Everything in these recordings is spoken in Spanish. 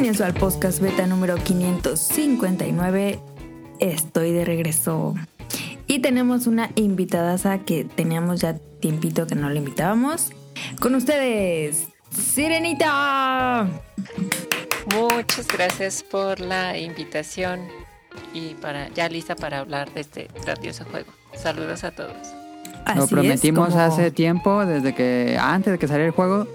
Bienvenidos al podcast beta número 559. Estoy de regreso. Y tenemos una invitada que teníamos ya tiempito que no la invitábamos. Con ustedes, Sirenita. Muchas gracias por la invitación y para ya lista para hablar de este grandioso juego. Saludos a todos. Lo Así prometimos es, como- hace tiempo, desde que antes de que saliera el juego,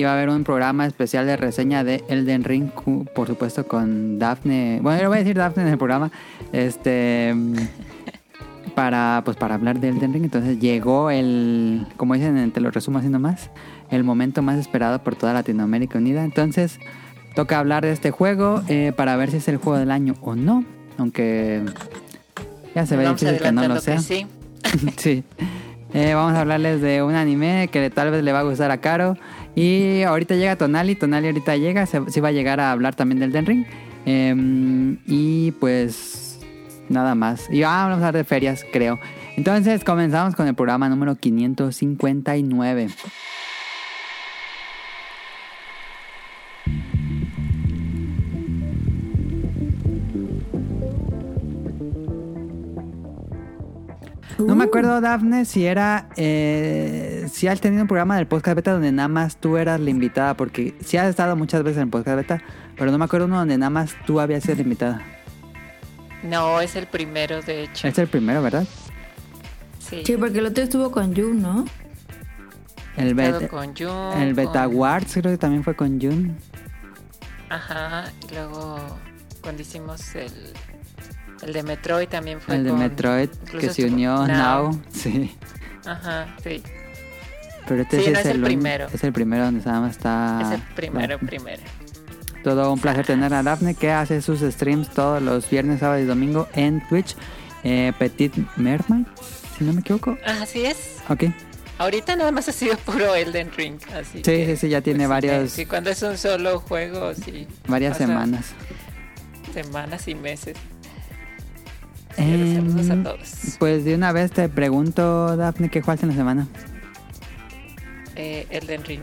iba a haber un programa especial de reseña de Elden Ring, por supuesto con Daphne. Bueno, yo le voy a decir Daphne en el programa, este, para, pues para hablar de Elden Ring. Entonces llegó el, como dicen, en- te lo resumo así nomás, el momento más esperado por toda Latinoamérica Unida. Entonces toca hablar de este juego eh, para ver si es el juego del año o no, aunque ya se ve difícil que no lo sea. sí. sí. Eh, vamos a hablarles de un anime que tal vez le va a gustar a Caro. Y ahorita llega Tonali. Tonali ahorita llega. Se, sí va a llegar a hablar también del Den Ring. Eh, y pues nada más. Y ah, vamos a hablar de ferias, creo. Entonces comenzamos con el programa número 559. No me Uh, acuerdo, Dafne, si era. Eh, si has tenido un programa del podcast beta donde nada más tú eras la invitada, porque sí has estado muchas veces en el podcast beta, pero no me acuerdo uno donde nada más tú habías sido la invitada. No, es el primero, de hecho. Es el primero, ¿verdad? Sí. Sí, porque el otro estuvo con Yu, ¿no? El, beta, con Jun, el Beta con- Awards creo que también fue con Jun. Ajá. Y luego cuando hicimos el, el de Metroid también fue El de con- Metroid que se unió Now. Now. Sí. Ajá, sí. Pero este Sí, sí no, es, es el un- primero. Es el primero donde nada más está. es el primero, Daphne. primero. Todo un placer tener a Daphne que hace sus streams todos los viernes, sábado y domingo en Twitch. Eh, Petit Mermaid, si no me equivoco. Así es. Ok. Ahorita nada más ha sido puro Elden Ring, así Sí, que, sí, sí, ya tiene pues, varios- Sí, cuando es un solo juego, sí. Varias semanas. Semanas y meses. Em, saludos a todos. Pues de una vez te pregunto, Daphne, ¿qué juegas en la semana? Eh, Elden Ring.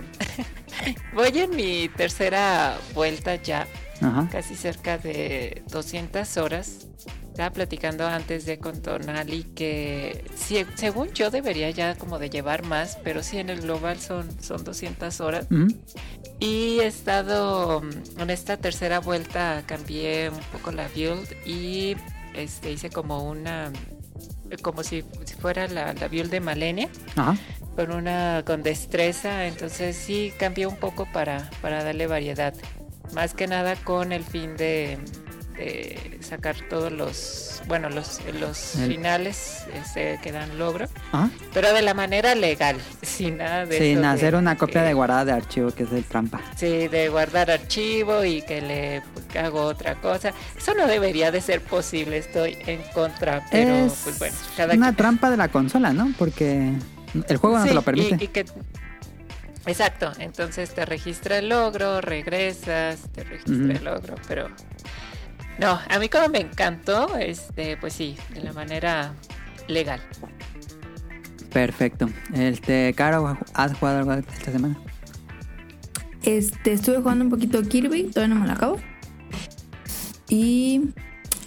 Voy en mi tercera vuelta ya, Ajá. casi cerca de 200 horas. Estaba platicando antes de con Tonali que según yo debería ya como de llevar más, pero sí en el global son, son 200 horas. Y he estado mm, en esta tercera vuelta, cambié un poco la build y este, hice como una, como si, si fuera la, la build de Malenia, Ajá. con una, con destreza, entonces sí cambié un poco para, para darle variedad. Más que nada con el fin de, de sacar todos los, bueno, los, los El- finales este, que dan logro, Ajá. pero de la manera legal, sin nada de Sin eso de hacer una copia que- de guardada de archivo, que es el trampa. Sí, de guardar archivo y que le hago otra cosa. Eso no debería de ser posible, estoy en contra, pero es pues bueno, cada una trampa de la consola, ¿no? Porque el juego no Sí, te lo permite. y que- Exacto, entonces te registra el logro, regresas, te registra el logro, pero no, a mí como me encantó, este, pues sí, de la manera legal. Perfecto. Este, Caro, ¿has jugado algo esta semana? Este, estuve jugando un poquito Kirby, todavía no me lo acabo. Y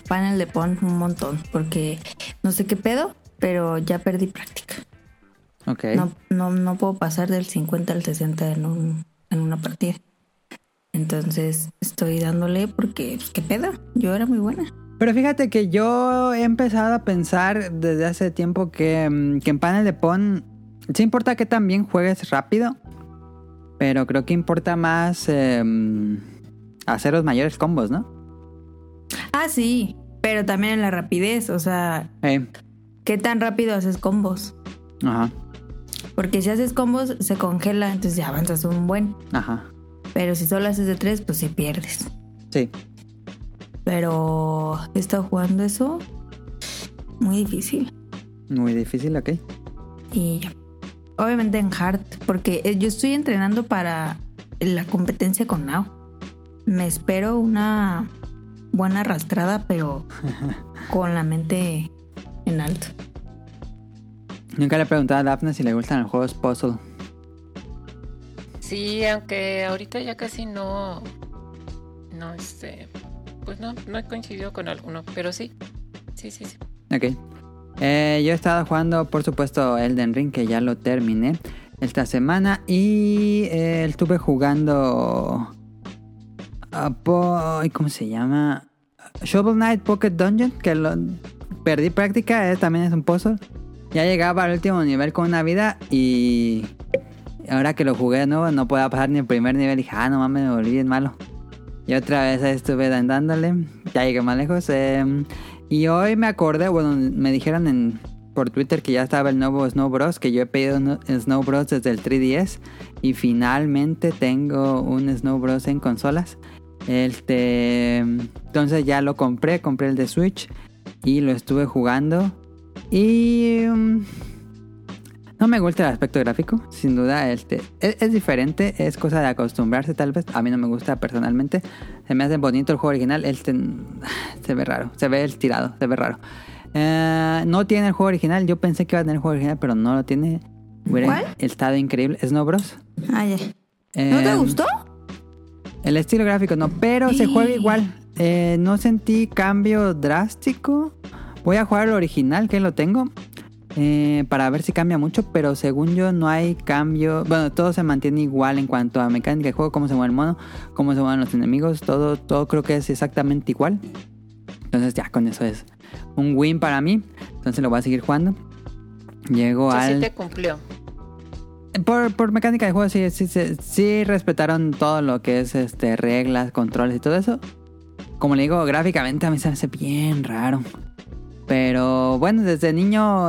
panel de Pon un montón, porque no sé qué pedo, pero ya perdí práctica. Ok. No, no, no puedo pasar del 50 al 60 en, un, en una partida. Entonces estoy dándole porque, pues, ¿qué pedo? Yo era muy buena. Pero fíjate que yo he empezado a pensar desde hace tiempo que, mm, que en panel de Pon sí importa que también juegues rápido, pero creo que importa más eh, hacer los mayores combos, ¿no? Ah, sí, pero también en la rapidez, o sea, Eh, ¿qué tan rápido haces combos? ajá, Porque si haces combos se congela, entonces ya avanzas un buen. ajá. Pero si solo haces de tres, pues sí pierdes. Sí. Pero he estado jugando eso muy difícil. Muy difícil, ok. Y ya. Obviamente en hard, porque eh, yo estoy entrenando para la competencia con Now. Me espero una buena arrastrada, pero con la mente en alto. Nunca le he preguntado a Daphne si le gustan los juegos puzzle. Sí, aunque ahorita ya casi no no, este, pues no, no he coincidido con alguno, pero sí, sí, sí, sí. Ok. Eh, yo he estado jugando, por supuesto, Elden Ring, que ya lo terminé esta semana. Y eh, estuve jugando... po- ¿Cómo se llama? Shovel Knight Pocket Dungeon, que lo perdí práctica, eh, también es un puzzle. Ya llegaba al último nivel con una vida y ahora que lo jugué de nuevo no podía pasar ni el primer nivel. Dije, ah, no mames, me volví bien malo. Y otra vez estuve dándole, ya llegué más lejos. eh, y hoy me acordé, bueno, me dijeron en, por Twitter que ya estaba el nuevo Snow Bros. Que yo he pedido Snow Bros. desde el 3DS. Y finalmente tengo un Snow Bros. en consolas. Este, entonces ya lo compré, compré el de Switch. Y lo estuve jugando. Y... mm, no me gusta el aspecto gráfico, sin duda. Este, es, es diferente, es cosa de acostumbrarse tal vez. A mí no me gusta personalmente. Se me hace bonito el juego original. Este se ve raro, se ve estirado, se ve raro. Eh, no tiene el juego original. Yo pensé que iba a tener el juego original, pero no lo tiene. Hubiera ¿Cuál? estado increíble. Snow Bros. Ah, ya. ¿No te Eh, gustó? El estilo gráfico no, pero se juega igual. Eh, no sentí cambio drástico. Voy a jugar el original, que lo tengo. Eh, para ver si cambia mucho, pero según yo no hay cambio. Bueno, todo se mantiene igual en cuanto a mecánica de juego, cómo se mueve el mono, cómo se mueven los enemigos, todo, todo creo que es exactamente igual. Entonces ya con eso es un win para mí. Entonces lo voy a seguir jugando. Llego sí al... te cumplió. Por, por mecánica de juego sí, sí, sí, sí respetaron todo lo que es este reglas, controles y todo eso. Como le digo, gráficamente a mí se me hace bien raro. Pero bueno, desde niño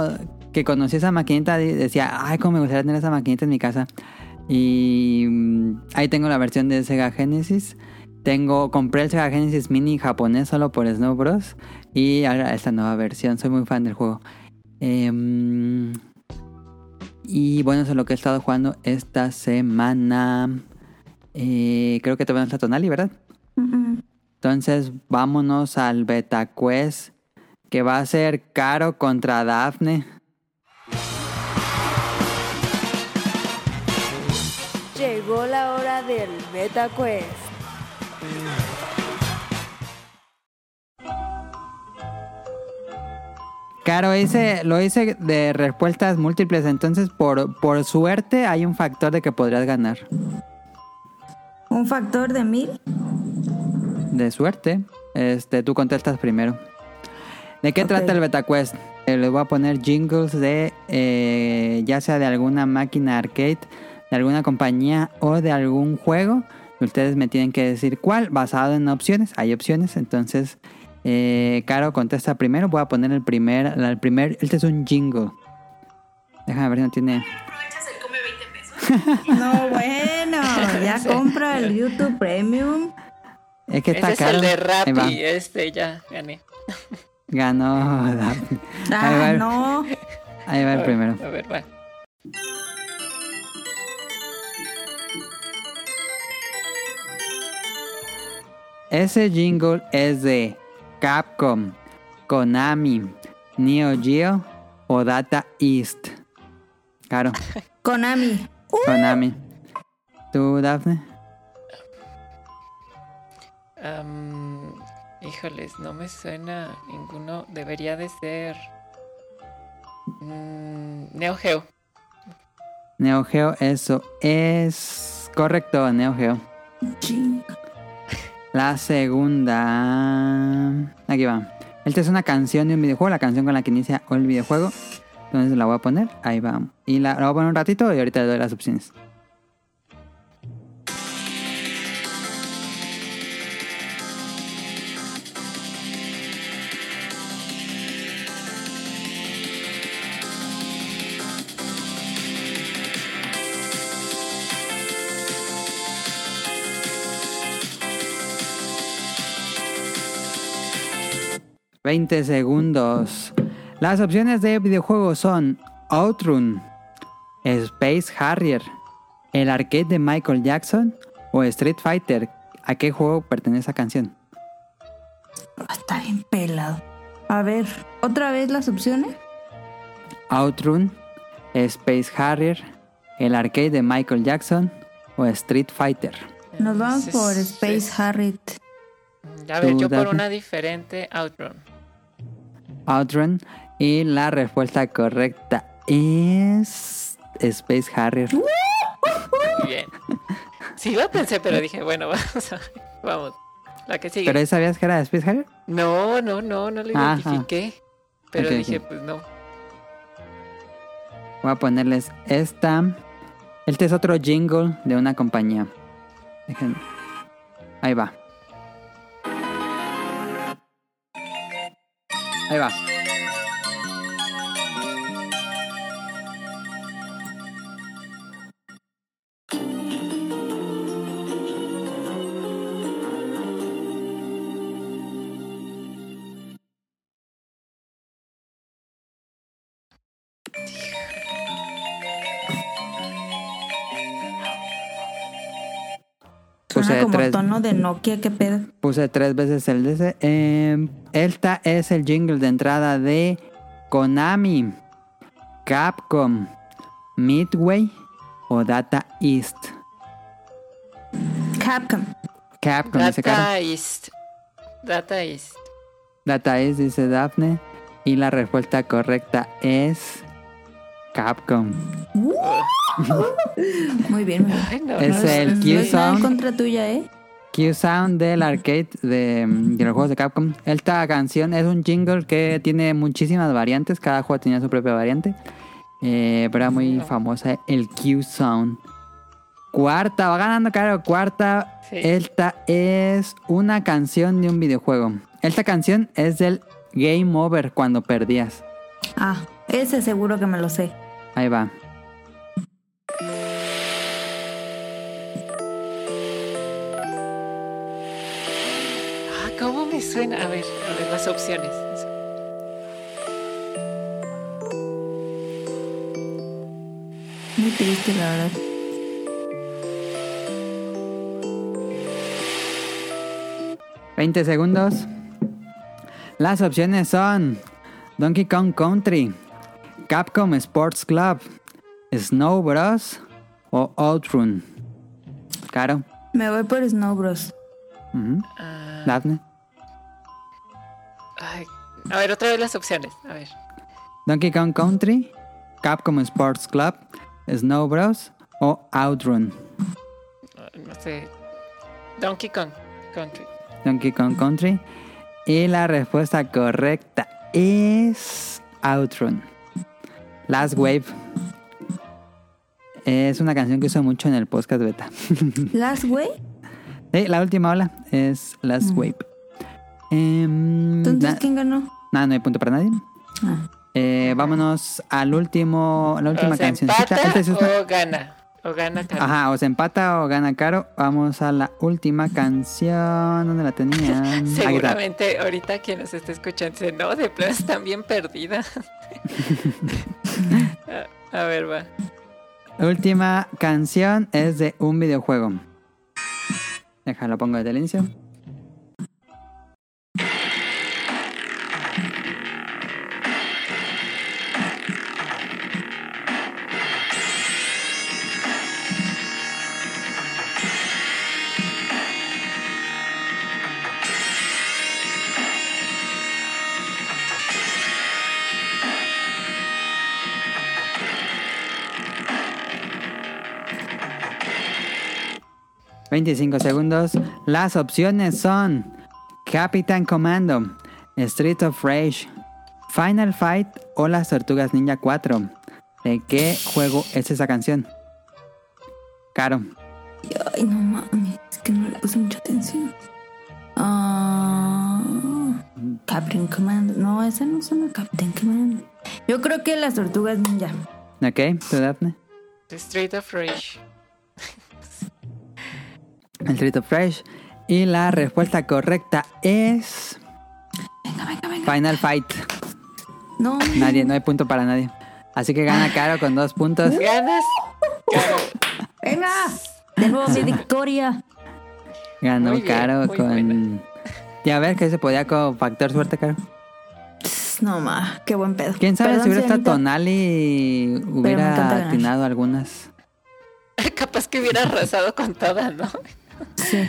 que conocí esa maquinita decía, ay, cómo me gustaría tener esa maquinita en mi casa. Y mm, ahí tengo la versión de Sega Genesis. Tengo, compré el Sega Genesis Mini japonés solo por Snow Bros. Y ahora esta nueva versión. Soy muy fan del juego. Em, y bueno, eso es lo que he estado jugando esta semana. Eh, creo que todavía no está Tonali, ¿verdad? Entonces vámonos al Beta Quest. Que va a ser caro contra Daphne. Llegó la hora del Beta Quest. Caro, hice, lo hice de respuestas múltiples. Entonces, por, por suerte, hay un factor de que podrías ganar. Un factor de mil. De suerte. Este, tú contestas primero. ¿De qué trata el Beta Quest? Eh, les voy a poner jingles de eh, ya sea de alguna máquina arcade, de alguna compañía o de algún juego. Ustedes me tienen que decir cuál, basado en opciones. Hay opciones, entonces, eh, Caro contesta primero. Voy a poner el primer, el primer. Este es un jingle. Déjame ver si no tiene. No, bueno, ya compra el YouTube Premium. Es que está Ese es el de. Rappi, este ya gané. Ganó. Daphne. Ahí va Ah, el- no. Ahí va el A ver, primero. A ver, va. Ese jingle es de Capcom, Konami, Neo Geo o Data East. Claro, Konami. Konami. ¿Tú, Daphne? Am, híjoles, no me suena ninguno. Debería de ser. mm, Neo Geo. Neo Geo, eso es correcto, Neo Geo. La segunda. Aquí va. Esta es una canción de un videojuego, la canción con la que inicia el videojuego. Entonces la voy a poner. Ahí va. Y la, la voy a poner un ratito y ahorita le doy las opciones. ...20 segundos... Las opciones de videojuego son... Outrun... Space Harrier... El arcade de Michael Jackson... O Street Fighter... ¿A qué juego pertenece esa canción? Ah, Está bien pelado. A ver, ¿otra vez las opciones? Outrun... Space Harrier... El arcade de Michael Jackson... O Street Fighter. Nos vamos por Space Harriet. A ver, ¿Tú, yo por una diferente Outrun. Outrun. Y la respuesta correcta es Space Harrier. Muy bien. Sí, lo pensé, pero dije, bueno, vamos a Vamos. La que sigue. ¿Pero sabías que era Space Harrier? No, no, no, no lo Ajá. identifiqué. Pero dije, pues no. Voy a ponerles esta. Este es otro jingle de una compañía. Déjenme. Ahí va. Ahí va. Suena Puse tono de Nokia, qué pedo. puse tres veces el DC. Eh, esta es el jingle de entrada de Konami, Capcom, Midway o Data East. Capcom. Capcom, dice Caro. Data East. Data East. Data East, dice Daphne. Y la respuesta correcta es Capcom. Muy bien, muy bien. Ay, no, Es no, el no, contra tuya, ¿eh? Q-Sound del arcade de, de los juegos de Capcom. Esta canción es un jingle que tiene muchísimas variantes. Cada juego tenía su propia variante. Eh, pero era muy famosa el Q-Sound. Cuarta, va ganando, claro. Cuarta, Sí. esta es una canción de un videojuego. Esta canción es del Game Over cuando perdías. Ah, ese seguro que me lo sé. Ahí va. Suena? A ver, a ver las opciones. Muy triste, la verdad. ¿20 segundos? Las opciones son Donkey Kong Country, Capcom Sports Club, Snow Bros. o Outrun. Caro. Me voy por Snow Bros. Daphne. Ay, a ver, otra vez las opciones. A ver. Donkey Kong Country, Capcom Sports Club, Snow Bros. o Outrun. No sé. Donkey Kong Country. Donkey Kong Country. Y la respuesta correcta es Outrun. Last Wave. Es una canción que uso mucho en el podcast beta. Last Way. Sí, la última ola es Last Mm. Wave. Em, Entonces, ¿quién ganó? nada, no hay punto para nadie. Ah. Eh, vámonos al último, la última o se cancioncita. empata Esta es una- o gana. O gana Caro. Ajá, o se empata o gana caro. Vamos a la última canción. ¿Dónde la tenían? Seguramente ahorita quien nos está escuchando dice, no, de plano están bien perdidas. a, a ver, va. Última canción es de un videojuego. Déjalo, pongo desde el inicio. ...25 segundos... ...las opciones son... ...Capitán Commando... ...Street of Rage... ...Final Fight... ...o Las Tortugas Ninja 4... ¿De qué juego es esa canción? Caro. Ay, no mames. Es que no le puse mucha atención. Ah, Captain Command. No, esa no suena Captain Command. Yo creo que las tortugas ninja. ¿Ok? ¿Tú, Daphne? The Street of Rage. El Street of Rage... ...y la respuesta correcta es... Venga, venga, venga. Final Fight... No. Nadie, no hay punto para nadie. Así que gana Caro con dos puntos. ¿Ganas? Caro. Venga. De nuevo mi victoria. Ganó Muy bien, Caro con. buena. Ya ver que se podía con factor suerte, Caro. No ma, qué buen pedo. Quién sabe Perdón, si hubiera estado Sirenita. tonal y me encanta hubiera atinado algunas. Capaz que hubiera arrasado con todas, ¿no? Sí.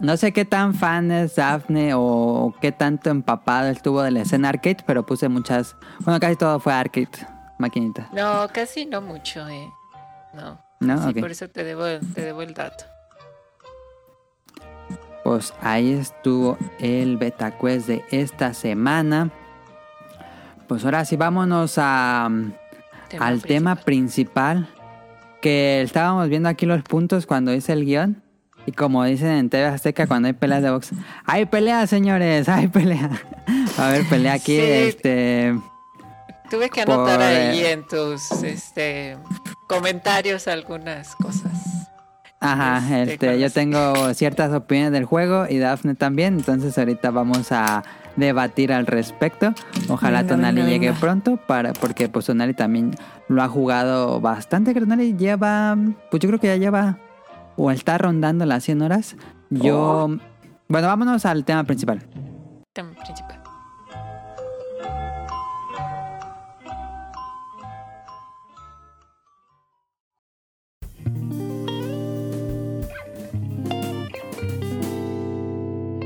No sé qué tan fan es Daphne o qué tanto empapado estuvo de la escena arcade, pero puse muchas. Bueno, casi todo fue arcade, maquinita. No, casi no mucho, eh. No. ¿No? Sí, por eso te debo, te debo el dato. Pues ahí estuvo el beta quest de esta semana. Pues ahora sí, vámonos a, Tema al tema principal. Que estábamos viendo aquí los puntos cuando hice el guion. Y como dicen en TV Azteca cuando hay peleas de box. ¡Hay pelea, señores! ¡Hay pelea! A haber pelea aquí. Sí. Este. Tuve que anotar Por, ahí eh, en tus este, comentarios algunas cosas. Ajá, Este, este, yo tengo ciertas opiniones del juego y Dafne también, entonces ahorita vamos a debatir al respecto. Ojalá Venga, Tonali venga, llegue venga. pronto para porque pues Tonali también lo ha jugado bastante, que Tonali lleva, pues yo creo que ya lleva o está rondando las 100 horas. Yo Oh. bueno, vámonos al tema principal. Tema principal.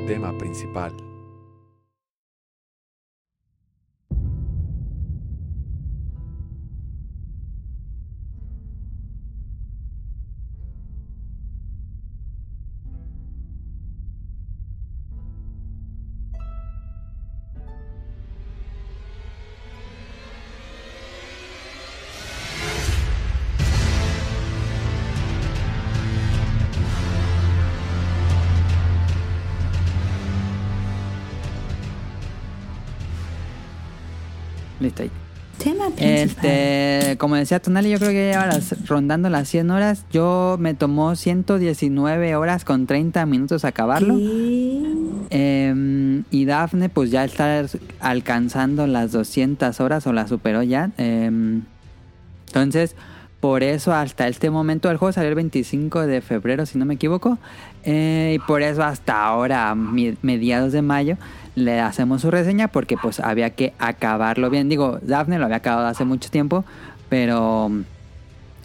Tema principal. Tema principal. Este, como decía Tonali, yo creo que las, rondando las 100 horas. Yo me tomó 119 horas con 30 minutos acabarlo. Eh, y Dafne pues ya está alcanzando las 200 horas o la superó ya. Eh, entonces, por eso hasta este momento el juego salió el 25 de febrero, si no me equivoco. Eh, y por eso hasta ahora, mediados de mayo, le hacemos su reseña porque pues había que acabarlo bien. Digo, Dafne lo había acabado hace mucho tiempo, pero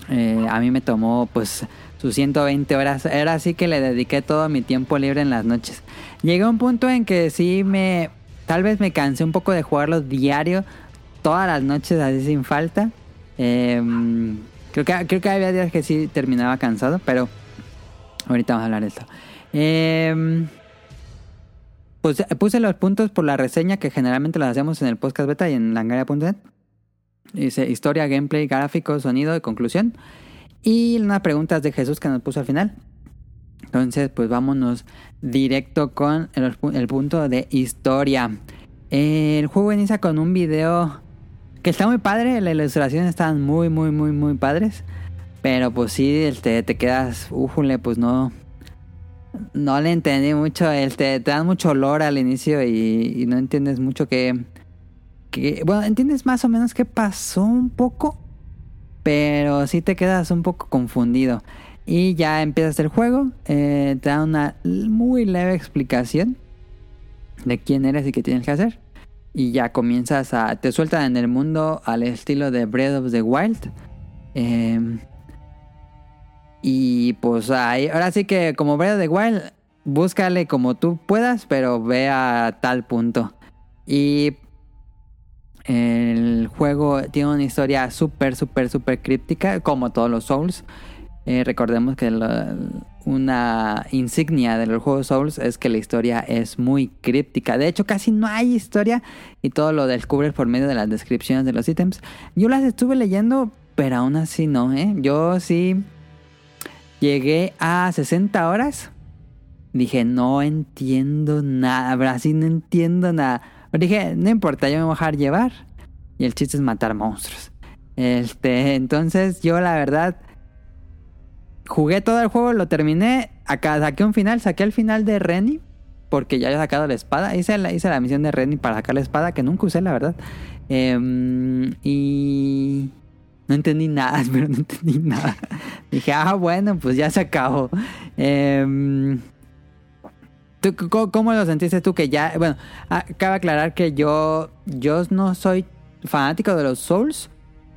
eh, a mí me tomó pues sus 120 horas. Era así que le dediqué todo mi tiempo libre en las noches. Llegué a un punto en que sí me... Tal vez me cansé un poco de jugarlo diario, todas las noches así sin falta. Eh, creo, que, creo que había días que sí terminaba cansado, pero ahorita vamos a hablar de esto. Pues puse los puntos por la reseña que generalmente las hacemos en el podcast beta y en langaria.net. Dice historia, gameplay, gráfico, sonido y conclusión. Y unas preguntas de Jesús que nos puso al final. Entonces, pues vámonos directo con el, el punto de historia. El juego inicia con un video que está muy padre. Las ilustraciones están muy, muy, muy, muy padres. Pero pues sí, este, te quedas, újule, pues no. No le entendí mucho. Este, te dan mucho olor al inicio y, no entiendes mucho que. Bueno, entiendes más o menos qué pasó un poco. Pero sí te quedas un poco confundido. Y ya empiezas el juego. eh, te da una muy leve explicación de quién eres y qué tienes que hacer. Y ya comienzas a. Te sueltan en el mundo al estilo de Breath of the Wild. Eh, y pues ahí, ahora sí que como Breath of the Wild, búscale como tú puedas, pero ve a tal punto. Y el juego tiene una historia súper, súper, súper críptica, como todos los Souls. Eh, recordemos que la- una insignia de los juegos Souls es que la historia es muy críptica. De hecho, casi no hay historia y todo lo descubres por medio de las descripciones de los ítems. Yo las estuve leyendo, pero aún así no, ¿eh? Yo sí llegué a 60 horas. Dije, no entiendo nada, así no entiendo nada. Dije, no importa, yo me voy a dejar llevar. Y el chiste es matar monstruos. Este, entonces yo la verdad jugué todo el juego, lo terminé. Acá saqué un final, saqué el final de Renny. Porque ya había sacado la espada. Hice la, hice la misión de Renny para sacar la espada, que nunca usé, la verdad. Em, y no entendí nada, pero no entendí nada. Dije, ah, bueno, pues ya se acabó. Em, ¿tú, cómo, cómo lo sentiste tú que ya... Bueno, ah, cabe aclarar que yo, yo no soy fanático de los Souls.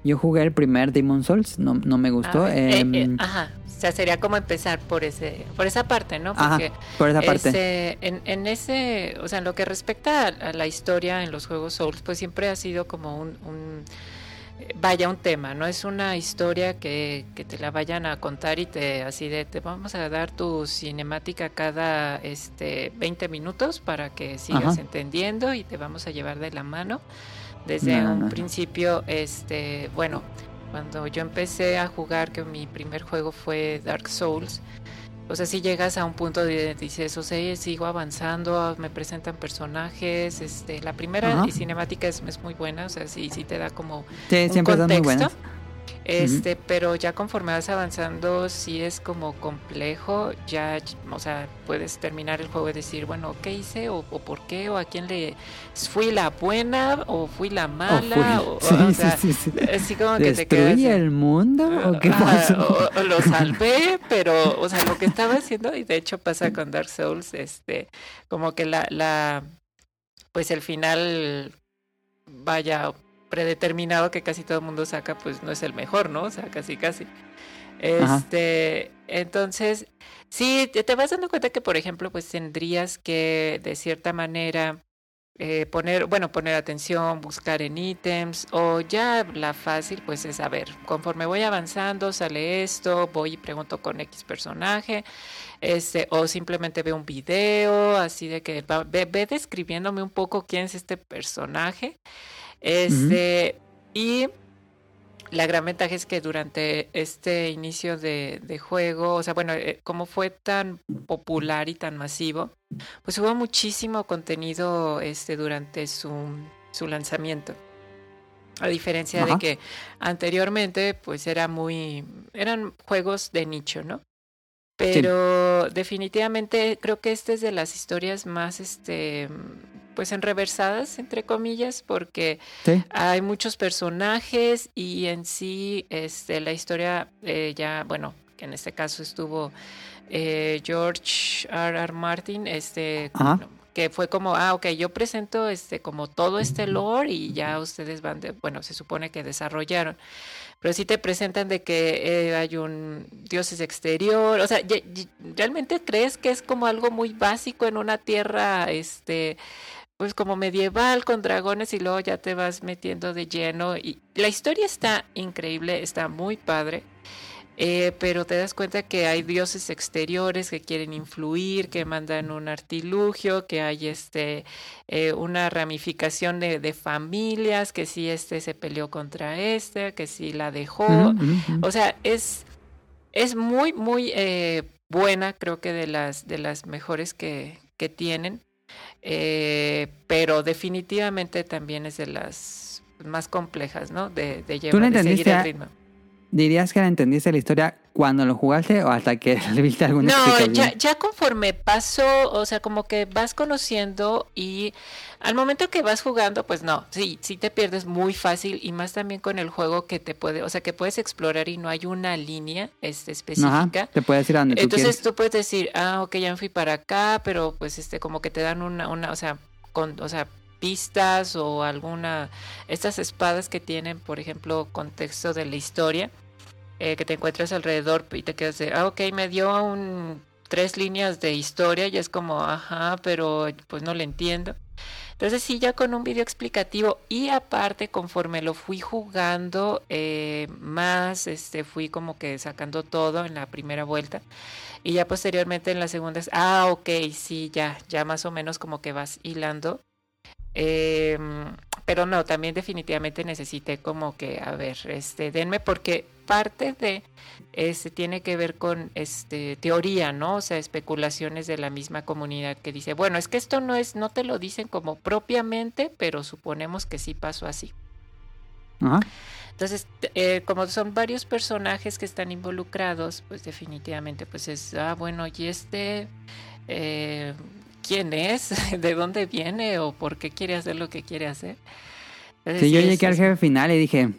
Yo jugué el primer Demon Souls, no, no me gustó. Ah, eh, em, eh, ajá. O sea, sería como empezar por ese, por esa parte, ¿no? Ajá, Porque por esa parte. ese- en, en ese, o sea, en lo que respecta a, la historia en los juegos Souls, pues siempre ha sido como un, un- vaya, un tema, ¿no? Es una historia que, que te la vayan a contar y te, así de, te vamos a dar tu cinemática cada, este, 20 minutos para que sigas Ajá. entendiendo y te vamos a llevar de la mano. Desde No, un no. principio, este, bueno, cuando yo empecé a jugar, que mi primer juego fue Dark Souls, o sea, si llegas a un punto de dices, o sea, sigo avanzando, me presentan personajes, este, la primera Ajá. cinemática es, es muy buena, o sea, sí, sí te da como sí, un son muy Este, pero ya conforme vas avanzando, sí es como complejo. Ya, o sea, puedes terminar el juego y decir, bueno, ¿qué hice? ¿O, o por qué? ¿O a quién le fui la buena? ¿O fui la mala? fui- o, sí, o sí, sea, sí, sí. así como que te quedas. ¿Destruí el mundo? ¿O qué pasó? lo salvé, pero, o sea, lo que estaba haciendo, y de hecho pasa con Dark Souls, este, como que la, la, pues el final, vaya, predeterminado que casi todo el mundo saca, pues no es el mejor, ¿no? O sea, casi, casi. Ajá. Este, entonces, sí, te te vas dando cuenta que, por ejemplo, pues tendrías que, de cierta manera, eh, poner, bueno, poner atención, buscar en ítems, o ya la fácil, pues es a ver, conforme voy avanzando, sale esto, voy y pregunto con X personaje, este, o simplemente veo un video, así de que va- ve, ve describiéndome un poco quién es este personaje. Este, y la gran ventaja es que durante este inicio de, de juego, o sea, bueno, eh, como fue tan popular y tan masivo, pues hubo muchísimo contenido este, durante su, su lanzamiento. A diferencia Ajá. de que anteriormente, pues era muy. eran juegos de nicho, ¿no? Pero definitivamente creo que esta es de las historias más este pues enreversadas, entre comillas, porque Sí. hay muchos personajes y en sí este, la historia eh, ya, bueno, que en este caso estuvo eh, George R. R. Martin, este, que fue como, ah, ok, yo presento este como todo este lore y ya ustedes van, de, bueno, se supone que desarrollaron. Pero sí te presentan de que eh, hay un dioses exterior, o sea, realmente crees que es como algo muy básico en una tierra, este, pues como medieval con dragones y luego ya te vas metiendo de lleno y la historia está increíble, está muy padre. eh, pero te das cuenta que hay dioses exteriores que quieren influir, que mandan un artilugio, que hay este eh, una ramificación de, de familias, que si este se peleó contra este, que si la dejó. O sea, es, es muy, muy eh, buena, creo que de las, de las mejores que, que tienen. Eh, pero definitivamente también es de las más complejas, ¿no? De, de llevar, le de seguir entendiste el ritmo. ¿Dirías que la entendiste la historia cuando lo jugaste o hasta que le viste alguna No, ya, ya conforme pasó, o sea, como que vas conociendo y al momento que vas jugando, pues no, sí, sí te pierdes muy fácil y más también con el juego que te puede, o sea, que puedes explorar y no hay una línea este, Ajá, específica. te puedes ir a donde tú Entonces quieres. tú puedes decir, ah, ok, ya me fui para acá, pero pues este, como que te dan una, una, o sea, con, o sea, pistas o alguna, estas espadas que tienen, por ejemplo, contexto de la historia, eh, que te encuentras alrededor y te quedas de, ah, ok, me dio un tres líneas de historia y es como, ajá, pero pues no le entiendo. Entonces sí, ya con un video explicativo y aparte conforme lo fui jugando eh, más, este, fui como que sacando todo en la primera vuelta y ya posteriormente en la segunda, es, ah, ok, sí, ya, ya más o menos como que vas hilando. Eh, pero no, también definitivamente necesité como que, a ver, este, denme porque parte de este tiene que ver con este teoría, ¿no? O sea, especulaciones de la misma comunidad que dice, bueno, es que esto no es, no te lo dicen como propiamente, pero suponemos que sí pasó así. Ajá. Entonces, eh, como son varios personajes que están involucrados, pues definitivamente, pues es, ah, bueno, y este, eh, ¿quién es? ¿De dónde viene? ¿O por qué quiere hacer lo que quiere hacer? Entonces, Sí, yo llegué al jefe final y dije,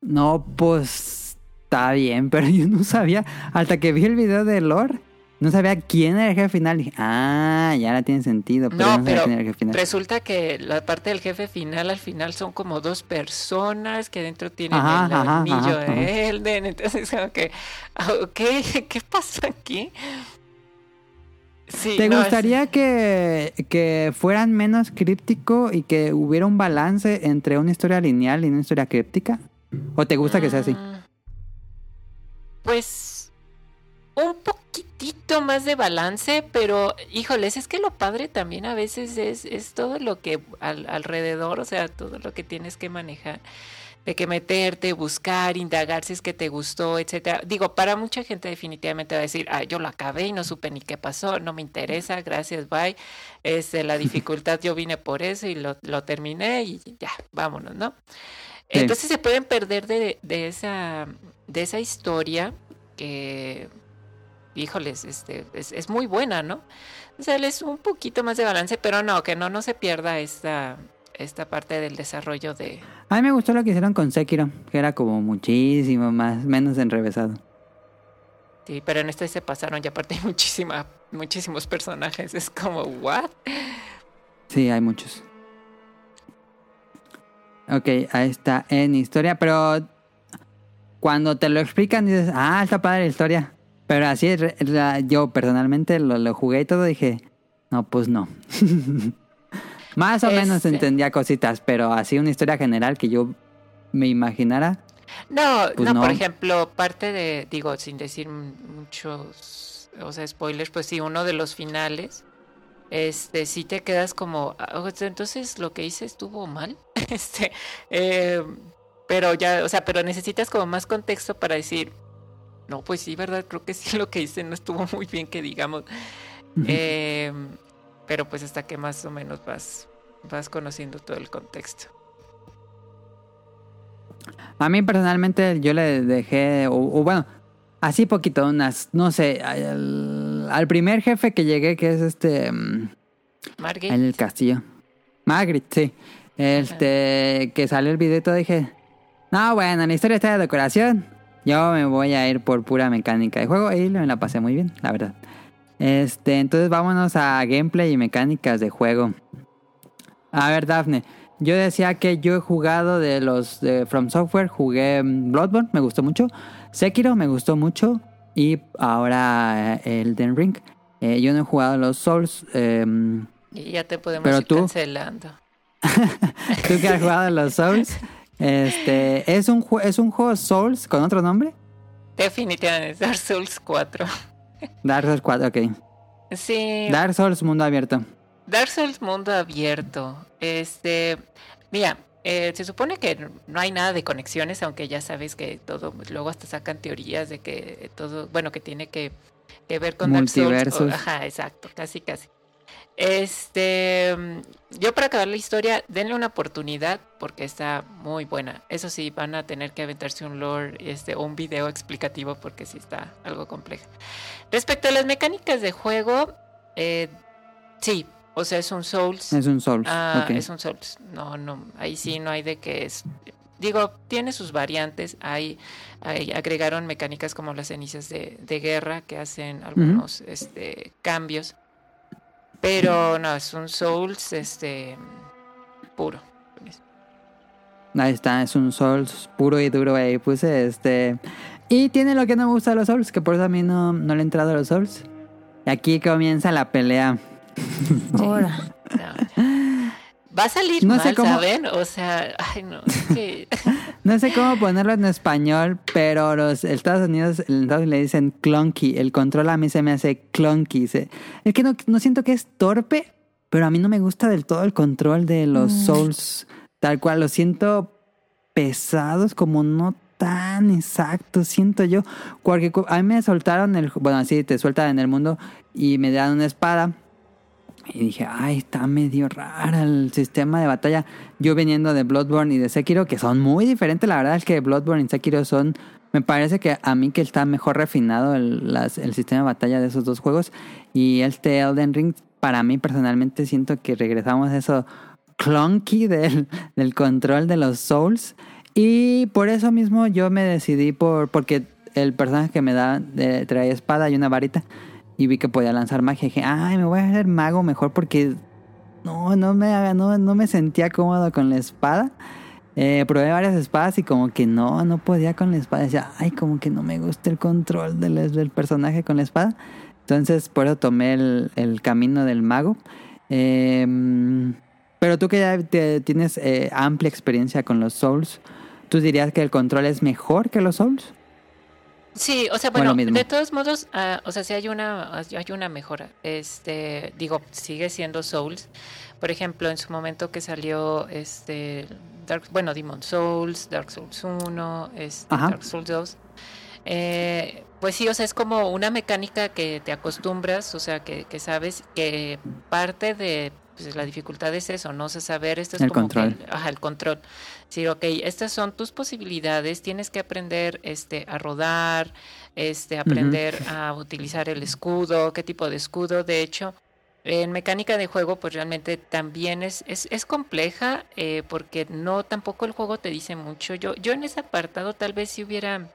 no, pues está bien, pero yo no sabía, hasta que vi el video de Lore, no sabía quién era el jefe final. Dije, ah, ya ahora tiene sentido. Pero no, no pero quién era el jefe final. resulta que la parte del jefe final al final son como dos personas que dentro tienen Ajá, el ajá, anillo ajá, de. Elden. Entonces, como que, ah, ok, ¿qué pasó aquí? Sí, ¿Te no, es- gustaría que, que fueran menos críptico y que hubiera un balance entre una historia lineal y una historia críptica? ¿O te gusta que sea así? Mm, Pues un poquitito más de balance, pero híjoles, es que lo padre también a veces es, es todo lo que al- alrededor, o sea, todo lo que tienes que manejar, de que meterte, buscar, indagar si es que te gustó, etcétera. Digo, para mucha gente definitivamente va a decir, ah, yo lo acabé y no supe ni qué pasó, no me interesa, gracias, bye. Este, la dificultad yo vine por eso y lo, lo terminé y ya, vámonos, ¿no? Sí. Entonces se pueden perder de, de esa de esa historia que híjoles, este es, es muy buena, ¿no? O sea, es un poquito más de balance, pero no, que no, no se pierda esta, esta parte del desarrollo de. A mí me gustó lo que hicieron con Sekiro, que era como muchísimo más, menos enrevesado. Sí, pero en este se pasaron y aparte hay muchísima, muchísimos personajes. Es como, ¿what? Sí, hay muchos. Ok, ahí está en historia, pero cuando te lo explican dices, ah, está padre la historia. Pero así, la- yo personalmente lo, lo jugué y todo, dije, no, pues no. Más o menos Este. entendía cositas, pero así una historia general que yo me imaginara. No, Pues no, no. por ejemplo, parte de, digo, sin decir muchos, o sea, spoilers, pues sí, uno de los finales, este, sí te quedas como, "Ah, entonces lo que hice estuvo mal, este, eh, pero ya, o sea, pero necesitas como más contexto para decir, no, pues sí, verdad, creo que sí lo que hice no estuvo muy bien, que digamos, Eh, pero pues hasta que más o menos vas, vas conociendo todo el contexto. A mí personalmente yo le dejé, o, o bueno, así poquito, unas, no sé, al, al primer jefe que llegué, que es este... mm, Margate, En el castillo. Margaret, sí. Este, que salió el video y todo, dije, no, bueno, la historia está de decoración. Yo me voy a ir por pura mecánica de juego y me la pasé muy bien, la verdad. Este, entonces vámonos a gameplay y mecánicas de juego. A ver, Dafne, yo decía que yo he jugado de los de From Software, jugué mm, Bloodborne, me gustó mucho. Sekiro me gustó mucho. Y ahora eh, Elden Ring. Eh, yo no he jugado los Souls. em, y ya te podemos pero ir tú- cancelando. Tú que has jugado los Souls. Este, ¿es un, ¿es un juego Souls con otro nombre? Definitivamente, Dark Souls 4. Dark Souls 4, ok. Sí, Dark Souls mundo abierto. Dark Souls mundo abierto. Este, mira, eh, se supone que no hay nada de conexiones, aunque ya sabes que todo, luego hasta sacan teorías de que todo, bueno, que tiene que, que ver con Dark Souls. O- ajá, exacto, casi, casi. Este, yo para acabar la historia, denle una oportunidad porque está muy buena. Eso sí, van a tener que aventarse un lore, este, o un video explicativo porque sí está algo complejo. Respecto a las mecánicas de juego, eh, sí, o sea, es un Souls. Es un Souls. Ah, es un Souls. No, no, ahí sí no hay de que es. Digo, tiene sus variantes. Hay, hay- agregaron mecánicas como las cenizas de, de guerra que hacen algunos este, cambios. Pero no, es un Souls este puro. Ahí está, es un Souls puro y duro ahí puse este. Y tiene lo que no me gusta de los Souls, que por eso a mí no, no le he entrado a los Souls. Y aquí comienza la pelea. Ahora. No. Va a salir No mal, sé cómo- ¿saben? O sea, ay no, es que- No sé cómo ponerlo en español, pero los Estados Unidos, en Estados Unidos le dicen clunky. El control a mí se me hace clunky. Se- Es que no, no siento que es torpe, pero a mí no me gusta del todo el control de los Mm. Souls. Tal cual, los siento pesados, como no tan exactos, siento yo. Porque a mí me soltaron el... Bueno, así te sueltan en el mundo y me dan una espada. Y dije, ay, está medio rara el sistema de batalla. Yo viniendo de Bloodborne y de Sekiro, que son muy diferentes, la verdad es que Bloodborne y Sekiro son... Me parece que a mí que está mejor refinado el, el sistema de batalla de esos dos juegos. Y este Elden Ring, para mí personalmente siento que regresamos a eso clunky del, del control de los Souls. Y por eso mismo yo me decidí por... Porque el personaje que me da eh, trae espada y una varita. Y vi que podía lanzar magia. Y dije, ay, me voy a hacer mago mejor porque no, no me, no, no me sentía cómodo con la espada. Eh, probé varias espadas y como que no, no podía con la espada. Decía, ay, como que no me gusta el control del, del personaje con la espada. Entonces, por eso tomé el, el camino del mago. Em, pero tú que ya tienes eh, amplia experiencia con los Souls, ¿tú dirías que el control es mejor que los Souls? Sí, o sea, Bueno, de todos modos, ah, o sea, sí hay una, hay una mejora. Este, digo, sigue siendo Souls. Por ejemplo, en su momento que salió este Dark, bueno, Demon Souls, Dark Souls 1, este. Dark Souls 2. eh, pues sí, o sea, es como una mecánica que te acostumbras, o sea, que, que sabes que parte de pues, la dificultad es eso, no sé saber, esto es El como que control. el- ajá, el control. Sí, ok, estas son tus posibilidades, tienes que aprender este, a rodar, este, aprender a utilizar el escudo, qué tipo de escudo, de hecho. En mecánica de juego, pues realmente también es, es, es compleja, eh, porque no tampoco el juego te dice mucho. Yo, yo en ese apartado tal vez si hubiera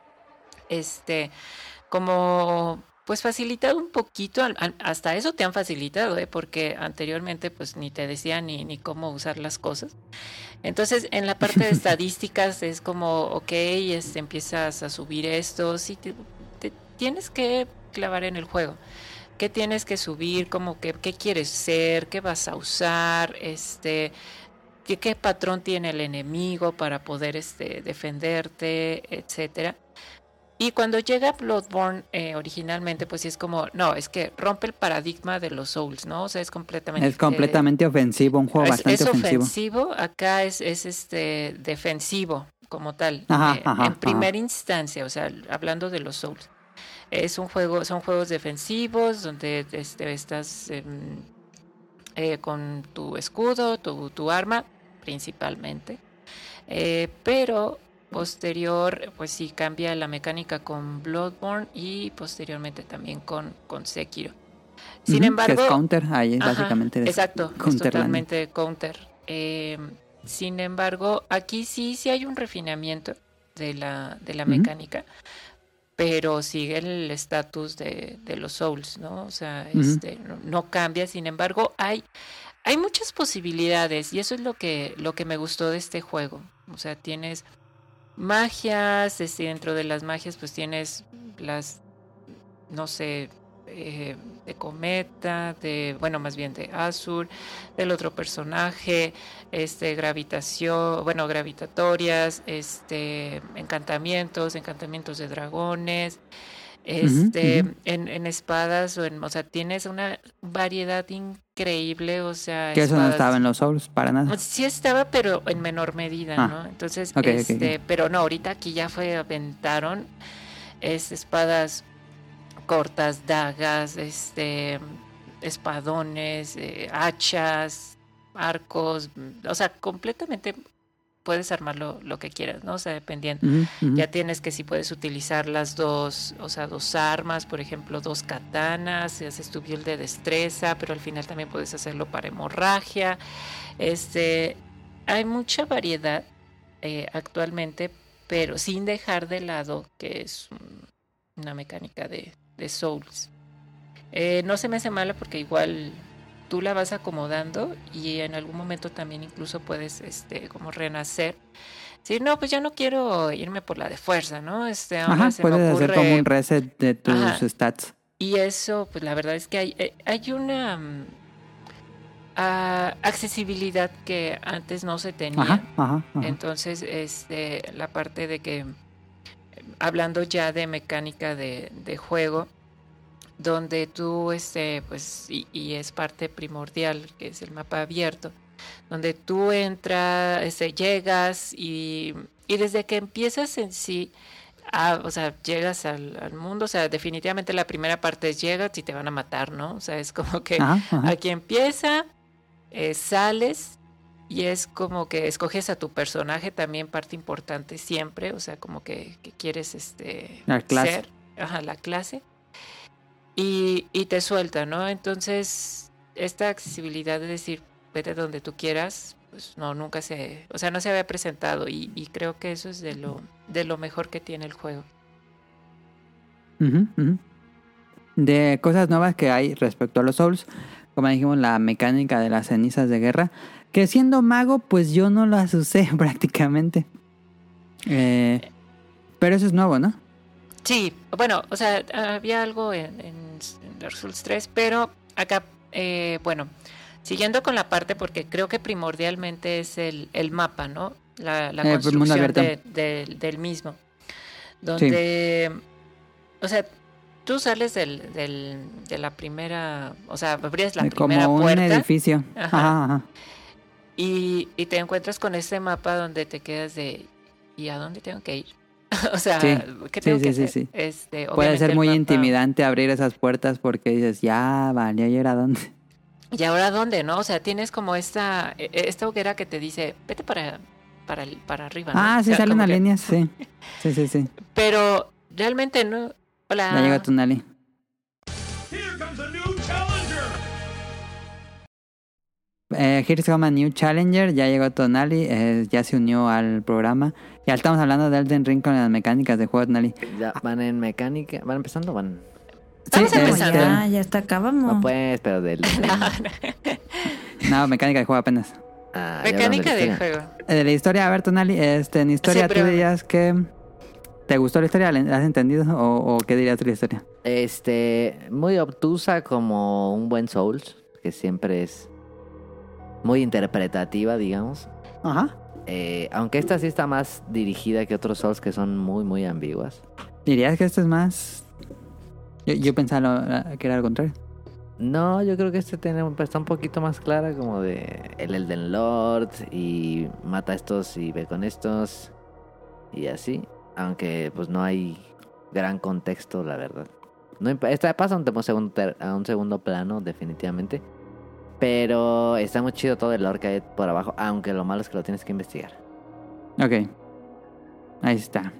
este como pues facilitado un poquito, hasta eso te han facilitado, ¿eh? porque anteriormente pues ni te decían ni, ni cómo usar las cosas. Entonces en la parte de estadísticas es como, ok, este, empiezas a subir esto, sí, te, te tienes que clavar en el juego. ¿Qué tienes que subir? Como que, ¿Qué quieres ser? ¿Qué vas a usar? Este, ¿qué, qué patrón tiene el enemigo para poder este, defenderte? Etcétera. Y cuando llega Bloodborne eh, originalmente, pues sí es como, no, es que rompe el paradigma de los Souls, ¿no? O sea, es completamente... Es completamente ofensivo, un juego es, bastante es ofensivo. ofensivo, acá es, es este defensivo como tal, Ajá, eh, ajá, en primera ajá. instancia, o sea, hablando de los Souls. Es un juego, son juegos defensivos donde este, estás em, eh, con tu escudo, tu, tu arma, principalmente. Eh, pero posterior, pues sí cambia la mecánica con Bloodborne y posteriormente también con, con Sekiro. Sin embargo, que es counter, ahí es Ajá, básicamente exacto, es totalmente counter. Eh, sin embargo, aquí sí, sí hay un refinamiento de la, de la mecánica, pero sigue el estatus de, de los Souls, ¿no? O sea, este, no, no cambia. Sin embargo, hay, hay muchas posibilidades y eso es lo que, lo que me gustó de este juego. O sea, tienes magias, este, dentro de las magias, pues tienes las, no sé, eh, de Cometa, de, bueno, más bien de Azur, del otro personaje, este, gravitación, bueno, gravitatorias, este, encantamientos, encantamientos de dragones, este. En, en espadas, o, en, o sea, tienes una variedad increíble, o sea, que eso no estaba en los Souls para nada. Sí estaba, pero en menor medida, Ah, ¿no? Entonces, este, pero no, ahorita aquí ya fue, aventaron es, espadas cortas, dagas, este, espadones, eh, hachas, arcos, o sea, completamente puedes armarlo lo que quieras, ¿no? O sea, dependiendo. Ya tienes que si puedes utilizar las dos, o sea, dos armas, por ejemplo, dos katanas, si haces tu build de destreza, pero al final también puedes hacerlo para hemorragia. Este, hay mucha variedad eh, actualmente, pero sin dejar de lado que es un- una mecánica de, de Souls. Eh, no se me hace mala porque igual tú la vas acomodando y en algún momento también incluso puedes este como renacer. Sí, no, pues ya no quiero irme por la de fuerza, ¿no? Este, Ajá, se me puedes hacer como un reset de tus Ajá. stats. y eso, pues la verdad es que hay, eh, hay una mm, ah, accesibilidad que antes no se tenía. Ajá, ajá, ajá. Entonces, este, la parte de que, eh, hablando ya de mecánica de, de juego, donde tú, este, pues, y, y es parte primordial, que es el mapa abierto, donde tú entras, este, llegas y, y desde que empiezas en sí, ah, o sea, llegas al, al mundo, o sea, definitivamente la primera parte es llegas y te van a matar, ¿no? O sea, es como que Ajá, ajá. Aquí empieza, eh, sales y es como que escoges a tu personaje también parte importante siempre, o sea, como que, que quieres este La clase. ser, ajá, la clase y, te suelta, ¿no? Entonces esta accesibilidad de decir vete donde tú quieras, pues no nunca se, o sea, no se había presentado y, y creo que eso es de lo de lo mejor que tiene el juego. De cosas nuevas que hay respecto a los Souls, como dijimos, la mecánica de las cenizas de guerra, que siendo mago, pues yo no las usé prácticamente. Eh, pero eso es nuevo, ¿no? Sí, bueno, o sea, había algo en, en Dark Souls 3, pero acá, eh, bueno, siguiendo con la parte, porque creo que primordialmente es el, el mapa, ¿no? La, la Eh, pues, construcción abierto. de- del- mismo. Donde, o sea, tú sales del, del, de la primera, o sea, abrías la Eh, primera Como un puerta edificio. Ajá. Ajá, ajá. y, y te encuentras con este mapa donde te quedas de, ¿y a dónde tengo que ir? o sea, Sí, ¿qué sí, tengo sí, que sí, hacer? Este, Puede ser muy mapa- intimidante abrir esas puertas porque dices, ya, vale, ¿y ahora dónde? ¿Y ahora dónde, no? O sea, tienes como esta, e- e- esta hoguera que te dice, vete para, para, para arriba. ¿no? Ah, O sí, sea, sale una que- línea, sí. Sí, sí, sí. Pero realmente no. Hola. Ya llega Tonali. Eh, here's come a new challenger. Ya llegó Tonali. eh, ya se unió al programa. Ya estamos hablando de Elden Ring con las mecánicas de juego Tonali. Ya van en mecánica. ¿Van empezando? Van. Vamos Sí, empezando. este, ya, ya está acá, vamos. No, pues, pero del. No, mecánica de juego apenas. Ah, Mecánica de juego. Eh, de la historia, a ver, Tonali, este, en historia, ¿tú pero- dirías que te gustó la historia? ¿La has entendido? ¿O, o qué dirías de la historia? Este, muy obtusa como un buen Souls, que siempre es muy interpretativa, digamos. Ajá. Eh, aunque esta sí está más dirigida que otros Souls que son muy, muy ambiguas. ¿Dirías que esto es más...? Yo, yo pensaba que era lo contrario. No, yo creo que este tiene, está un poquito más clara, como de el Elden Lord y mata a estos y ve con estos y así. Aunque pues no hay gran contexto, la verdad. No, esta pasa a un, segundo, a un segundo plano, definitivamente. Pero está muy chido todo el lore que hay por abajo, aunque lo malo es que lo tienes que investigar. Ok. Ahí está.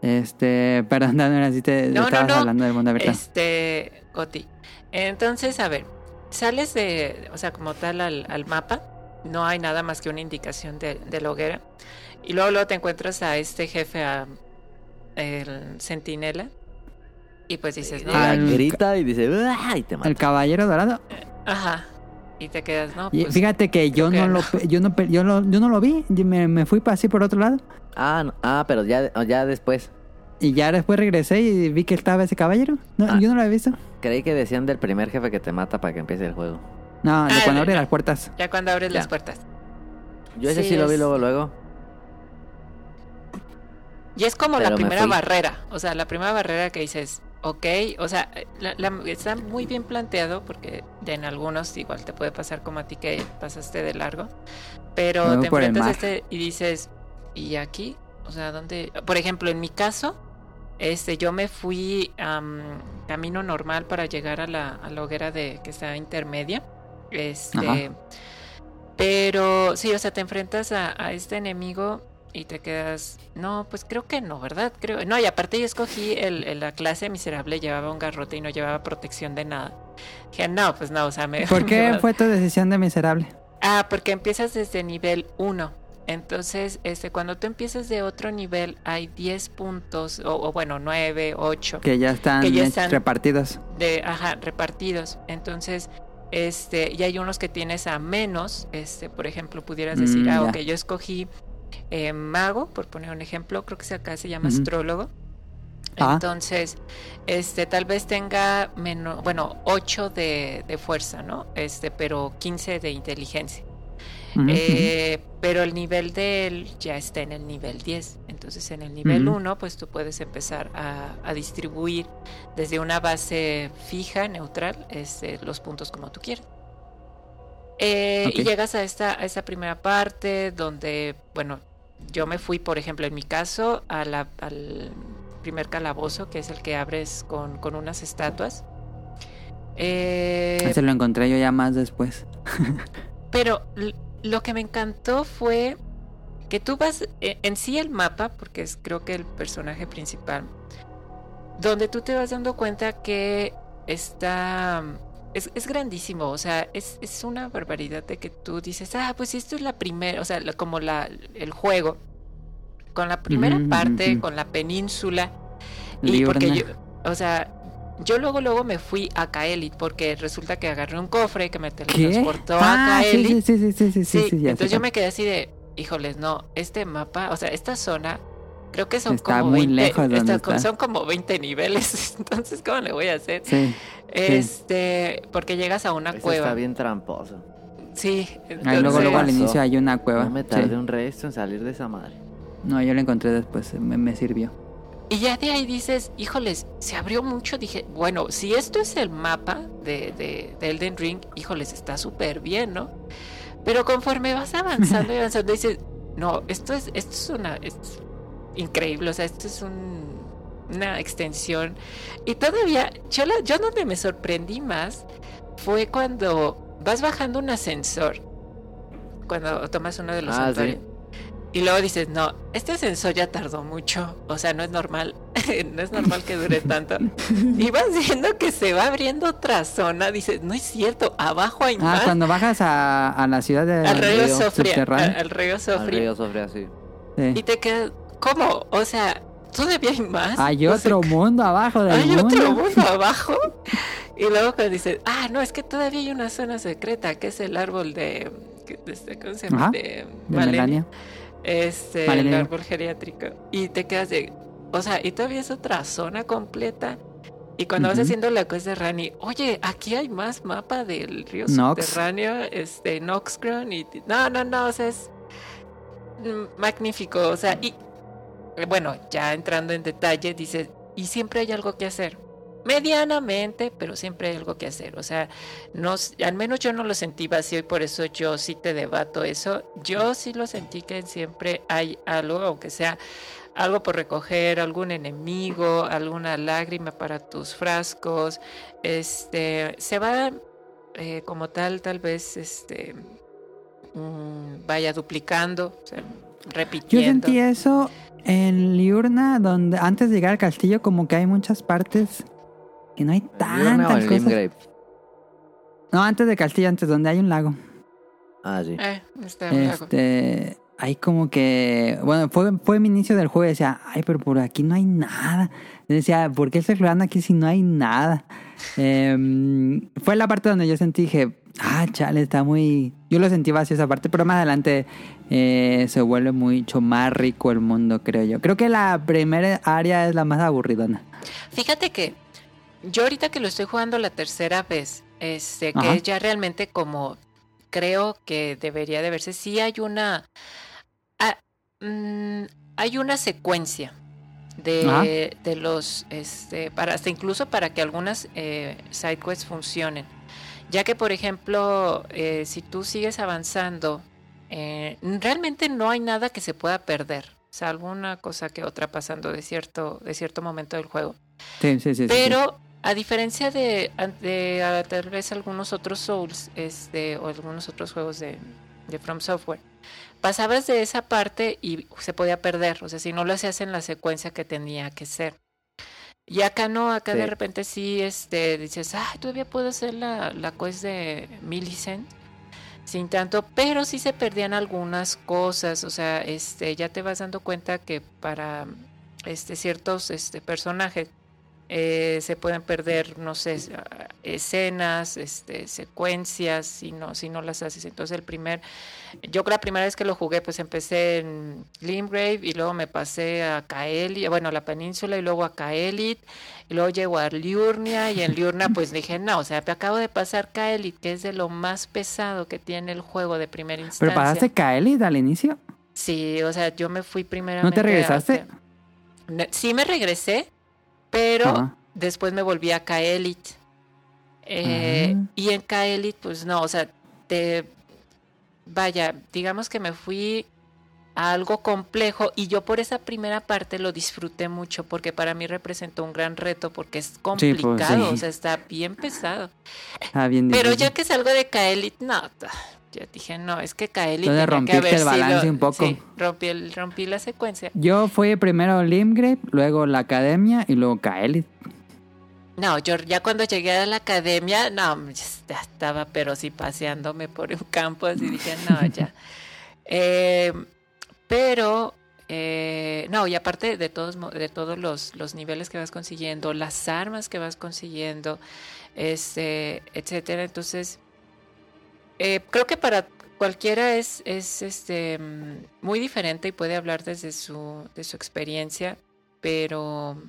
Este, perdón, Daniel, si te No, no, estabas no. hablando del mundo abierto. Este, Goti. Entonces, a ver, sales de, o sea, como tal al, al mapa, no hay nada más que una indicación de, de la hoguera. Y luego, luego te encuentras a este jefe, a el centinela. Y pues dices, no, Ah, grita y dice, "Ah", y te mata. El caballero dorado. ajá. Y te quedas, no, Y pues, fíjate que yo no, que lo, pe- yo no, yo lo, yo no lo vi. Me, me fui para así por otro lado. Ah, no- ah, pero ya, ya después. Y ya después regresé y vi que estaba ese caballero. No, Ah. Yo no lo había visto. Creí que decían del primer jefe que te mata para que empiece el juego. No, de Ah, cuando de- abre no. las puertas. ya cuando abres Ya. las puertas. Yo ese Sí, sí, lo vi luego, luego. Y es como la Pero primera barrera, o sea, la primera barrera que dices, ok, o sea, la- la- está muy bien planteado porque en algunos igual te puede pasar como a ti que pasaste de largo, pero Luego te enfrentas a este y dices, ¿y aquí? O sea, ¿dónde? Por ejemplo, en mi caso, este, yo me fui am, camino normal para llegar a la, a la hoguera de que está intermedia, este, Ajá. pero sí, o sea, te enfrentas a, a este enemigo y te quedas, no, pues creo que no, ¿verdad? Creo, no, y aparte yo escogí el, el- la clase miserable, llevaba un garrote y no llevaba protección de nada. Dije, no, pues no, o sea, me... ¿Por qué fue tu decisión de miserable? Ah, porque empiezas desde nivel 1. Entonces, este, cuando tú empiezas de otro nivel, hay 10 puntos, o, o bueno, 9, 8 Que ya están, Que ya están- repartidos. de, ajá, repartidos. Entonces, este, y hay unos que tienes a menos, este, por ejemplo, pudieras decir, Mm, ah, ya. ok, yo escogí eh, mago, por poner un ejemplo, creo que se- acá se llama astrólogo. Ah. Entonces, este, tal vez tenga menos, bueno, 8 de, de fuerza, ¿no? Este, pero 15 de inteligencia. Eh, pero el nivel de él ya está en el nivel 10. Entonces en el nivel. 1 pues tú puedes empezar a, a distribuir desde una base fija, neutral, este, los puntos como tú quieras. Eh. Y llegas a esta, a esta primera parte donde, bueno, yo me fui, por ejemplo, en mi caso, a la- al primer calabozo, que es el que abres con, con unas estatuas. Eh, Ese lo encontré yo ya más después. pero lo que me encantó fue que tú vas e- en sí el mapa, porque es creo que el personaje principal, donde tú te vas dando cuenta que está... Es, es grandísimo, o sea, es, es una barbaridad de que tú dices, ah, pues esto es la primera, o sea, la- como la, el juego, con la primera parte, con la península, y porque yo, o sea, yo luego luego me fui a Kaelit porque resulta que agarré un cofre que me teletransportó Ah, a sí, Kaelit. sí, sí, sí, sí, sí, Sí, entonces yo me quedé así de, híjoles, no, este mapa, o sea, esta zona, creo que son Está como muy 20, lejos de donde está co- está. son como 20 niveles, entonces ¿cómo le voy a hacer? Sí. Este, porque llegas a una Eso cueva. está bien tramposo. Sí, Ahí luego, luego al inicio hay una cueva. No me Sí. tardé un resto en salir de esa madre. No, yo la encontré después, me, me sirvió. Y ya de ahí dices, híjoles, se abrió mucho. Dije, bueno, si esto es el mapa de, de, de Elden Ring, híjoles, está súper bien, ¿no? Pero conforme vas avanzando y avanzando, dices, no, esto es, esto es una. esto es increíble, o sea, esto es un- una extensión. Y todavía, yo, la, yo donde me sorprendí más fue cuando vas bajando un ascensor. Cuando tomas uno de los Ah, sí. Y luego dices, no, este ascensor ya tardó mucho. O sea, no es normal. no es normal que dure tanto. Y vas viendo que se va abriendo otra zona. Dices, no es cierto, abajo hay Ah, más. cuando bajas a, a la ciudad de al río río Sofría. Al, al río Al Sofría. río Sofría, sí. Sí. Y te quedas, ¿cómo? O sea, todavía hay más. Hay O sea, otro mundo abajo del hay mundo. otro mundo abajo. Y luego cuando dices, ah, no, es que todavía hay una zona secreta, que es el árbol de. de- ¿Cómo se llama? Ajá, De. Melania. Este, el árbol geriátrico. Y te quedas de. O sea, y todavía es otra zona completa. Y cuando vas haciendo la quest de Rani, oye, aquí hay más mapa del río Nox. subterráneo, este, Noxcron y... No, no, no, o sea, es mm, magnífico, o sea, y... eh, Bueno, ya entrando en detalle, dices, y siempre hay algo que hacer. Medianamente, pero siempre hay algo que hacer. O sea, no, al menos yo no lo sentí vacío y por eso yo sí te debato eso. Yo sí lo sentí que siempre hay algo, aunque sea algo por recoger, algún enemigo, alguna lágrima para tus frascos. Este, se va eh, como tal, tal vez, este, mm, vaya duplicando, o sea, Yo repitiendo. sentí eso en Liurna, donde antes de llegar al castillo, como que hay muchas partes que no hay ¿Liurna o tantas cosas. Limgrave? No, antes del castillo, antes donde hay un lago. Ah, sí. Eh, lago. Este, hay como que, bueno, fue, fue mi inicio del juego y decía, ay, pero por aquí no hay nada. Yo decía, ¿por qué estoy explorando aquí si no hay nada? Em, fue la parte donde yo sentí, dije, ah, chale, está muy... Yo lo sentí vacío esa parte, pero más adelante eh, se vuelve mucho más rico el mundo, creo yo. Creo que la primera área es la más aburridona. Fíjate que yo ahorita que lo estoy jugando la tercera vez, este, que es ya realmente como creo que debería de verse, sí hay una ah, mm, hay una secuencia de, de los este para hasta incluso para que algunas eh, side quests funcionen. Ya que por ejemplo, eh, si tú sigues avanzando, eh, realmente no hay nada que se pueda perder, salvo una cosa que otra pasando de cierto, de cierto momento del juego. Sí, sí, sí. sí, sí. Pero a diferencia de, de, ah, tal vez algunos otros Souls este, o algunos otros juegos de, de From Software, pasabas de esa parte y se podía perder. O sea, si no lo hacías en la secuencia que tenía que ser. Y acá no, acá de repente sí este, dices, ah, todavía puedo hacer la, la quest de Millicent sin tanto, pero sí se perdían algunas cosas, o sea, este, ya te vas dando cuenta que para este, ciertos este, personajes eh, se pueden perder, no sé, ah, escenas, este, secuencias, si no, si no las haces. Entonces el primer, yo la primera vez que lo jugué, pues empecé en Limgrave y luego me pasé a Kaelit, bueno, a la península y luego a Kaelit y luego llego a Liurnia y en Liurnia pues dije, no, o sea, me acabo de pasar Kaelit, que es de lo más pesado que tiene el juego de primera instancia. ¿Pero pasaste Kaelit al inicio? Sí, o sea, yo me fui primeramente. ¿No te regresaste? Sí me regresé, pero después me volví a Kaelit. Eh, Ah. Y en Kaelit, pues no, o sea, te... Vaya, digamos que me fui a algo complejo y yo por esa primera parte lo disfruté mucho porque para mí representó un gran reto porque es complicado, sí. o sea, está bien pesado. Ah, bien Pero ya que salgo de Kaelit, no, ya dije, no, es que Kaelit Entonces que rompiste haber el balance sido- un poco. Sí, rompí, el- rompí la secuencia. Yo fui primero Limgrave, luego la academia y luego Kaelit. No, yo ya cuando llegué a la academia, no, ya estaba, pero sí paseándome por un campo, así dije, no, ya. Eh, pero Eh, no, y aparte de todos, de todos los, los niveles que vas consiguiendo, las armas que vas consiguiendo, este, etcétera. Entonces, eh, creo que para cualquiera es, es este, muy diferente y puede hablar desde su, de su experiencia, pero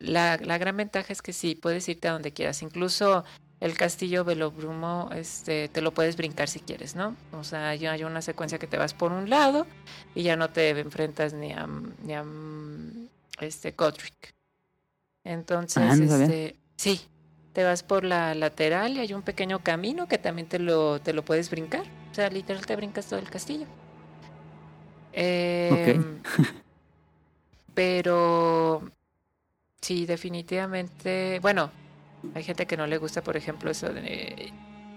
la, la gran ventaja es que sí, puedes irte a donde quieras. Incluso el castillo Velobrumo este, te lo puedes brincar si quieres, ¿no? O sea, ya hay una secuencia que te vas por un lado y ya no te enfrentas ni a, ni a este, Godric. Entonces, Ah, no este, sí, te vas por la lateral y hay un pequeño camino que también te lo, te lo puedes brincar. O sea, literal te brincas todo el castillo. Em, pero sí, definitivamente. Bueno, hay gente que no le gusta, por ejemplo, eso de,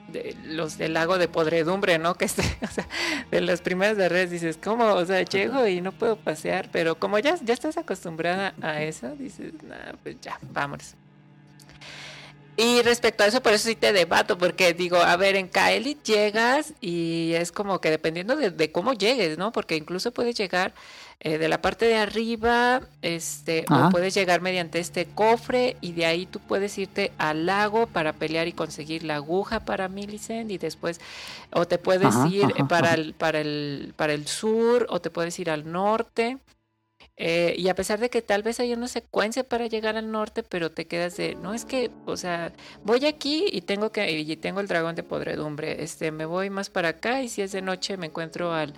de los del lago de podredumbre, ¿no? Que este, o sea, de las primeras de redes dices, ¿cómo? O sea, llego y no puedo pasear, pero como ya, ya estás acostumbrada a eso, dices, nah, pues ya, vámonos. Y respecto a eso, por eso sí te debato, porque digo, a ver, en Kaelit llegas y es como que dependiendo de, de cómo llegues, ¿no? Porque incluso puedes llegar eh, de la parte de arriba, este, Ajá. o puedes llegar mediante este cofre y de ahí tú puedes irte al lago para pelear y conseguir la aguja para Millicent y después, o te puedes Ajá, ir para el, para el, para el sur, o te puedes ir al norte. Eh, y a pesar de que tal vez hay una secuencia para llegar al norte, pero te quedas de, no es que, o sea, voy aquí y tengo que, y tengo el dragón de podredumbre, este, me voy más para acá y si es de noche me encuentro al,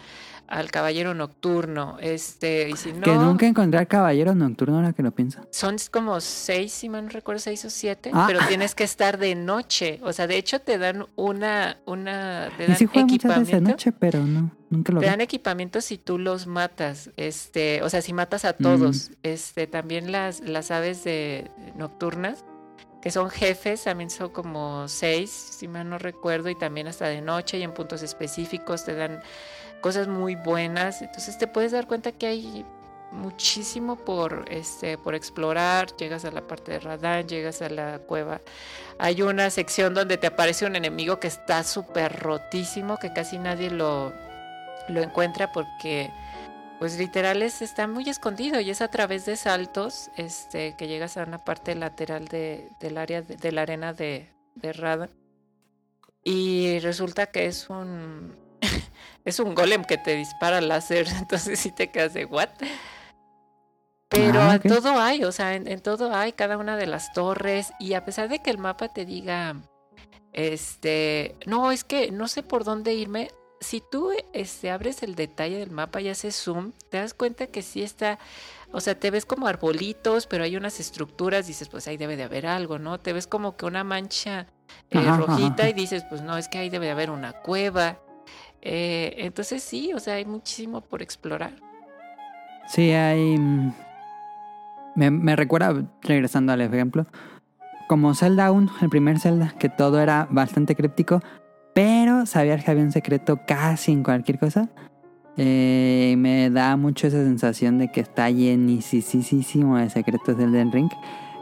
al caballero nocturno, este, y si no, Que nunca encontré al caballero nocturno ahora que lo pienso. son como seis, si mal no recuerdo, seis o siete, Ah. pero tienes que estar de noche, o sea, de hecho te dan una, una, te Y sí juega muchas veces de noche, pero no, nunca lo Te vi. dan equipamiento si tú los matas, este, o sea, si matas a Mm. todos, este, también las, las aves de nocturnas, que son jefes, también son como seis, si mal no recuerdo, y también hasta de noche y en puntos específicos te dan cosas muy buenas, entonces te puedes dar cuenta que hay muchísimo por este por explorar, llegas a la parte de Radán, llegas a la cueva. Hay una sección donde te aparece un enemigo que está súper rotísimo, que casi nadie lo, lo encuentra porque pues literal es, está muy escondido y es a través de saltos este que llegas a una parte lateral de, del área de, de la arena de, de Radha. Y resulta que es un es un golem que te dispara láser entonces sí te quedas de what pero Ah, todo hay, o sea, en, en todo hay cada una de las torres y a pesar de que el mapa te diga, este, no, es que no sé por dónde irme, si tú este, abres el detalle del mapa y haces zoom, te das cuenta que sí está, o sea, te ves como arbolitos, pero hay unas estructuras, dices, pues ahí debe de haber algo, ¿no? Te ves como que una mancha eh, Ajá, rojita ajá. y dices, pues no, es que ahí debe de haber una cueva. Eh, entonces sí, o sea, hay muchísimo por explorar. Sí, hay... Me, me recuerda, regresando al ejemplo, como Zelda 1, el primer Zelda, que todo era bastante críptico, pero sabías que había un secreto casi en cualquier cosa. Eh, me da mucho esa sensación de que está llenísimo de secretos del Elden Ring,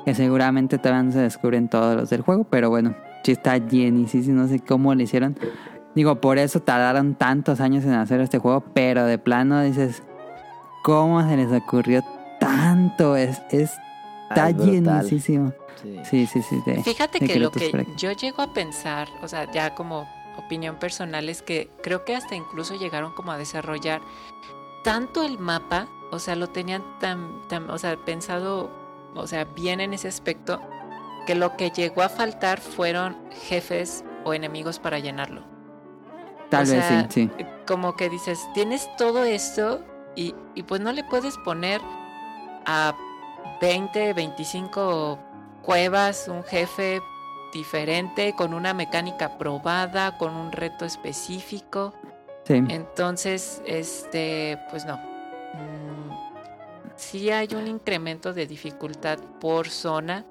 que seguramente todavía no se descubren todos los del juego, pero bueno, sí está llenísimo, no sé cómo lo hicieron. Digo, por eso tardaron tantos años en hacer este juego, pero de plano dices, ¿cómo se les ocurrió tanto? Es, es está es llenísimo. Sí. Sí, sí, sí. de- Fíjate de que lo que yo llego a pensar, o sea, ya como opinión personal, es que creo que hasta incluso llegaron como a desarrollar tanto el mapa, o sea, lo tenían tan, tan o sea, pensado, o sea, bien en ese aspecto, que lo que llegó a faltar fueron jefes o enemigos para llenarlo. Tal o vez sí, sí. Como que dices, tienes todo esto y, y pues no le puedes poner a 20, 25 cuevas, un jefe diferente, con una mecánica probada, con un reto específico. sí. Entonces, este, pues no. Mm, sí hay un incremento de dificultad por zona,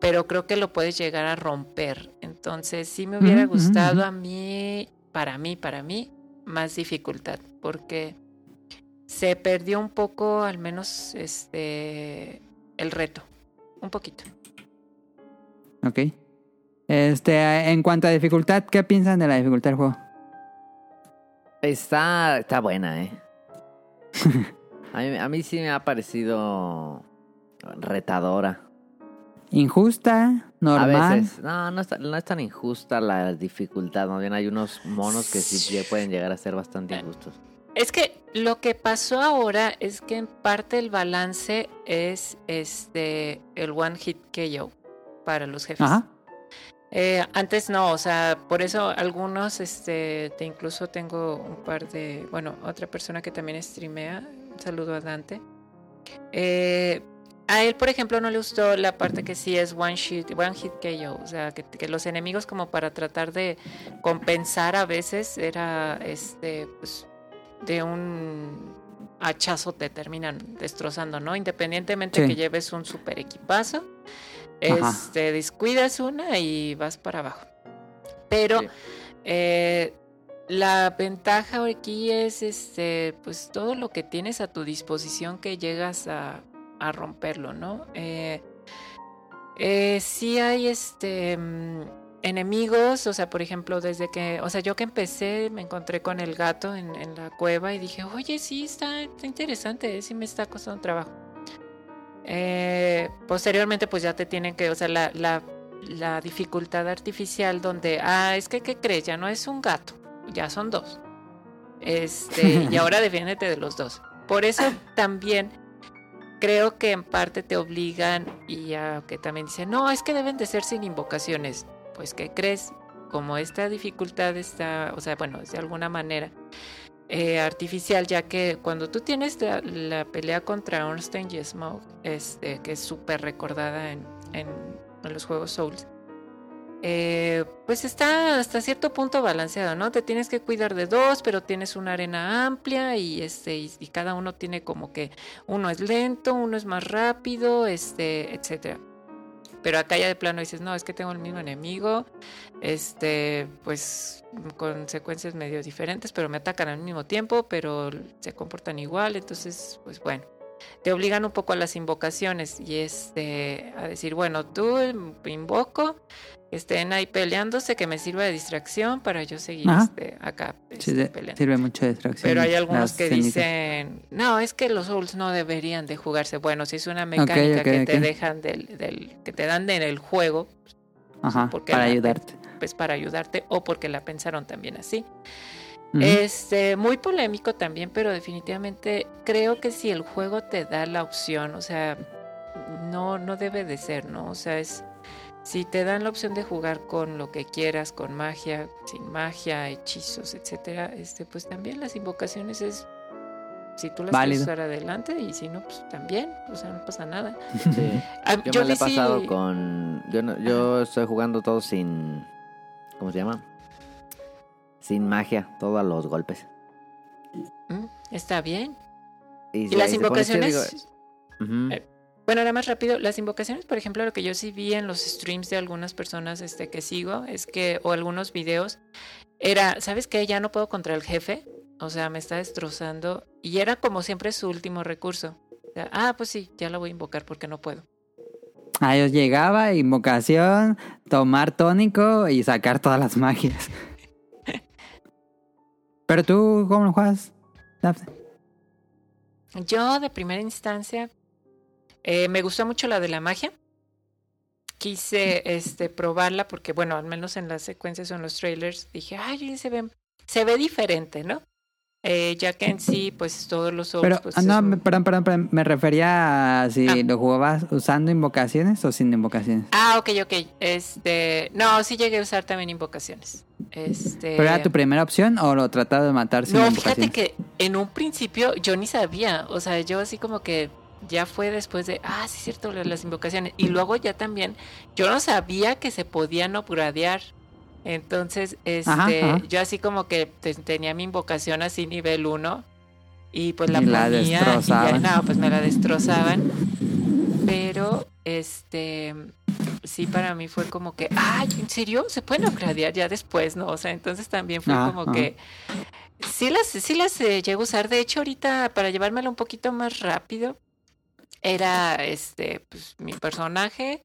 pero creo que lo puedes llegar a romper. Entonces, sí me hubiera Ujú, ujú, gustado a mí, para mí, para mí, más dificultad, porque se perdió un poco, al menos, este, el reto, un poquito. Ok. Este, en cuanto a dificultad, ¿qué piensan de la dificultad del juego? Está, está buena, ¿eh? A mí, a mí sí me ha parecido retadora. Injusta, A normal. veces. No, no, está- no es tan injusta la dificultad. Más bien hay unos monos que sí pueden llegar a ser bastante injustos. Es que lo que pasó ahora es que en parte el balance es este el one hit KO para los jefes. Ajá. Eh, antes no, o sea, por eso algunos, este, te incluso tengo un par de, bueno, otra persona que también streamea, un saludo a Dante. Eh, a él, por ejemplo, no le gustó la parte que sí es one hit, one hit KO, o sea, que, que los enemigos como para tratar de compensar a veces era, este, pues, de un hachazo te terminan destrozando, ¿no? Independientemente Sí. que lleves un super equipazo. Este, descuidas una y vas para abajo. Pero Sí. eh, la ventaja aquí es este, pues todo lo que tienes a tu disposición que llegas a, a romperlo, ¿no? Eh, eh, sí hay este mm, enemigos, o sea, por ejemplo, desde que, o sea, yo que empecé me encontré con el gato en, en la cueva y dije, oye, sí, está, está interesante, sí me está costando trabajo. Eh, posteriormente, pues ya te tienen que, o sea, la, la, la dificultad artificial donde, ah, es que, ¿qué crees? Ya no es un gato, ya son dos. Este, y ahora defiéndete de los dos. Por eso también creo que en parte te obligan y a que también dicen, no, es que deben de ser sin invocaciones. Pues, ¿qué crees? Como esta dificultad está, o sea, bueno, es de alguna manera eh, artificial, ya que cuando tú tienes la, pelea contra Ornstein y Smoke, este, que es súper recordada en, en- los juegos Souls, eh, pues está hasta cierto punto balanceado, ¿no? Te tienes que cuidar de dos, pero tienes una arena amplia y este y cada uno tiene como que uno es lento, uno es más rápido, este, etcétera. Pero acá ya de plano dices, no, es que tengo el mismo enemigo, este, pues con secuencias medio diferentes, pero me atacan al mismo tiempo, pero se comportan igual, entonces, pues bueno, te obligan un poco a las invocaciones y este, a decir, bueno, tú invoco, que estén ahí peleándose, que me sirva de distracción para yo seguir este, acá Sí, este, peleando. sirve mucho de distracción. Pero hay algunos que cenizas. dicen, no, es que los Souls no deberían de jugarse. Bueno, si es una mecánica que te dejan del, del, que te dan en el juego, Ajá, porque para la- ayudarte. pues para ayudarte o porque la pensaron también así. Este, muy polémico también, pero definitivamente creo que si el juego te da la opción, o sea, no, no debe de ser, ¿no? O sea, es si te dan la opción de jugar con lo que quieras, con magia, sin magia, hechizos, etcétera, este, pues también las invocaciones es si tú las Válido. quieres usar adelante y si no, pues también, o sea, no pasa nada. Sí. Ah, Yo, me lo he sí- pasado con. Yo, no- yo estoy jugando todo sin. ¿Cómo se llama? Sin magia, todo a los golpes. Mm, Está bien. Y, las chido, invocaciones. Eh, Bueno, ahora más rápido, las invocaciones, por ejemplo, lo que yo sí vi en los streams de algunas personas este, que sigo, es que, o algunos videos, era, ¿sabes qué? Ya no puedo contra el jefe, o sea, me está destrozando, y era como siempre su último recurso. O sea, ah, pues sí, ya la voy a invocar porque no puedo. A ellos llegaba, invocación, tomar tónico y sacar todas las magias. Pero tú, ¿cómo lo juegas? Yo, de primera instancia, eh, me gustó mucho la de la magia. Quise este, probarla porque, bueno, al menos en las secuencias o en los trailers, dije, ay, se ve, se ve diferente, ¿no? Eh, ya que en sí, pues todos los Pero, pues, ah, no, un- perdón, perdón, perdón, me refería a si Ah. lo jugabas usando invocaciones o sin invocaciones. Ah, ok, ok. Este, no, sí llegué a usar también invocaciones. Este, ¿Pero era tu primera opción o lo trataba de matar sin no, invocaciones? fíjate que en un principio yo ni sabía, o sea, yo así como que ya fue después de, ah, sí es cierto, la- las invocaciones. Y luego ya también, yo no sabía que se podían upgradear. Entonces, este, Ajá, ajá. yo así como que te- tenía mi invocación así nivel 1 y pues la Y la ponía y ya, no, pues me la destrozaban. Pero, este, sí para mí fue como que, ay, ¿en serio? ¿Se pueden upgradear ya después, no? O sea, entonces también fue Ah, como ah. que sí las, sí las eh, llego a usar. De hecho, ahorita para llevármelo un poquito más rápido, era este, pues, mi personaje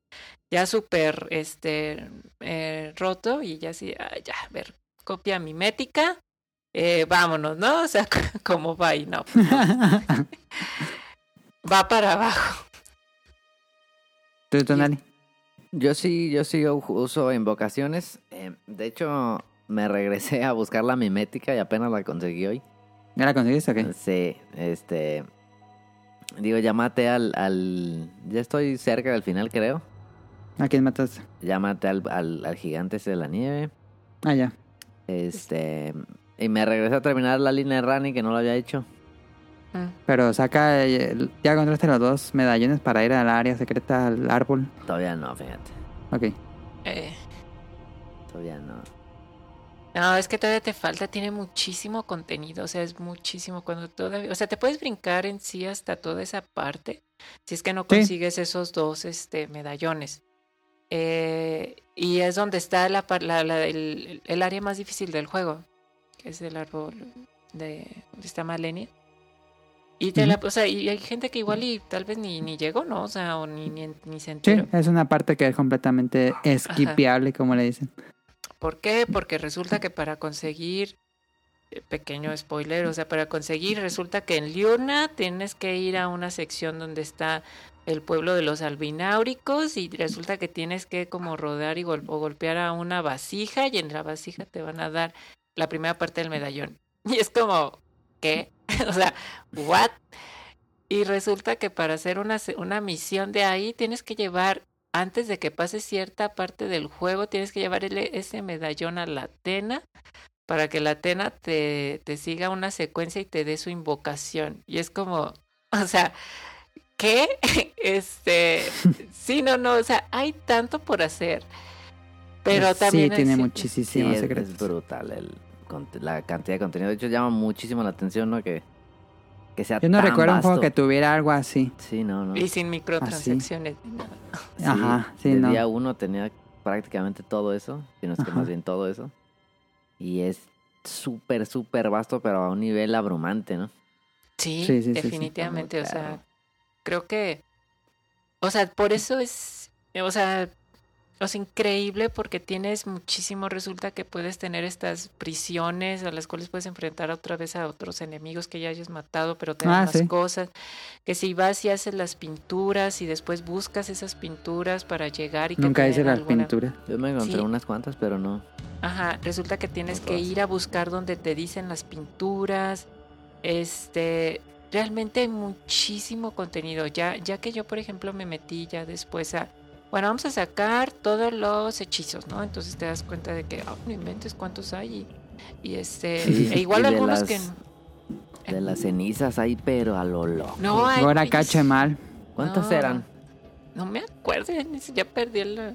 ya súper este, eh, roto y ya así, ah, ya, a ver, copia mimética eh, vámonos, ¿no? O sea, ¿cómo va y no? pues va para abajo. ¿Tú, Tonali? Yo sí, yo sí uso invocaciones. Eh, de hecho, me regresé a buscar la mimética y apenas la conseguí hoy. ¿Ya la conseguiste o qué? Sí, este. Digo, ya maté al, al. Ya estoy cerca del final, creo. ¿A quién mataste? Ya maté al, al, al gigante ese de la nieve. Ah, ya. Este. Y me regresé a terminar la línea de Rani que no lo había hecho. Mm. Pero saca... eh, ¿Ya encontraste los dos medallones para ir al área secreta, al árbol? Todavía no, fíjate. Ok. Eh, Todavía no. No, es que todavía te falta, tiene muchísimo contenido, o sea, es muchísimo cuando todavía, o sea, te puedes brincar en sí hasta toda esa parte, si es que no Sí. consigues esos dos, este, medallones. Eh, y es donde está la, la- la- el, el área más difícil del juego, que es el árbol de donde está Malenia. Y te la, o sea, y hay gente que igual y tal vez ni, ni llegó, ¿no? O sea, o ni, ni, ni se Sí, enteró. es una parte que es completamente esquipeable, como le dicen. ¿Por qué? Porque resulta que para conseguir, eh, pequeño spoiler, o sea, para conseguir, resulta que en Liurna tienes que ir a una sección donde está el pueblo de los albináuricos y resulta que tienes que como rodar y gol- o golpear a una vasija y en la vasija te van a dar la primera parte del medallón. Y es como, ¿qué? o sea, ¿what? Y resulta que para hacer una, una misión de ahí tienes que llevar antes de que pase cierta parte del juego, tienes que llevar ese medallón a la Atena para que la Atena te, te siga una secuencia y te dé su invocación. Y es como, o sea, ¿qué? Este, sí, no, no, o sea, hay tanto por hacer. Pero sí, también hay tiene Sí, muchísimos es, secretos. es brutal el, la cantidad de contenido. De hecho, llama muchísimo la atención, ¿no? Que, que sea Yo no tan recuerdo un juego vasto. que tuviera algo así. Sí, no, no. Y sin microtransacciones. Sí, Ajá, sí, no. día uno tenía prácticamente todo eso, si no es que Ajá. más bien todo eso. Y es súper, súper vasto, pero a un nivel abrumante, ¿no? Sí, Sí, sí, sí, sí. definitivamente. O sea. Creo que. O sea, por eso es. O sea, es increíble porque tienes muchísimo. Resulta que puedes tener estas prisiones a las cuales puedes enfrentar otra vez a otros enemigos que ya hayas matado, pero te dan Ah, más sí. cosas. Que si vas y haces las pinturas y después buscas esas pinturas para llegar y que Nunca te hice den la alguna- pintura. Yo me encontré Sí. unas cuantas, pero no. Ajá, resulta que tienes No que ir a buscar donde te dicen las pinturas. Este, realmente hay muchísimo contenido. Ya, ya que yo, por ejemplo, me metí ya después a, bueno, vamos a sacar todos los hechizos, ¿no? Entonces te das cuenta de que, ah, no inventes cuántos hay. Y, y este, Sí, e igual y algunos las- que De las cenizas ahí, pero a lo loco. no hay. Ahora pues, cache mal. ¿Cuántas no. eran? No me acuerdo, ya ni si- ya perdí la,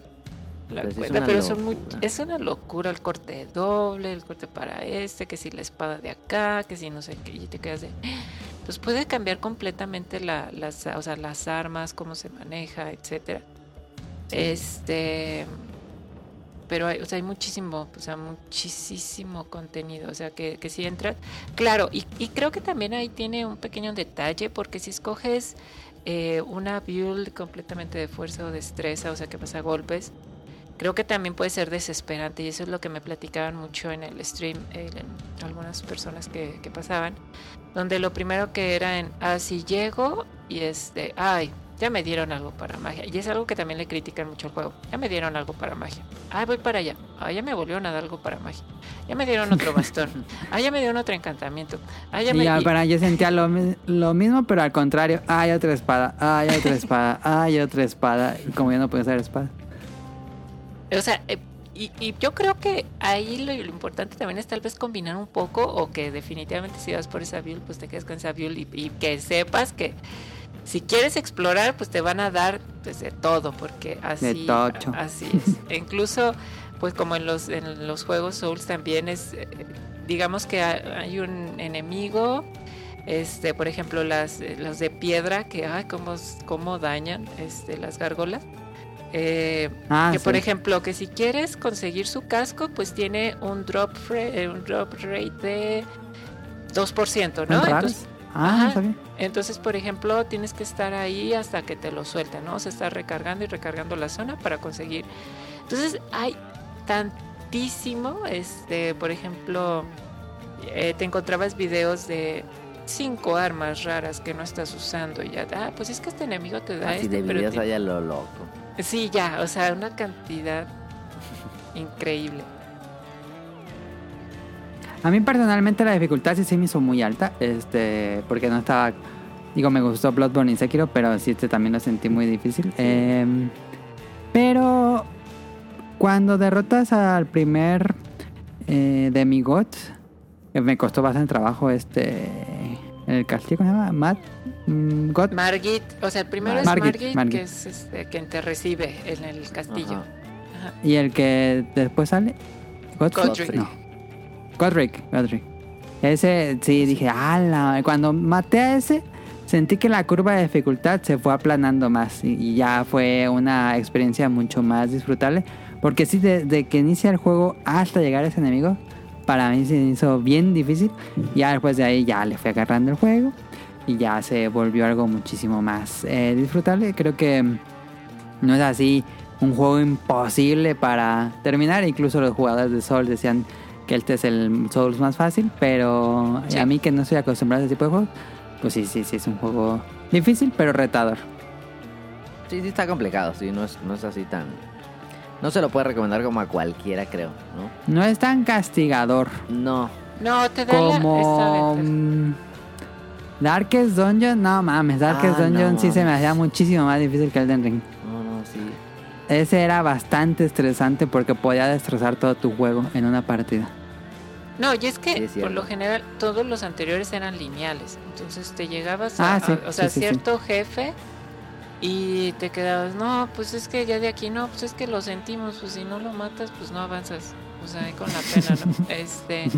la Pues es cuenta, una pero son muy- es una locura el corte doble, el corte para este, que si la espada de acá, que si no sé qué, y te quedas de... Pues puede cambiar completamente la, las, o sea, las armas, cómo se maneja, etcétera. Este... Pero hay, o sea, hay muchísimo, o sea, muchísimo contenido, o sea, que, que si entras... Claro, y, y creo que también ahí tiene un pequeño detalle, porque si escoges eh, una build completamente de fuerza o destreza, o sea que pasa golpes, creo que también puede ser desesperante y eso es lo que me platicaban mucho en el stream eh, en algunas personas que, que pasaban, donde lo primero que era en, ah, si llego y es de, ay, ya me dieron algo para magia. Y es algo que también le critican mucho al juego. Ya me dieron algo para magia. Ay, voy para allá. Ah, ya me volvieron a dar algo para magia. Ya me dieron otro bastón. Ah, ya me dieron otro encantamiento. Ah, ya me... ya, para yo sentía lo, lo mismo, pero al contrario. Hay otra espada, hay otra espada, hay otra espada. Y como yo no puedo usar espada. O sea, eh, y, y yo creo que ahí lo, lo importante también es tal vez combinar un poco o que definitivamente si vas por esa build, pues te quedes con esa build y, y que sepas que si quieres explorar, pues te van a dar pues, de todo, porque así, así es. E incluso, pues como en los, en los juegos Souls también es, eh, digamos que ha- hay un enemigo, este, por ejemplo, las, los de piedra, que, ay, cómo, cómo dañan este, las gárgolas. Eh, Ah, que por ejemplo, que si quieres conseguir su casco, pues tiene un drop, eh, un drop rate de 2%, ¿no? ¿Son raros? Entonces, Ah, ajá. está bien. entonces, por ejemplo, tienes que estar ahí hasta que te lo suelten, ¿no? Se está recargando y recargando la zona para conseguir. Entonces, hay tantísimo, este, por ejemplo, eh, te encontrabas videos de cinco armas raras que no estás usando y ya, ah, pues es que este enemigo te da Así este, de pero allá lo loco. Sí, ya, o sea, una cantidad increíble. A mí personalmente la dificultad sí se me hizo muy alta, este, porque no estaba, digo, me gustó Bloodborne y Sekiro, pero sí este también lo sentí muy difícil. Em, pero cuando derrotas al primer eh, demigod, eh, me costó bastante trabajo este, el castillo, ¿cómo se llama? Matt, God. Margit, o sea, el primero es Margit, Margit, Margit. que es este, quien te recibe en el castillo. Ajá. Ajá. y el que después sale, Godfrey? Godric. No. Godric, Godric. Ese sí dije, ala, cuando maté a ese sentí que la curva de dificultad se fue aplanando más y, y ya fue una experiencia mucho más disfrutable. Porque sí, desde que inicia el juego hasta llegar a ese enemigo, para mí se hizo bien difícil. Ya después de ahí ya le fui agarrando el juego y ya se volvió algo muchísimo más eh, disfrutable. Creo que mm, no es así un juego imposible para terminar. Incluso los jugadores de Souls decían que este es el Souls más fácil, pero Sí. a mí que no estoy acostumbrado a ese tipo de juegos, pues sí, sí, sí, es un juego difícil, pero retador. Sí, sí está complicado, sí, no es, no es así tan... No se lo puede recomendar como a cualquiera, creo, ¿no? No es tan castigador No, No, te da la- como mm, Darkest Dungeon. No mames, Darkest Ah, Dungeon no sí se me hacía muchísimo más difícil que Elden Ring. no, no, sí. Ese era bastante estresante porque podía destrozar todo tu juego en una partida. No, y es que Sí, es por lo general todos los anteriores eran lineales. Entonces te llegabas a, Ah, sí, a- o sea, sí, sí, sí. cierto jefe y te quedabas, no, pues es que ya de aquí no, pues es que lo sentimos, pues si no lo matas, pues no avanzas. O sea, con la pena, ¿no? Este.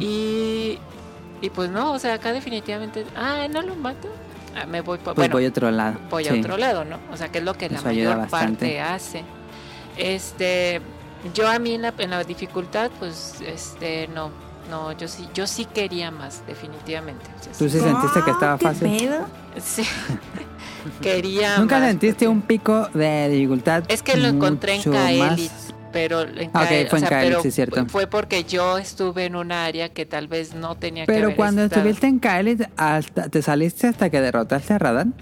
Y. Y pues no, o sea, acá definitivamente, ah, no lo mato. Ah, me voy. Pues bueno, voy a otro lado. voy a otro lado, ¿no? O sea, que es lo que la Eso mayor parte hace. Este, yo a mí en la, en la dificultad, pues, este, no, no, yo sí, yo sí quería más, definitivamente. O sea, ¿Tú sí sentiste que estaba ¿Qué fácil? pedo? sí. quería ¿Nunca más, sentiste porque- un pico de dificultad? Es que lo encontré en Kaelit, más? Pero en Ah, ok, Kael- fue o en sea, Kaelit, pero sí, cierto. fue porque yo estuve en un área que tal vez no tenía que Pero cuando estado. estuviste en Kaelit, hasta, ¿te saliste hasta que derrotaste a Radan?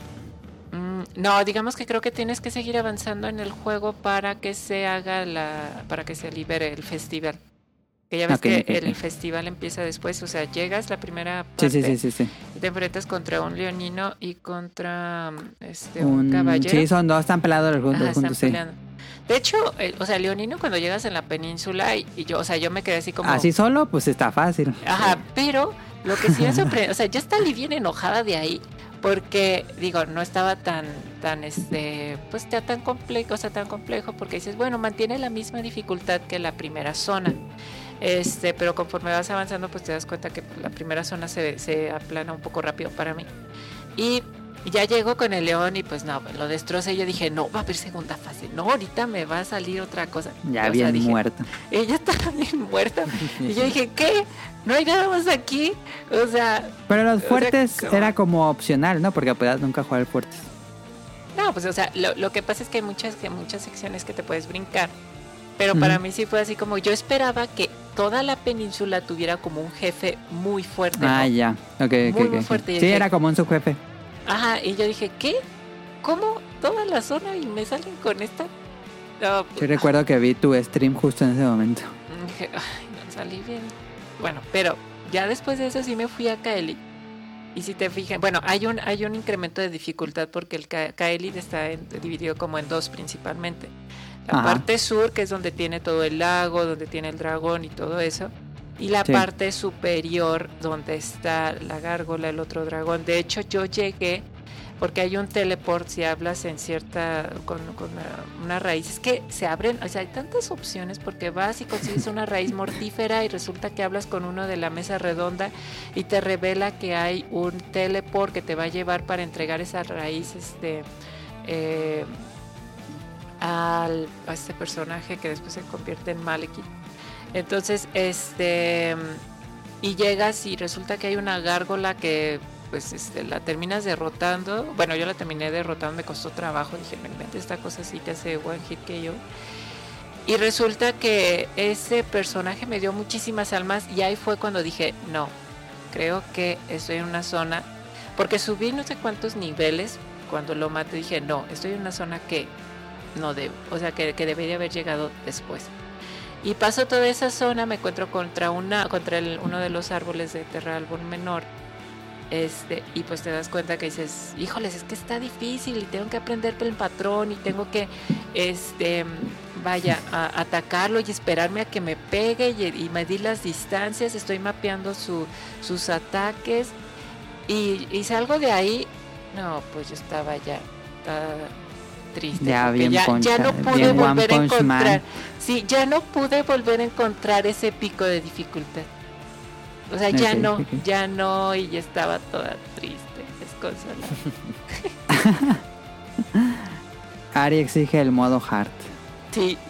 Mm, No, digamos que creo que tienes que seguir avanzando en el juego para que se haga la, para que se libere el festival. Que ya ves Ok, que ok, el festival empieza después, o sea, llegas la primera Sí, parte sí, sí, sí. te enfrentas contra un leonino y contra este un, Un- caballero. sí, son dos, están pelados los Ajá, juntos, están juntos sí. peleando. De hecho, o sea, leonino cuando llegas en la península y, y yo, o sea, yo me quedé así como Así solo, pues está fácil. Ajá, pero lo que sí me sorprendió, o sea, yo estaba bien enojada de ahí porque digo, no estaba tan tan este, pues ya tan complejo, o sea, tan complejo porque dices, bueno, mantiene la misma dificultad que la primera zona. Este, pero conforme vas avanzando, pues te das cuenta que la primera zona se, se aplana un poco rápido para mí. Y ya llego con el león y pues no, lo destrocé. Yo dije, no, va a haber segunda fase. No, ahorita me va a salir otra cosa. Ya O sea, bien dije, muerto. ella estaba bien muerta. Y yo dije, ¿qué? ¿No hay nada más aquí? O sea, Pero los o sea, fuertes como- era como opcional, ¿no? Porque podías nunca jugar fuertes. no, pues o sea, lo, lo que pasa es que hay muchas, que muchas secciones que te puedes brincar. Pero para mí sí fue así como yo esperaba que toda la península tuviera como un jefe muy fuerte. ¿no? Ah, ya. Ok, ok, Muy, ok. muy fuerte. Y Sí, dije- era como un subjefe. Ajá, y yo dije, ¿qué? ¿Cómo toda la zona y me salen con esta? No, Sí recuerdo que vi tu stream justo en ese momento. Dije, ay, no salí bien. Bueno, pero ya después de eso sí me fui a Kaeli. Y si te fijas, bueno, hay un, hay un incremento de dificultad porque el Ka- Kaeli está en- dividido como en dos principalmente. La Ajá. parte sur, que es donde tiene todo el lago, donde tiene el dragón y todo eso. Y la Sí. parte superior, donde está la gárgola, el otro dragón. De hecho, yo llegué porque hay un teleport si hablas en cierta con, con una, una raíz es que se abren o sea hay tantas opciones porque vas y consigues una raíz mortífera y resulta que hablas con uno de la mesa redonda y te revela que hay un teleport que te va a llevar para entregar esa raíz este eh, al, a este personaje que después se convierte en Malekith entonces este y llegas y resulta que hay una gárgola que pues este, la terminas derrotando. Bueno, yo la terminé derrotando, me costó trabajo. Dije, me invento esta cosa así te hace one hit que yo. Y resulta que ese personaje me dio muchísimas almas y ahí fue cuando dije, no, creo que estoy en una zona, porque subí no sé cuántos niveles, cuando lo maté dije, no, estoy en una zona que no debo, o sea, que, que debería haber llegado después. Y paso toda esa zona, me encuentro contra una, contra el- uno de los árboles de Terra Menor. Este, y pues te das cuenta que dices, híjoles, es que está difícil y tengo que aprender el patrón y tengo que, este, vaya, a- atacarlo y esperarme a que me pegue y, y medir las distancias, estoy mapeando su, sus ataques y, salgo de ahí, no, pues yo estaba ya, estaba triste. Ya bien ya, poncha- ya no pude volver a encontrar, Man. sí, ya no pude volver a encontrar ese pico de dificultad. O sea, ya no, ya no, y ya estaba toda triste, desconsolada. Ari exige el modo hard. Sí,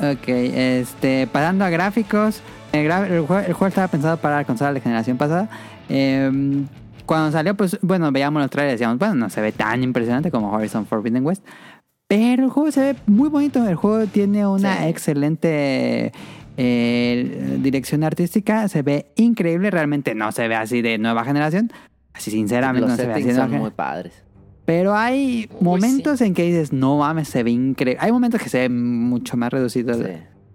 Ok, este, pasando a gráficos, el juego estaba pensado para la consola de generación pasada. Em, cuando salió, pues, bueno, veíamos los trailers y decíamos, bueno, no se ve tan impresionante como Horizon Forbidden West. Pero el juego se ve muy bonito. El juego tiene una Sí. excelente eh, dirección artística. Se ve increíble. Realmente no se ve así de nueva generación. Así, sinceramente, Los no se ve así de nueva son muy padres. Pero hay Uy, momentos en que dices, no mames, se ve increíble. Hay momentos que se ve mucho más reducido Sí.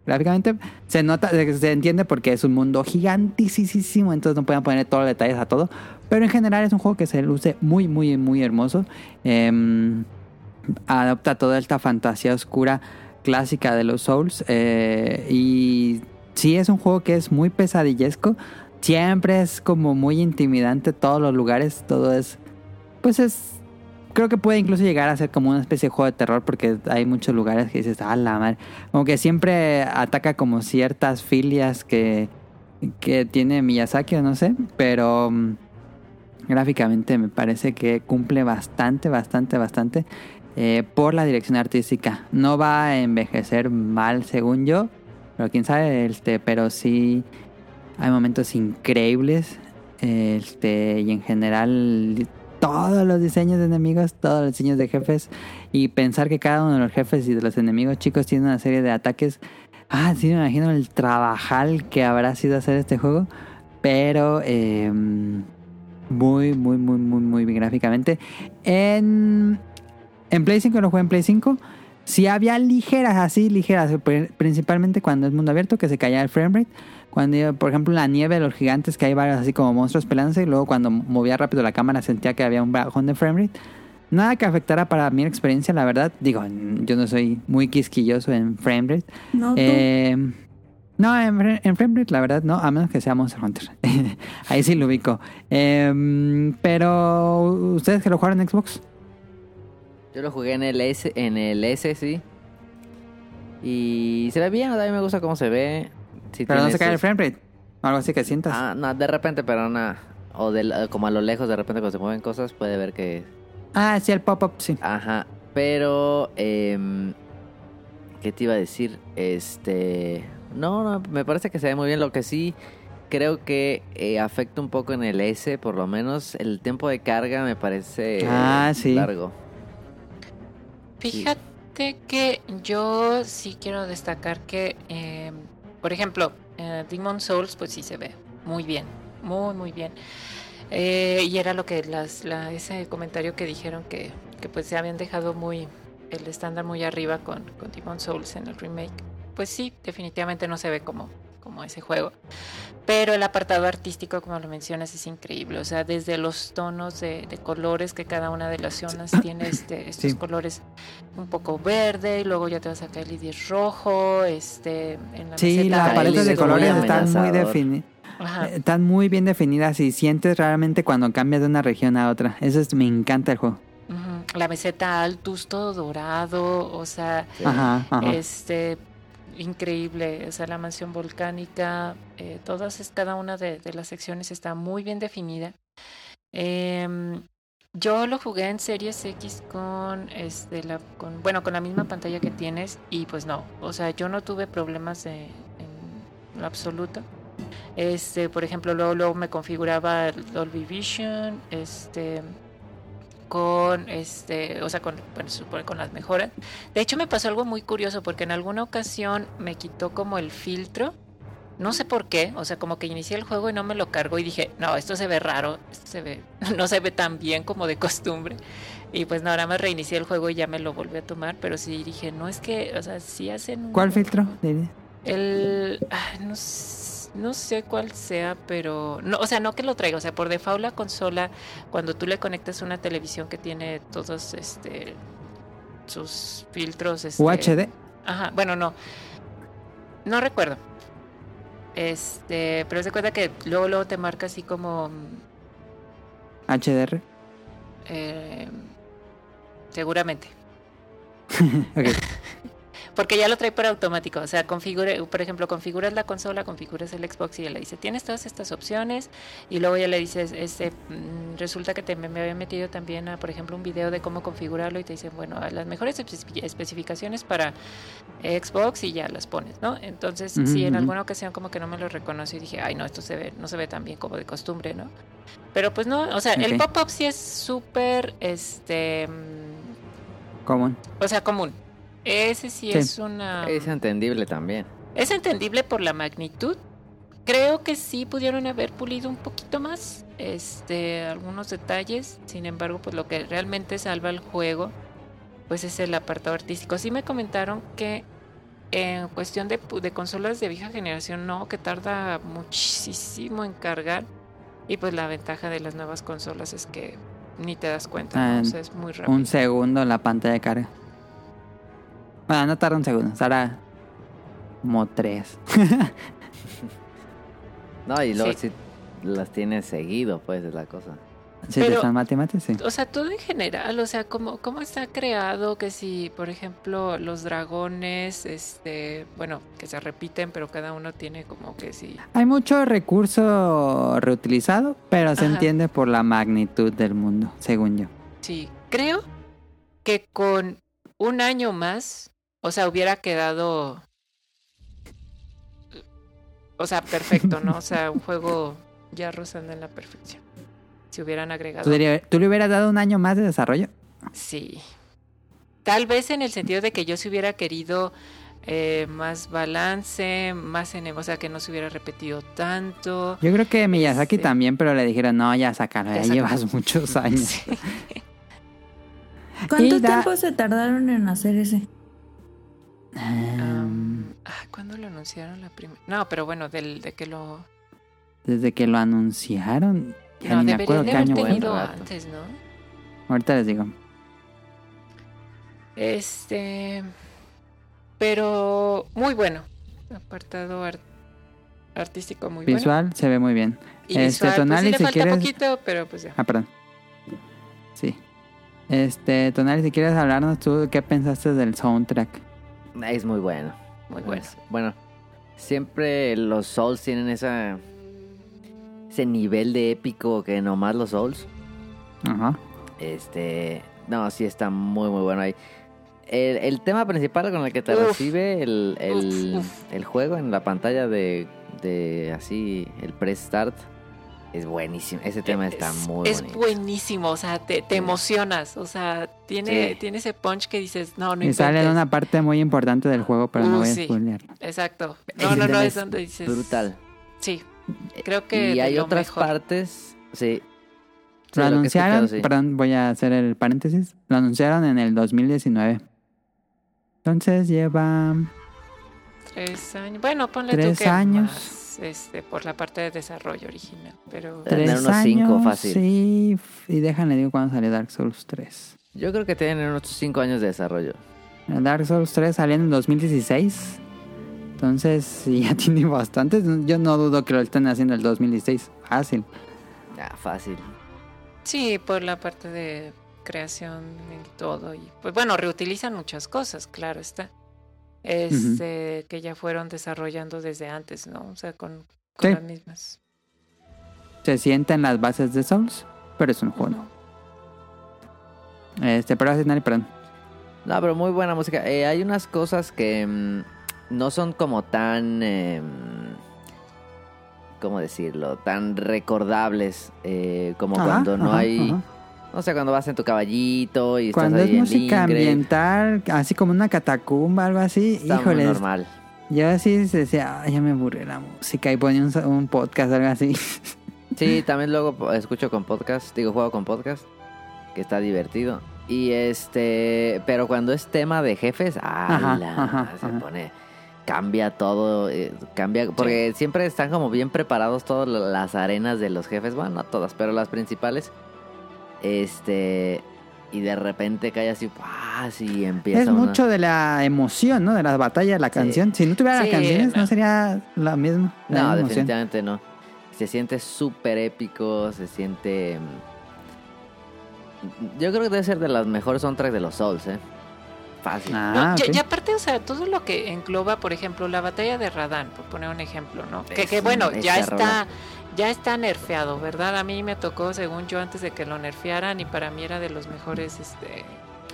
gráficamente. Se nota, se entiende porque es un mundo gigantísimo, entonces no pueden poner todos los detalles a todo. Pero en general es un juego que se luce muy, muy, muy hermoso. Em, adopta toda esta fantasía oscura clásica de los Souls. eh, y sí es un juego que es muy pesadillesco. Siempre es como muy intimidante todos los lugares. Todo es... Pues es... Creo que puede incluso llegar a ser como una especie de juego de terror porque hay muchos lugares que dices, ah, la madre. Como que siempre ataca como ciertas filias que, que tiene Miyazaki o no sé. Pero mm, gráficamente me parece que cumple bastante, bastante, bastante eh, por la dirección artística. No va a envejecer mal según yo, pero quién sabe, este, pero sí hay momentos increíbles. Este, y en general todos los diseños de enemigos, todos los diseños de jefes y pensar que cada uno de los jefes y de los enemigos chicos tiene una serie de ataques. Ah, sí, me imagino el trabajal que habrá sido hacer este juego, pero eh, muy, muy, muy, muy, muy bien gráficamente. En, en Play 5, lo jugué en Play 5. Sí había ligeras, así ligeras, pri- principalmente cuando es mundo abierto, que se caía el frame rate. Cuando, iba, por ejemplo, en la nieve, los gigantes, que hay varios así como monstruos peleándose, y luego cuando movía rápido la cámara sentía que había un bajón de frame rate. Nada que afectara para mi experiencia, la verdad. Digo, yo no soy muy quisquilloso en frame rate. No. Eh, no, en, en frame rate, la verdad, no, a menos que sea Monster Hunter. Ahí sí lo ubico. Eh, pero, ¿ustedes que lo jugaron en Xbox? Yo lo jugué en el S, en el S, sí. Y se ve bien, a mí me gusta cómo se ve. Pero no se cae el sus- frame rate. Algo así que sientas. Ah, no, de repente, pero nada. O de, como a lo lejos, de repente cuando se mueven cosas, puede ver que... Ah, sí, el pop-up, sí. Ajá, pero... em, ¿Qué te iba a decir? Este... No, no, me parece que se ve muy bien. Lo que sí creo que eh, afecta un poco en el S, por lo menos el tiempo de carga me parece Ah, sí. largo. Fíjate que yo sí quiero destacar que, eh, por ejemplo, eh, Demon Souls, pues sí se ve muy bien, muy, muy bien. Eh, y era lo que las, la- ese comentario que dijeron que, que pues se habían dejado muy el estándar muy arriba con, con Demon Souls en el remake. Pues sí, definitivamente no se ve como, como ese juego. Pero el apartado artístico, como lo mencionas, es increíble. O sea, desde los tonos de, de colores que cada una de las zonas tiene este, estos Sí. colores un poco verde, y luego ya te vas a caer el iris rojo, este, en la Sí, las paletas de es colores muy están muy definidas. Ajá. Están muy bien definidas y sientes realmente cuando cambias de una región a otra. Eso es, me encanta el juego. La meseta Altus, todo dorado, o sea, Sí. Ajá, ajá. este increíble, o sea, la mansión volcánica, eh, todas, cada una de, de las secciones está muy bien definida. Em, yo lo jugué en Series X con, este, la, con, bueno, con la misma pantalla que tienes y pues no, o sea, yo no tuve problemas de- en lo absoluto. Este, por ejemplo, luego, luego me configuraba el Dolby Vision, este, con este, o sea, con, bueno, supone con las mejoras. De hecho, me pasó algo muy curioso porque en alguna ocasión me quitó como el filtro. No sé por qué, o sea, como que inicié el juego y no me lo cargó y dije, no, esto se ve raro, esto se ve, no se ve tan bien como de costumbre. Y pues nada más reinicié el juego y ya me lo volví a tomar, pero sí dije, no es que, o sea, sí hacen... un- ¿Cuál filtro? El. ah, no, s- no sé cuál sea, pero. No, o sea, no que lo traiga. O sea, por default la consola, cuando tú le conectas una televisión que tiene todos este sus filtros. Este, UHD. Ajá, bueno, no. No recuerdo. Este, pero se cuenta que luego, luego te marca así como. HDR. eh, seguramente. Ok. Porque ya lo trae por automático. O sea, configure, por ejemplo, configuras la consola, configuras el Xbox y ya le dice, tienes todas estas opciones. Y luego ya le dices, este, mm, resulta que te, me, me había metido también a, por ejemplo, un video de cómo configurarlo y te dicen, bueno, las mejores espe- especificaciones para Xbox y ya las pones, ¿no? Entonces, Ujú, sí, en alguna ocasión como que no me lo reconocí y dije, ay, no, esto se ve, no se ve tan bien como de costumbre, ¿no? Pero pues no, o sea, el pop-up sí es súper, este, mm, Común. o sea, común. Ese sí, Sí. es una... Es entendible también. Es entendible por la magnitud. Creo que sí pudieron haber pulido un poquito más este, algunos detalles. Sin embargo, pues lo que realmente salva el juego, pues es el apartado artístico. Sí me comentaron que en cuestión de, de consolas de vieja generación, no, que tarda muchísimo en cargar. Y pues la ventaja de las nuevas consolas es que ni te das cuenta, ¿no? Ah, O sea, es muy rápido. Un segundo la pantalla de carga. Bueno, no tarda un segundo. Estará como tres. No, y luego Sí. sí las tienes seguido, pues, es la cosa. Si Pero- te están matemáticas, sí. O sea, todo en general, o sea, cómo, cómo está creado, que si, por ejemplo, los dragones, este, bueno, que se repiten, pero cada uno tiene como que sí. Hay mucho recurso reutilizado, pero se Ajá. entiende por la magnitud del mundo, según yo. Sí, creo que con un año más, o sea, hubiera quedado, o sea, perfecto, ¿no? O sea, un juego ya rozando en la perfección. Si hubieran agregado ¿Tú, diría- tú le hubieras dado un año más de desarrollo? Sí. Tal vez en el sentido de que yo si hubiera querido eh, más balance, más en, o sea, que no se hubiera repetido tanto. Yo creo que Miyazaki Sí. también, pero le dijeron, no, ya sácalo, ya, llevas muchos años. Sí. ¿Cuánto da- tiempo se tardaron en hacer ese? Em, Ah, ¿Cuándo lo anunciaron la primera? No, pero bueno, del, de que lo... desde que lo anunciaron, ya No, ni me acuerdo qué año tenido antes, ¿no? Ahorita les digo. Este... Pero muy bueno. Apartado ar- artístico muy bueno. Visual se ve muy bien. Y Este, visual, pues Tonali, sí le si falta quieres- poquito, pero pues ya. Ah, perdón. Sí. Este, Tonali, si quieres hablarnos tú, ¿qué pensaste del soundtrack? Es muy bueno. Muy bueno. Bueno, siempre los Souls tienen esa ese nivel de épico que nomás los Souls. Ajá. Este, no, sí está muy muy bueno ahí. El, el tema principal con el que te Uf. recibe el, el, Uf, uf. el juego en la pantalla de, de así, el press start, es buenísimo. Ese tema está Es- muy es bonito. buenísimo, o sea, te, te emocionas, o sea, tiene, Sí. tiene ese punch que dices, no, no y sale en una parte muy importante del juego, pero no Uh, voy a sí. spoilearlo. Exacto. No, no, no, es es donde dices... Brutal. Sí, creo que Y hay lo otras mejor. partes, sí. Lo anunciaron, sí. perdón, voy a hacer el paréntesis. Lo anunciaron en el 2019. Entonces lleva Tres años. Bueno, ponle Tres tú que años. más, este, por la parte de desarrollo original, pero... Tener tres unos cinco años. fácil. Sí, y déjame digo cuándo salió Dark Souls 3. Yo creo que tienen unos 5 años de desarrollo. Dark Souls 3 salió en el 2016. Entonces, sí, ya tiene bastantes. Yo no dudo que lo estén haciendo el 2016. Fácil. Ah, fácil. Sí, por la parte de creación y todo. Y pues bueno, reutilizan muchas cosas, claro está. Este, que ya fueron desarrollando desde antes, ¿no? O sea, con, con Sí. las mismas. Se sienten las bases de Souls, pero es un juego. nuevo. Este, pero nadie, perdón. No, pero muy buena música. Eh, hay unas cosas que mm, no son como tan... eh, ¿Cómo decirlo? Tan recordables eh, como Ajá, cuando no ajá, hay... ajá. O sea, cuando vas en tu caballito y Cuando estás es ahí música en ambiental, así como una catacumba, algo así, está muy híjole, normal. yo así decía, "Ay, ya me aburrí la música y ponía un, un podcast, algo así. Sí, también luego escucho con podcast, digo, juego con podcast, que está divertido. Y este, pero cuando es tema de jefes, ¡ala! ajá, se ajá. pone, cambia todo, eh, cambia, porque siempre están como bien preparados todas la- las arenas de los jefes, bueno, no todas, pero las principales. Este, y de repente cae así, ¡paz! y empieza Es una- mucho de la emoción, ¿no? De la batalla, la Sí. canción. Si no tuviera Sí, las canciones, no. no. sería la misma. la No, misma emoción. definitivamente no. Se siente súper épico, se siente... mm, Yo creo que debe ser de las mejores soundtracks de los Souls, ¿eh? Fácil. Ah, No, y- aparte, o sea, todo lo que engloba, por ejemplo, la batalla de Radán, por poner un ejemplo, ¿no? Que, Es que un- bueno, ya está, rola. Ya está nerfeado, ¿verdad? A mí me tocó, según yo, antes de que lo nerfearan y para mí era de los mejores este,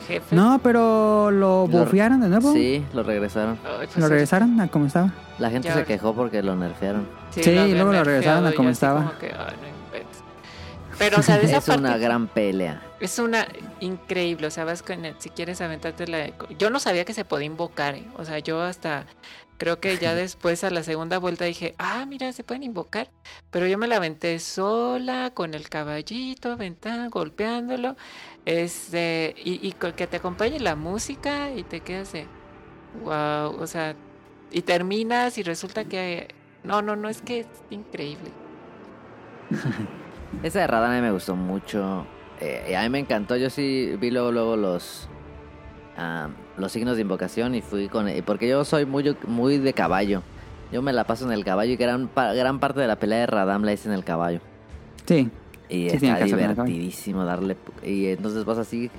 jefes. No, pero lo Lo- bufearon de nuevo. Sí, lo regresaron. Ay, pues, Lo es- regresaron a como estaba. La gente Ya se quejó porque lo nerfearon. Sí, luego lo regresaron a y como estaba. como que, ay, no inventes. Pero, o sea, de esa Es parte una gran pelea. es una increíble, o sea, vas con el- si quieres aventarte la... Yo no sabía que se podía invocar, ¿eh? o sea, yo hasta creo que ya después a la segunda vuelta dije, ah, mira, se pueden invocar, pero yo me la aventé sola, con el caballito, aventando, golpeándolo, este, y, y que te acompañe la música y te quedas de, wow, o sea, y terminas y resulta que, no, no, no, es que es increíble. Esa de Radana me gustó mucho. Eh, a mí me encantó. Yo sí vi luego, luego los ah, los signos de invocación y fui con... y Porque yo soy muy, muy de caballo. Yo me la paso en el caballo y gran, gran parte de la pelea de Radam la hice en el caballo. Sí. Y Sí, está divertidísimo darle... Y entonces vas así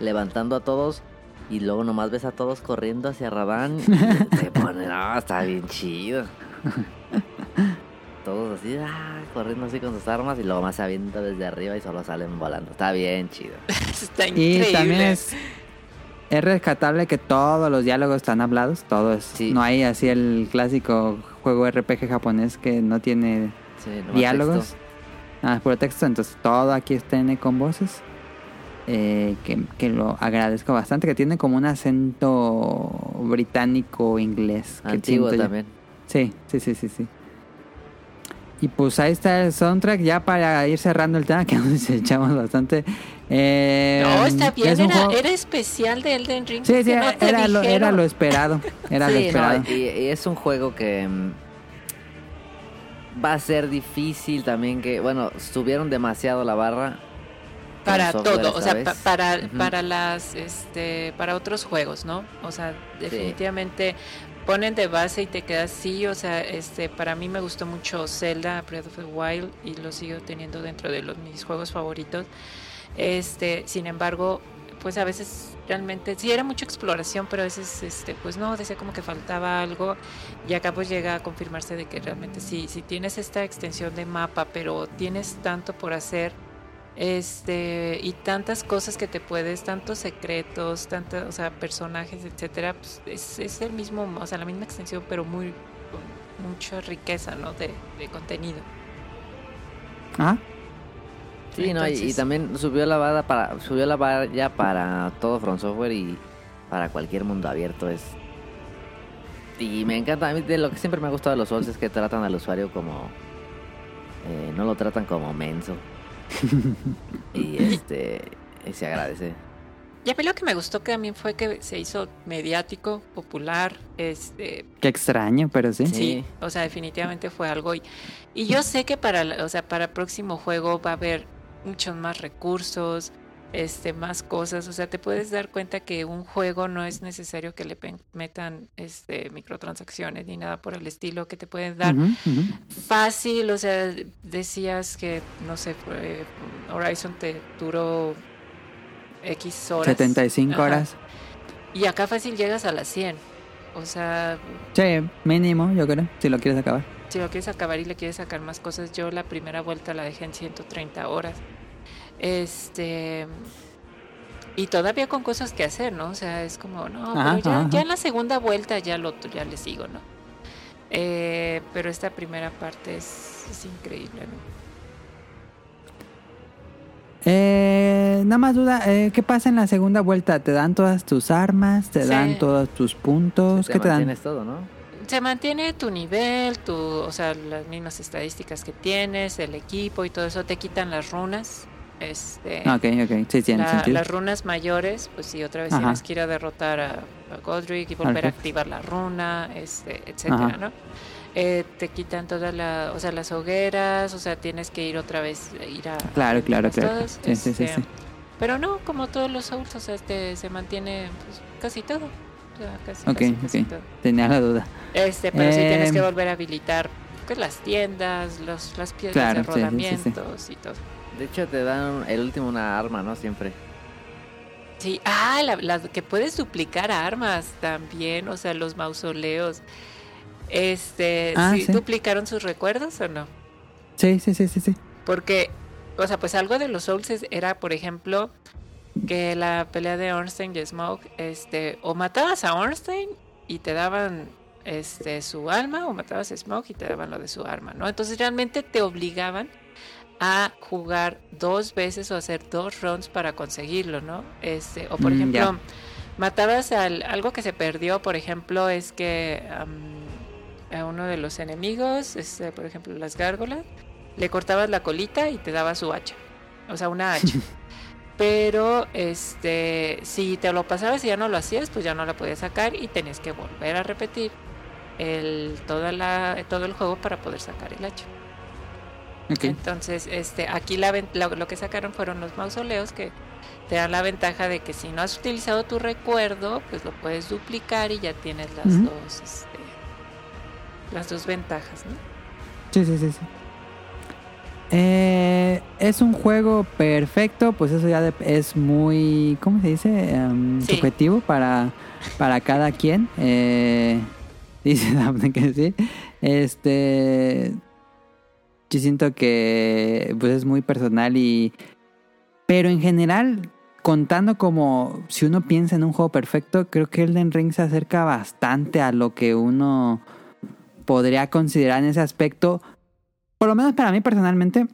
levantando a todos y luego nomás ves a todos corriendo hacia Radán. Y te pone... No, está bien chido. Todos así, ah, corriendo así con sus armas y luego más se avienta desde arriba y solo salen volando. Está bien chido. Está Y increíble. también es, es rescatable que todos los diálogos están hablados. Todo es, Sí. No hay así el clásico juego RPG japonés que no tiene Sí, diálogos. texto. Ah, puro texto. Entonces todo aquí está en- con voces. Eh, que, que lo agradezco bastante. Que tiene como un acento británico inglés. que Antiguo yo. también. Sí, sí, sí, sí, sí. Y pues ahí está el soundtrack ya para ir cerrando el tema que nos echamos bastante. Eh, No, está bien, es era, juego- era especial de Elden Ring. Sí, no te era, lo, era lo esperado. Era lo no, esperado. y, y es un juego que mm, va a ser difícil también que, bueno, subieron demasiado la barra. para todo, o sea, pa- para, para las, este, para otros juegos, ¿no? O sea, definitivamente ponen de base y te quedas sí, o sea, este, para mí me gustó mucho Zelda Breath of the Wild y lo sigo teniendo dentro de los mis juegos favoritos. Este, sin embargo, pues a veces realmente sí era mucha exploración, pero a veces, este, pues no, decía como que faltaba algo y acá pues llega a confirmarse de que realmente sí, si tienes esta extensión de mapa, pero tienes tanto por hacer este y tantas cosas que te puedes tantos secretos tantos o sea personajes etcétera pues es, es el mismo o sea la misma extensión pero muy con mucha riqueza no de, de contenido Ajá. Sí, no, y- también subió la vara para subió la vara ya para todo From Software y para cualquier mundo abierto es y me encanta a mí de lo que siempre me ha gustado de los Souls es que tratan al usuario como eh, no lo tratan como menso y este y se agradece y a mí lo que me gustó que también fue que se hizo mediático popular este Qué extraño, pero sí. Sí. Sí, o sea, definitivamente fue algo. Y, y yo sé que para, o sea, para el próximo juego va a haber muchos más recursos, este, más cosas. O sea, te puedes dar cuenta que un juego no es necesario que le metan este, microtransacciones ni nada por el estilo, que te pueden dar fácil. O sea, decías que, no sé, Horizon te duró X horas. 75 Ajá. horas. Y acá fácil llegas a las 100. O sea, Sí, mínimo, yo creo, si lo quieres acabar. si lo quieres acabar y le quieres sacar más cosas, yo la primera vuelta la dejé en 130 horas. Este. Y todavía con cosas que hacer, ¿no? O sea, es como, no, Ajá, pero ya, ajá, ya ajá. en la segunda vuelta ya lo ya le sigo, ¿no? Eh, pero esta primera parte es, es increíble, ¿no? Eh, nada más duda, eh, ¿qué pasa en la segunda vuelta? ¿Te dan todas tus armas? ¿Te Sí. dan todos tus puntos? Te ¿Qué te dan? todo, ¿no? Se mantiene tu nivel, tu, o sea, las mismas estadísticas que tienes, el equipo y todo eso. Te quitan las runas. Este, Ah, Ok, ok, sí, tiene la- sentido. las runas mayores, pues sí, otra vez Ajá. tienes que ir a derrotar a, a Godric y volver a activar la runa, este, etcétera, Ajá. ¿no? Eh, te quitan todas la, o sea, las hogueras, o sea, tienes que ir otra vez, eh, ir a... Claro, claro, a claro. todas, Sí, sí, sí, este, sí. Pero no, como todos los Souls, o sea, este, se mantiene pues, casi todo. O sea, casi, Ok, casi, casi ok. todo. Tenía la duda. Este, pero sí tienes que Em, volver a habilitar pues, las tiendas, los, las piedras Claro, de rodamientos y todo. De hecho, te dan el último una arma, ¿no? Siempre. Sí, ah, la, la que puedes duplicar armas también, o sea, los mausoleos. Este, Ah, ¿sí sí. duplicaron sus recuerdos o no? Sí, sí, sí, sí, sí. Porque, o sea, pues algo de los Souls era, por ejemplo, que la pelea de Ornstein y Smoke, este, o matabas a Ornstein y te daban este su alma, o matabas a Smoke y te daban lo de su arma, ¿no? Entonces realmente te obligaban a jugar dos veces o hacer dos runs para conseguirlo, ¿no? Este, o por Mm, ejemplo, matabas al algo que se perdió, por ejemplo, es que a uno de los enemigos, este, por ejemplo, las gárgolas, le cortabas la colita y te daba su hacha. O sea, una hacha. Pero este, si te lo pasabas y ya no lo hacías, pues ya no la podías sacar y tenías que volver a repetir el, toda la, todo el juego para poder sacar el hacha. Entonces, este, aquí la, lo, lo que sacaron fueron los mausoleos que te dan la ventaja de que si no has utilizado tu recuerdo, pues lo puedes duplicar y ya tienes las dos, este, las dos ventajas, ¿no? Sí, sí, sí, sí. Eh, es un juego perfecto, pues eso ya es muy, ¿cómo se dice? Sí. Subjetivo para, para cada quien. Eh, dice Daphne que sí. Este, siento que pues es muy personal y, pero en general, contando como si uno piensa en un juego perfecto, creo que Elden Ring se acerca bastante a lo que uno podría considerar en ese aspecto, por lo menos para mí personalmente,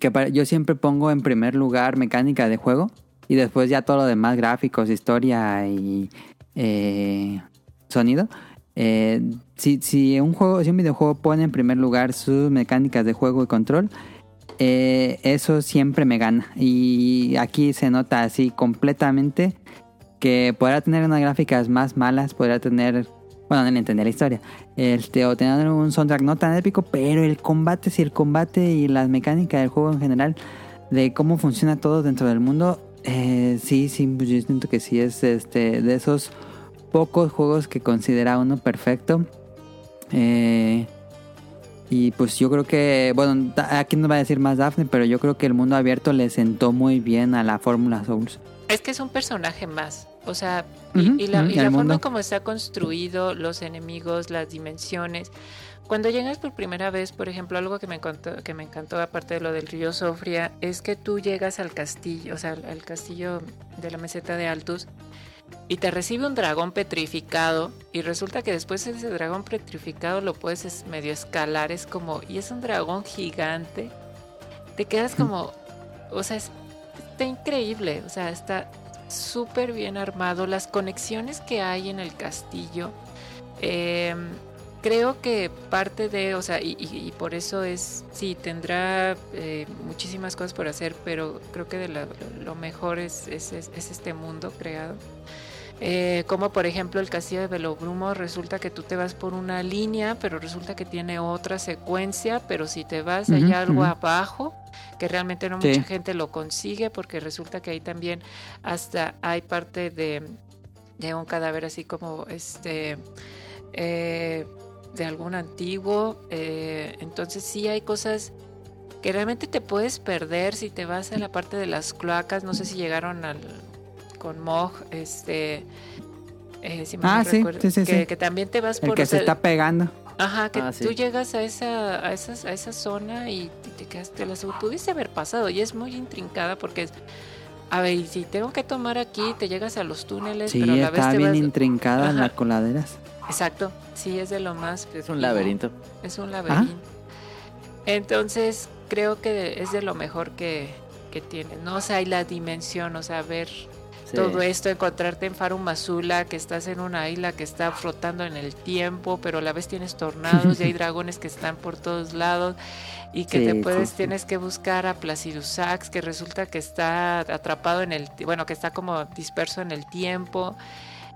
que yo siempre pongo en primer lugar mecánica de juego y después ya todo lo demás, gráficos, historia y eh, sonido. Eh, si, si un juego, si un videojuego pone en primer lugar sus mecánicas de juego y control, eh, eso siempre me gana. Y aquí se nota así completamente que podrá tener unas gráficas más malas, podrá tener, bueno, no entender la historia, este, o tener un soundtrack no tan épico, pero el combate, si el combate y las mecánicas del juego en general, de cómo funciona todo dentro del mundo, eh, sí, sí, pues yo siento que sí es este de esos pocos juegos que considera uno perfecto. Eh, y pues yo creo que, bueno, aquí nos va a decir más Daphne, pero yo creo que el mundo abierto le sentó muy bien a la fórmula Souls. Es que es un personaje más. O sea, y, la, ujú, y y la forma mundo. como está construido, los enemigos, las dimensiones. Cuando llegas por primera vez, por ejemplo, algo que me encantó, que me encantó aparte de lo del río Sofria, es que tú llegas al castillo, o sea, al, al castillo de la meseta de Altus, y te recibe un dragón petrificado, y resulta que después ese dragón petrificado lo puedes es- medio escalar, es como, y es un dragón gigante, te quedas como, o sea, es- está increíble, o sea, está súper bien armado, las conexiones que hay en el castillo, eh, creo que parte de, o sea, y, por eso es, sí, tendrá eh, muchísimas cosas por hacer, pero creo que de lo mejor es, es- es este mundo creado. Eh, como por ejemplo el castillo de Velobrumo, resulta que tú te vas por una línea, pero resulta que tiene otra secuencia, pero si te vas hay Ujú, algo abajo, que realmente no Sí. mucha gente lo consigue, porque resulta que ahí también hasta hay parte de, de un cadáver así como este eh, de algún antiguo. eh, entonces sí hay cosas que realmente te puedes perder si te vas a la parte de las cloacas. No sé si llegaron al con Mog, este. eh, si mal Ah, sí, recuerdo, sí, sí, que, sí. que también te vas El por que o se está pegando. Ajá, que Ah, sí. tú llegas a esa, a esas, a esa zona y te, te quedas, te las pudiste haber pasado y es muy intrincada porque es, a ver, y si tengo que tomar aquí, te llegas a los túneles, Sí, pero a la vez está te bien vas... intrincada Ajá. las coladeras. Exacto, sí, es de lo más... Es un laberinto. Es un laberinto. Entonces, creo que es de lo mejor que, que tienes, ¿no? O sea, y la dimensión, o sea, ver Sí. todo esto, encontrarte en Farum Azula, que estás en una isla que está flotando en el tiempo, pero a la vez tienes tornados y hay dragones que están por todos lados y que Sí, te puedes, sí. tienes que buscar a Placidusax, que resulta que está atrapado en el, bueno, que está como disperso en el tiempo.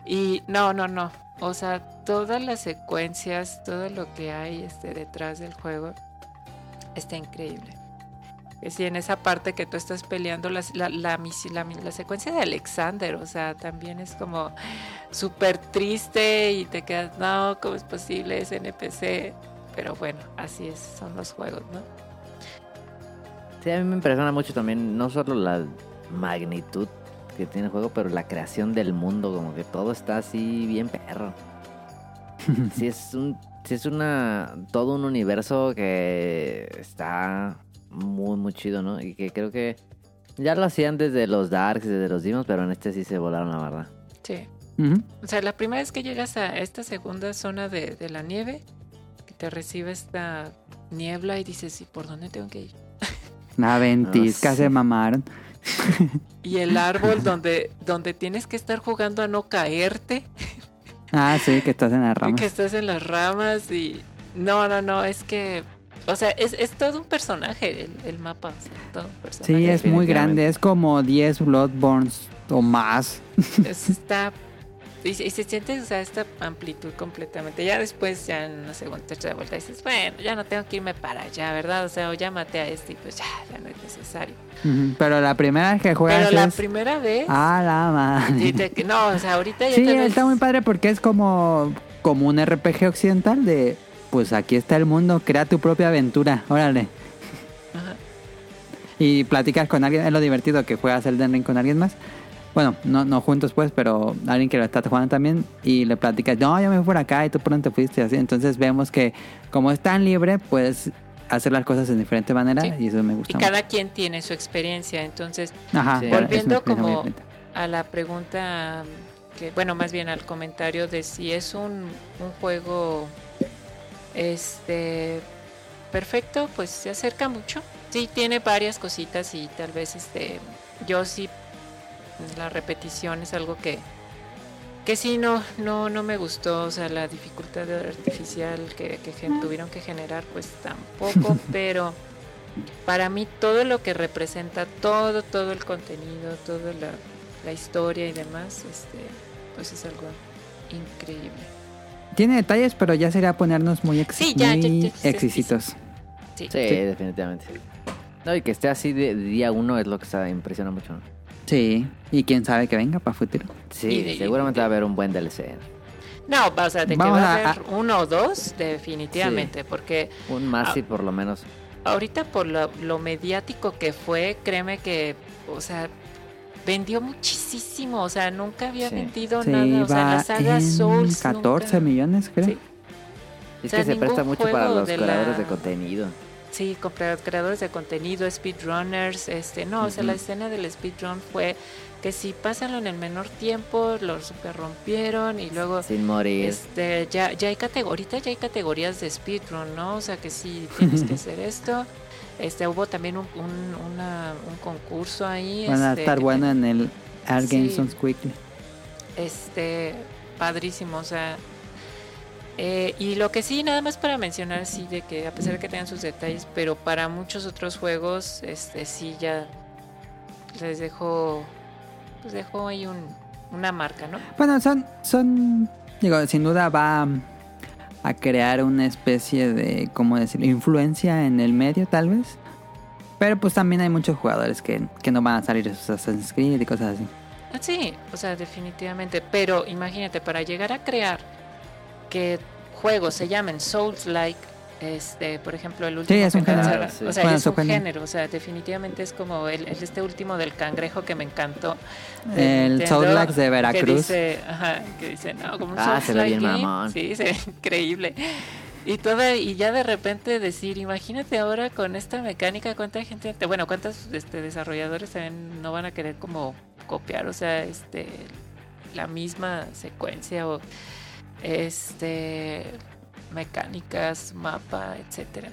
Y no, no, no. O sea, todas las secuencias, todo lo que hay este, detrás del juego está increíble. Que sí, en esa parte que tú estás peleando, las- la, la, la la secuencia de Alexander, o sea, también es como súper triste y te quedas, no, ¿cómo es posible? Es NPC. Pero bueno, así es, son los juegos, ¿no? Sí, a mí me impresiona mucho también, no solo la magnitud que tiene el juego, pero la creación del mundo, como que todo está así bien perro. sí es un, sí es una, todo un universo que está muy, muy chido, ¿no? Y que creo que ya lo hacían desde los Darks, desde los Demons, pero en este sí se volaron la verdad. Sí. O sea, la primera vez que llegas a esta segunda zona de, de la nieve, que te recibe esta niebla y dices, ¿y por dónde tengo que ir? La ventisca Ah, sí. se mamaron. Y el árbol donde, donde tienes que estar jugando a no caerte, Ah, sí, que estás en la y rama. que estás en las ramas y... No, no, no, es que... O sea, es, es todo un personaje el, el mapa. o sea, todo un personaje. Sí, es muy grande. Es como 10 Bloodborns o más. Es- está y, se- y se siente o sea, esta amplitud completamente. Ya después, ya en una segunda, tercera vuelta, dices, bueno, ya no tengo que irme para allá, ¿verdad? O sea, o ya maté a este y pues ya, ya no es necesario. Pero la primera vez que juegas Pero la es... primera vez, Ah, la madre. te- no, o sea, ahorita ya Sí, está muy padre porque es como, como un RPG occidental de... Pues aquí está el mundo, crea tu propia aventura, órale. Ajá. Y platicas con alguien, es lo divertido que juegas Elden Ring con alguien más. Bueno, no, no juntos pues, pero alguien que lo está jugando también y le platicas, no, yo me fui por acá y tú por dónde te fuiste, así. Entonces vemos que como es tan libre, puedes hacer las cosas en diferente manera Sí. y eso me gusta Y cada quien tiene su experiencia, entonces. Ajá, Sí. Volviendo como- a la pregunta que bueno más bien al comentario de si es un, un juego este perfecto pues se acerca mucho. Sí tiene varias cositas y tal vez este yo sí la repetición es algo que que sí no no no me gustó. O sea la dificultad artificial que, tuvieron que generar pues tampoco pero para mí todo lo que representa todo todo el contenido toda la, la historia y demás este pues es algo increíble Tiene detalles, pero ya sería ponernos muy, ex- Sí, ya, ya, muy ya, sí, sí, exquisitos. sí, Sí, definitivamente. No, y que esté así de de día uno es lo que está, impresiona mucho. ¿no? Sí, y quién sabe que venga para futuro. Sí, de- seguramente va a haber un buen DLC. no o sea de que va a a- haber uno o dos definitivamente porque Un Massive por lo menos. ahorita por lo, lo mediático que fue créeme que o sea vendió muchísimo o sea nunca había Sí. vendido Sí, nada o sea la saga en Souls 14 nunca- millones, creo. Sí. Es sea, que se presta mucho para los de creadores la- de contenido. Sí, creadores de contenido, speedrunners, este, no, o sea, la escena del speedrun fue que si pásanlo en el menor tiempo, lo super rompieron y luego Sin morir. este ya ya hay categorías, ya hay categorías de speedrun, ¿no? O sea, que sí tienes que hacer esto. Este, hubo también un, un, una- un concurso ahí. Van a este, estar bueno en el Art Sí. Games on Quickly. este padrísimo o sea eh, y lo que sí nada más para mencionar sí de que a pesar de que tengan sus detalles pero para muchos otros juegos este sí ya les dejó pues dejó ahí un, una marca no Bueno, son, son, digo, sin duda va a crear una especie de, ¿cómo decir? Influencia en el medio, tal vez. Pero pues también hay muchos jugadores que, que no van a salir de sus Assassin's Creed y cosas así. Ah, sí o sea definitivamente pero imagínate para llegar a crear que juegos se llamen Souls like este por ejemplo el último es un que género. sí. o sea Bueno, es un género. género o sea definitivamente es como el, el- este último del cangrejo que me encantó El Nintendo, Soulax de que Veracruz. dice, ajá, que dice, no, como un Ah, se ve bien mamón. Sí, se ve increíble. Y toda, y ya de repente decir, imagínate ahora con esta mecánica, cuánta gente, te- bueno, cuántos este, desarrolladores también no van a querer como copiar, o sea, este, la misma secuencia o este mecánicas, mapa, etcétera.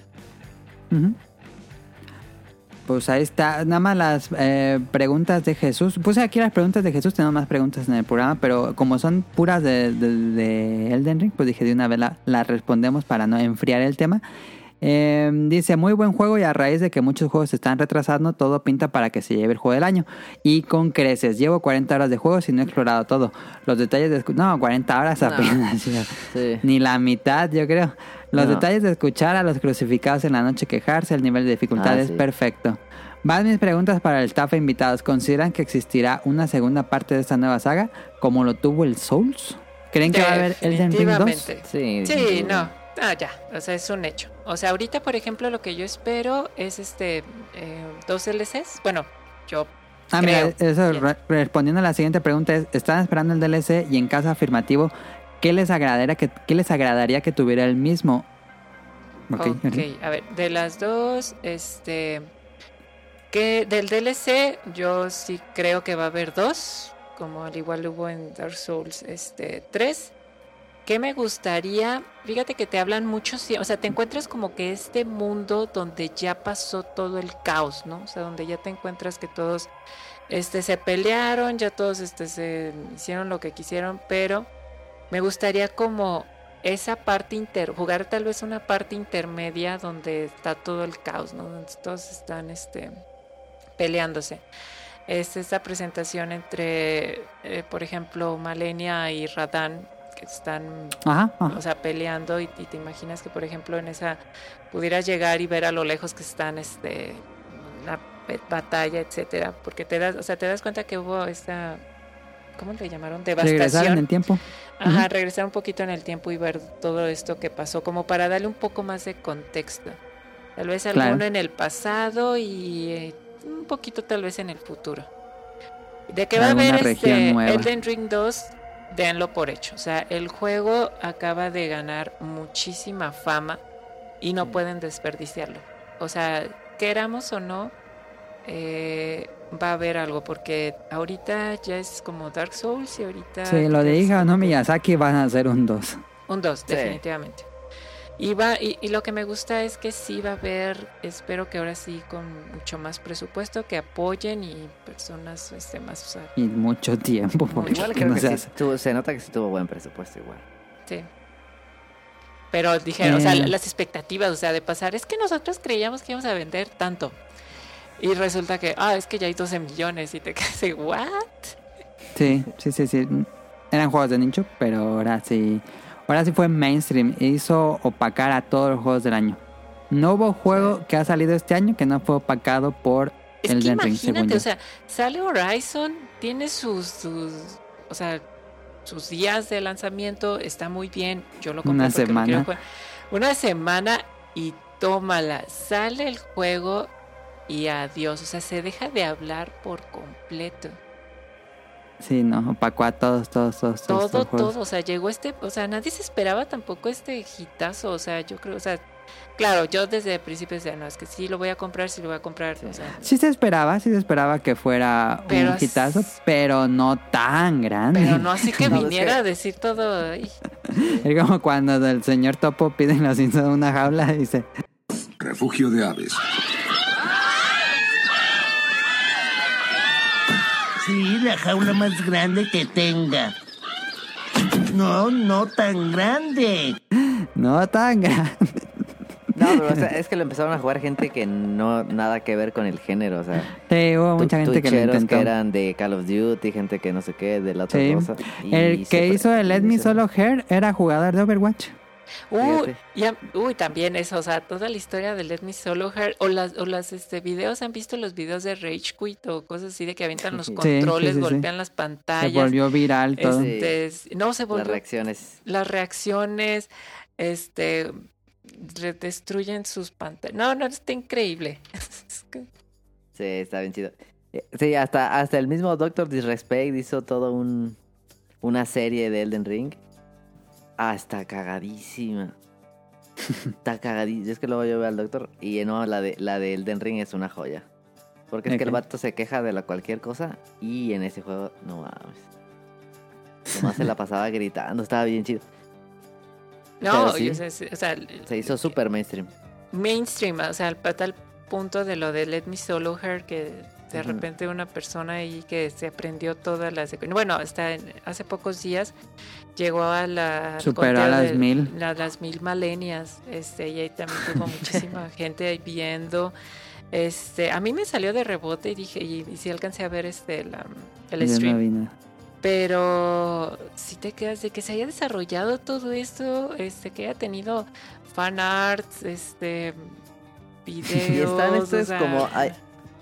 Pues ahí está, nada más las eh, preguntas de Jesús. Puse aquí las preguntas de Jesús, tenemos más preguntas en el programa, pero como son puras de, de- de Elden Ring, pues dije de una vez la- las respondemos para no enfriar el tema. Eh, dice, muy buen juego y a raíz de que muchos juegos se están retrasando, todo pinta para que se lleve el juego del año. Y con creces, llevo 40 horas de juego y no he explorado todo. Los detalles de... No, 40 horas No. apenas. Sí. Ni la mitad, yo creo. Los No. detalles de escuchar a los crucificados en la noche quejarse, el nivel de dificultad Ah, es sí. perfecto. Van mis preguntas para el staff e invitados. ¿Consideran que existirá una segunda parte de esta nueva saga como lo tuvo el Souls? ¿Creen que va a haber Elden Ring 2? Definitivamente. Sí, Sí, no. Ah, ya. O sea, es un hecho. O sea, ahorita, por ejemplo, lo que yo espero es este eh, dos DLCs. Bueno, yo Ah, mira, eso, re- respondiendo a la siguiente pregunta es, ¿están esperando el DLC y en caso afirmativo, ¿qué les agradaría que, qué les agradaría que tuviera el mismo? Ok, Ok, a ver, de las dos, este. Que del DLC, yo sí creo que va a haber dos, como al igual hubo en Dark Souls este, 3. ¿Qué me gustaría? Fíjate que te hablan mucho, o sea, te encuentras como que este mundo donde ya pasó todo el caos, ¿no? O sea, donde ya te encuentras que todos este, se pelearon, ya todos este, se hicieron lo que quisieron, pero me gustaría como esa parte inter, jugar tal vez una parte intermedia donde está todo el caos, ¿no? Donde todos están este, peleándose. Es esta presentación entre, eh, por ejemplo, Malenia y Radan, que están Ajá, ajá. o sea, peleando y, y te imaginas que, por ejemplo, en esa pudieras llegar y ver a lo lejos que están, este, una batalla, etcétera, porque te das, o sea, te das cuenta que hubo esta, ¿cómo le llamaron? Regresar en Devastación. el tiempo. Ajá, regresar un poquito en el tiempo y ver todo esto que pasó, como para darle un poco más de contexto. Tal vez Claro. alguno en el pasado y eh, un poquito tal vez en el futuro. De que va a haber este. Elden Ring 2, denlo por hecho. O sea, el juego acaba de ganar muchísima fama y no pueden desperdiciarlo. O sea, queramos o no, eh, va a haber algo, porque ahorita ya es como Dark Souls y ahorita... Sí, lo de hija no Miyazaki van a hacer un 2. Un 2, Sí. definitivamente. Y, va, y, y lo que me gusta es que sí va a haber, espero que ahora sí con mucho más presupuesto, que apoyen y personas este, más... O sea, Y mucho tiempo. Porque Igual creo no que se sí tuvo- se nota que sí tuvo buen presupuesto igual. sí. Pero dijeron, o sea, Eh. las expectativas, o sea, de pasar, es que nosotros creíamos que íbamos a vender tanto. Y resulta que, ah, es que ya hay 12 millones y te quedas así, ¿what? Sí, sí, sí, sí. Eran juegos de nicho, pero ahora sí. Ahora sí fue mainstream. e Hizo opacar a todos los juegos del año. No hubo juego que ha salido este año que no fue opacado por Es que Elden Ring, imagínate, o sea, sale Horizon, tiene sus, sus, o sea, sus días de lanzamiento, está muy bien, yo lo compré Una lo semana. Una semana y tómala, sale el juego y adiós, o sea, se deja de hablar por completo. Sí, no, opacó a todos, todos, todos. todos, Todo, todos todo, o sea, llegó este, o sea, nadie se esperaba tampoco este hitazo, o sea, yo creo, o sea, claro, yo desde el principio decía, no, es que sí lo voy a comprar, sí lo voy a comprar, o sea, Sí se esperaba, sí se esperaba que fuera Pero un hitazo, pero no tan grande. pero no así que viniera que- a decir todo, ay, Es como cuando el señor Topo pide los de una jaula y dice, Refugio de aves. Sí, la jaula más grande que tenga. No, no tan grande. no tan grande. No, pero o sea, es que lo empezaron a jugar gente que no nada que ver con el género, o sea, Sí, hubo mucha gente que lo intentó. eran de Call of Duty, gente que no sé qué, de la otra Sí. cosa. y El que hizo el Let Me Solo Hair era jugador de Overwatch. Uy, ya, uy, también eso, o sea, toda la historia de Let Me Solo Her, o las, o las este, videos, ¿han visto los videos de Rage Quit o cosas así de que avientan los Sí, controles, sí, sí, sí. golpean las Se pantallas? volvió viral todo. Este, no, se Las reacciones. las reacciones, este, destruyen sus pantallas. No, no, está increíble. Sí, está bien chido. Eh, Sí, hasta, hasta el mismo Doctor Disrespect hizo todo un una serie de Elden Ring. Ah, está cagadísima. está cagadísima. Es que luego yo veo al Doctor y no, la de, la de Elden Ring es una joya. Porque es que el vato se queja de la cualquier cosa y en ese juego, no mames. Nomás se la pasaba gritando, estaba bien chido. no, sí. o sea, o sea, Se hizo súper mainstream. mainstream, o sea, al- a tal punto de lo de Let Me Solo Her, que de repente una persona ahí que se aprendió todas las... Bueno, hasta en- hace pocos días llegó a la... Superó a las de- mil. la- las mil malenias, este, y ahí también tuvo muchísima gente ahí viendo. Este, a mí me salió de rebote y dije, y, y sí alcancé a ver este, la- el stream. Pero si te quedas de que se haya desarrollado todo esto, este, que haya tenido fan arts, este, videos. Y están o estos sea, como...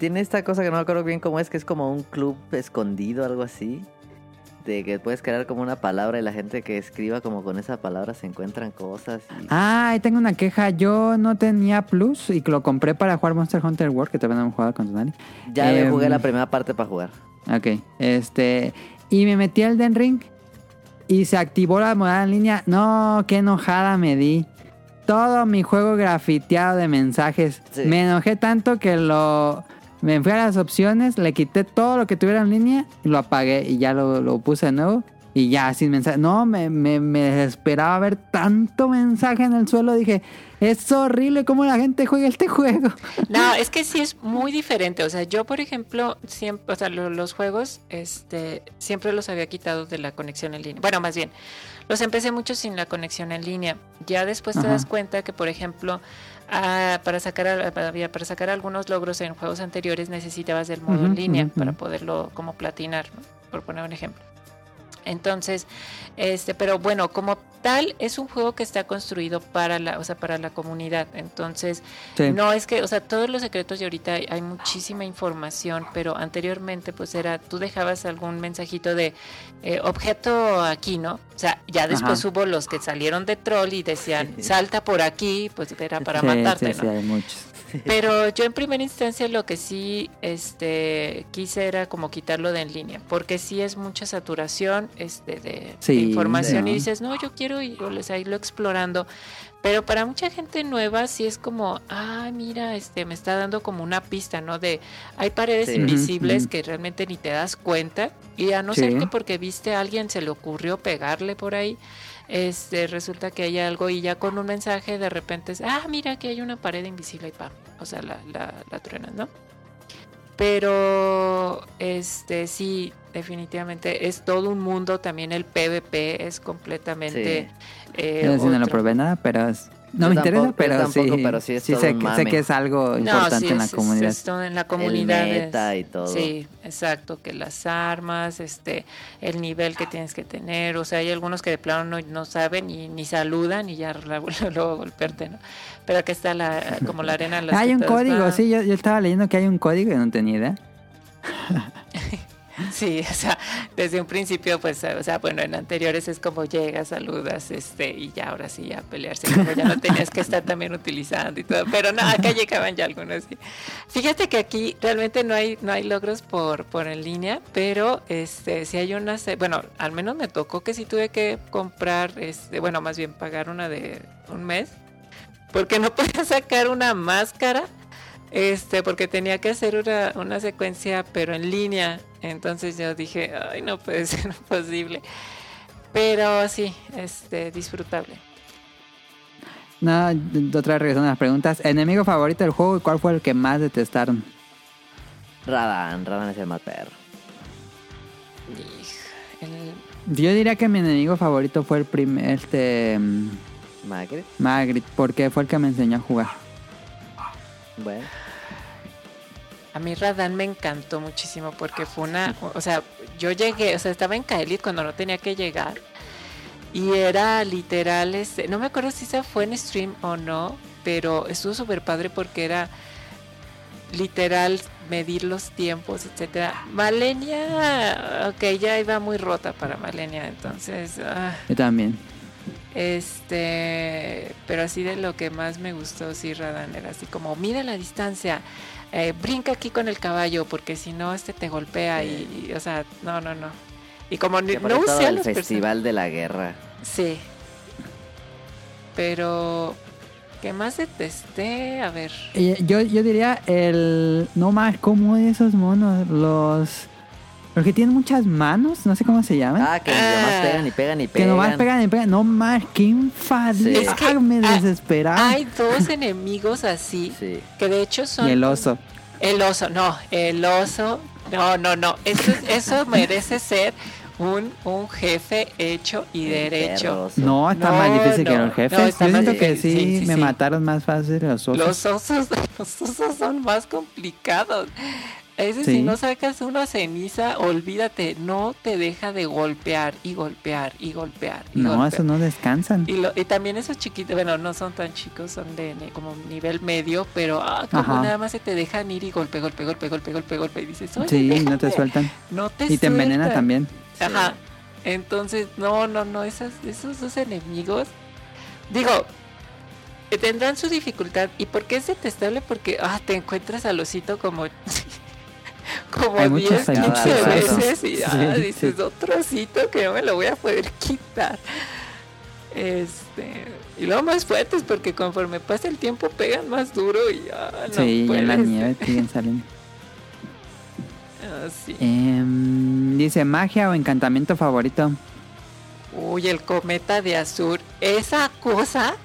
tiene esta cosa que no me acuerdo bien cómo es, que es como un club escondido, algo así. De que puedes crear como una palabra y la gente que escriba como con esa palabra se encuentran cosas. Y... Ah, ahí tengo una queja. Yo no tenía Plus y lo compré para jugar Monster Hunter World, que todavía no hemos jugado con Tonali. ya me em, jugué la primera parte para jugar. Ok, este. Y me metí al Den Ring y se activó la modalidad en línea. No, qué enojada me di. Todo mi juego grafiteado de mensajes. Sí. Me enojé tanto que lo. Me fui a las opciones, le quité todo lo que tuviera en línea lo apagué y ya lo, lo puse de nuevo. Y ya, sin mensaje. No, me, me, me desesperaba ver tanto mensaje en el suelo. Dije, es horrible cómo la gente juega este juego. No, es que sí es muy diferente. O sea, yo, por ejemplo, siempre, o sea, lo- los juegos, este, siempre los había quitado de la conexión en línea. Bueno, más bien, los empecé mucho sin la conexión en línea. Ya después te Ajá. das cuenta que, por ejemplo, ah, para sacar para, para sacar algunos logros en juegos anteriores necesitabas del modo en línea para poderlo como platinar, ¿no? por poner un ejemplo. Entonces, este, pero bueno, como tal es un juego que está construido para la, o sea, para la comunidad. Entonces, Sí. no es que, o sea, todos los secretos y ahorita hay, hay muchísima información, pero anteriormente pues era, tú dejabas algún mensajito de eh, objeto aquí, ¿no? O sea, ya después Ajá. hubo los que salieron de troll y decían, salta por aquí, pues era para Sí, matarte, sí, ¿no? sí, hay muchos. Pero yo en primera instancia lo que sí este, quise era como quitarlo de en línea, porque sí es mucha saturación este, de, de Sí, información y dices, no, yo quiero ir, o les- a irlo explorando. Pero para mucha gente nueva sí es como, ah, mira, este, me está dando como una pista, ¿no? De, hay paredes Sí. invisibles que realmente ni te das cuenta y a no Sí. ser que porque viste a alguien se le ocurrió pegarle por ahí, este, resulta que hay algo y ya con un mensaje de repente es, ah, mira que hay una pared invisible y pam, o sea, la, la, la truenas, ¿no? Pero, este, sí, definitivamente es todo un mundo, también el PvP es completamente... eh, Yo sí no lo probé nada, pero es- no Yo me interesa, tampoco- yo pero, tampoco, sí, pero sí es sí todo sé, sé que es algo importante sí, en la es- es- comunidad. es todo en la comunidad. El es- meta y todo. Sí, exacto, que las armas, este, el nivel que tienes que tener, o sea, hay algunos que de plano no, no saben y ni saludan y ya luego luego golpearte, ¿no? Pero aquí está la, como la arena. hay un código, van. sí, yo, yo estaba leyendo que hay un código y no tenía idea. Sí, o sea, desde un principio, pues, o sea, bueno, en anteriores es como llegas, saludas, este, y ya ahora sí a pelearse, como ya no tenías que estar también utilizando y todo, pero no, acá llegaban ya algunos, sí. Fíjate que aquí realmente no hay, no hay logros por, por en línea, pero este, si hay unas, eh, bueno, al menos me tocó que sí tuve que comprar, este, bueno, más bien pagar una de un mes, porque no podía sacar una máscara este, porque tenía que hacer una, una secuencia, pero en línea. Entonces yo dije, ay, no puede ser posible. Pero sí, este, disfrutable. No, otra vez regresando a las preguntas. ¿Enemigo favorito del juego y cuál fue el que más detestaron? Radan, Radan es el más perro. El- Yo diría que mi enemigo favorito fue el primer, este, mm, Magritte, Magritte, porque fue el que me enseñó a jugar. bueno. A mí Radán me encantó muchísimo porque fue una, o sea, yo llegué, o sea, estaba en Kaelit cuando no tenía que llegar. Y era literal, este, no me acuerdo si esa fue en stream o no, pero estuvo súper padre porque era literal medir los tiempos, etcétera. Malenia, ok, ya iba muy rota para Malenia, entonces, ah, Yo también. este, pero así de lo que más me gustó, sí, Radan, era así como, mira la distancia, eh, brinca aquí con el caballo, porque si no, este te golpea y, y, o sea, no, no, no. Y como ni- no usé el festival de la guerra. Sí. Pero, ¿qué más detesté? A ver. Y Yo, yo diría el... No más, ¿cómo esos monos? Los... Porque tienen muchas manos, no sé cómo se llaman. Ah, que nomás Ah. pegan y pegan y que pegan. nomás pegan y pegan. No más, qué. Sí. Es que me hay- desesperaba. Hay dos enemigos así, Sí. que de hecho son... y el oso. El oso, no, el oso, no, no, no, eso, eso merece ser un, un jefe hecho y derecho. No, está No, más difícil que los jefes. no, está Yo siento que sí, sí, sí, me sí. mataron más fácil los osos. Los osos, los osos son más complicados. Ese Sí. si no sacas una ceniza, olvídate, no te deja de golpear y golpear y golpear. y no, golpear. esos no descansan. Y, lo- y también esos chiquitos, bueno, no son tan chicos, son de como nivel medio, pero ah, como Ajá. nada más se te dejan ir y golpe, golpe, golpe, golpe, golpe, golpe, y dices, oye, Sí, no te sueltan. no te Y te envenena sueltan". también. Ajá. Entonces, no, no, no, esas, esos dos enemigos, digo, tendrán su dificultad. ¿Y por qué es detestable? Porque ah, te encuentras al osito como, como Hay muchos, 10, hay 15 muchos osos. veces y Sí, dices, sí. otro osito que no me lo voy a poder quitar. Este, y luego más fuertes porque conforme pasa el tiempo pegan más duro y ah, no sí, y en la nieve siguen saliendo. Ah, sí. Em, dice, magia o encantamiento favorito. Uy, el cometa de Azur. Esa cosa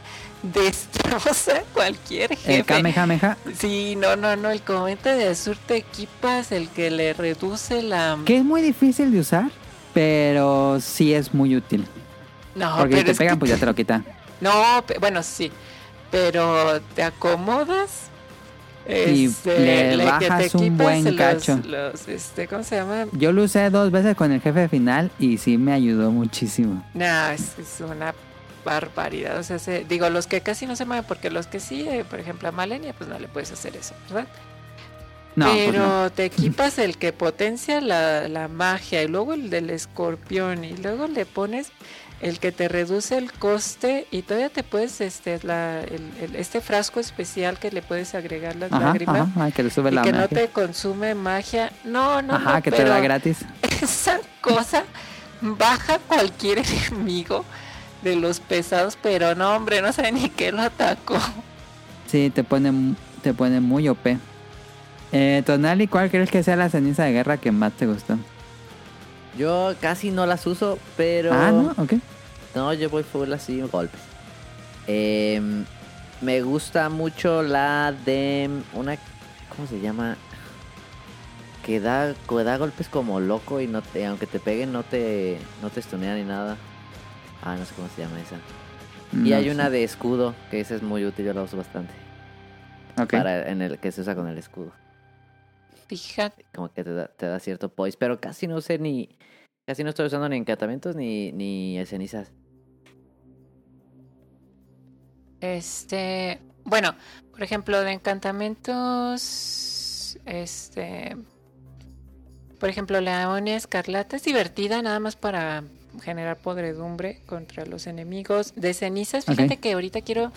destroza cualquier jefe. El Kamehameha. Sí, no, no, no. El cometa de Azur te equipas el que le reduce la. Que es muy difícil de usar, pero sí es muy útil. No, Porque si te pegan, que pues ya te- te lo quita. No, bueno, sí. Pero te acomodas. Y le que bajas un buen los- cacho. los, este, ¿Cómo se llama? Yo lo usé dos veces con el jefe final y sí me ayudó muchísimo. No, es, es una barbaridad. O sea, se- digo, los que casi no se mueven, porque los que sí, eh, por ejemplo, a Malenia, pues no le puedes hacer eso, ¿verdad? No, pues Pero no. te equipas el que potencia la, la magia y luego el del escorpión y luego le pones el que te reduce el coste y todavía te puedes, este, la, el- el- este frasco especial que le puedes agregar las Ajá, lágrimas ajá, que le sube y la que no magia. te consume magia. No, no, Ajá, no, que te da gratis. esa cosa baja cualquier enemigo de los pesados, pero no, hombre, no sabe ni qué lo atacó. Sí, te pone, mu- te pone muy OP. Eh, Tonali, ¿cuál crees que sea la ceniza de guerra que más te gustó? Yo casi no las uso, pero. Ah, ¿no? Ok. No, yo voy full así, golpes. Em, me gusta mucho la de una... ¿Cómo se llama? Que da, que da golpes como loco y no te, aunque te peguen no te, no te stunea ni nada. Ah, no sé cómo se llama esa. Y hay una de escudo, que esa es muy útil, yo la uso bastante. Ok. Para, en el que se usa con el escudo. Fíjate. Como que te da, te da cierto poise, pero casi no sé ni... Casi no estoy usando ni encantamientos ni, ni cenizas. Este, bueno, por ejemplo, de encantamientos, este, por ejemplo, la amonia escarlata es divertida nada más para generar podredumbre contra los enemigos. De cenizas, fíjate que ahorita quiero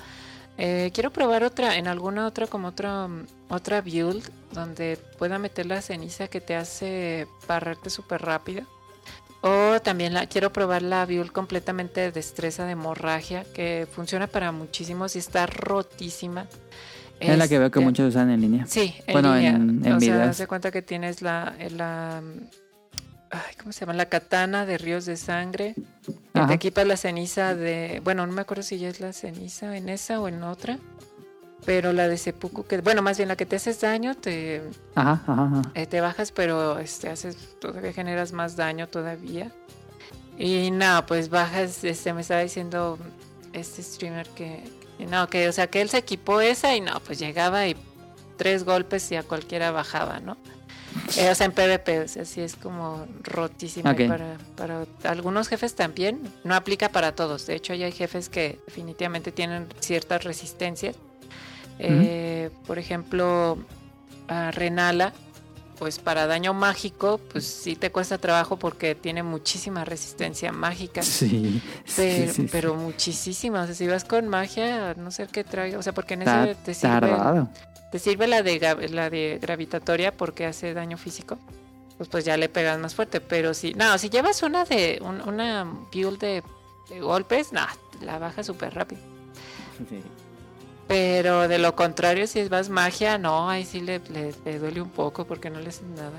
eh, quiero probar otra en alguna otra como otra otra build donde pueda meter la ceniza que te hace barrerte súper rápido. O también la, quiero probar la build completamente de destreza de hemorragia, que funciona para muchísimos y está rotísima. Es la que veo que Este, muchos usan en línea. Sí, en Bueno, línea. en- en o sea, se cuenta que tienes la, la ay, ¿cómo se llama? La katana de ríos de sangre. Que te equipas la ceniza de, bueno, no me acuerdo si ya es la ceniza en esa o en otra. Pero la de seppuku que, bueno, más bien la que te haces daño, te, Ajá, ajá, ajá. eh, te bajas, pero este haces, todavía generas más daño todavía. Y no, pues bajas, este me estaba diciendo este streamer que, que no, que o sea que él se equipó esa y no, pues llegaba y tres golpes y a cualquiera bajaba, ¿no? Eh, o sea, en PvP, o sea, sí es como rotísima para, para algunos jefes también, no aplica para todos. De hecho, ya hay jefes que definitivamente tienen ciertas resistencias. Eh, Por ejemplo, a Renala, pues para daño mágico, pues sí te cuesta trabajo porque tiene muchísima resistencia mágica. Sí, Pero, sí, sí. pero muchísima. O sea, si vas con magia, a no ser que traiga. O sea, porque en ese te sirve, tardado. Te sirve la de, la de gravitatoria porque hace daño físico. Pues, pues ya le pegas más fuerte. Pero si. No, si llevas una de. un- una build de, de golpes, no, la baja súper rápido. Pero de lo contrario, si vas magia, no, ahí sí le, le- le duele un poco porque no le haces nada.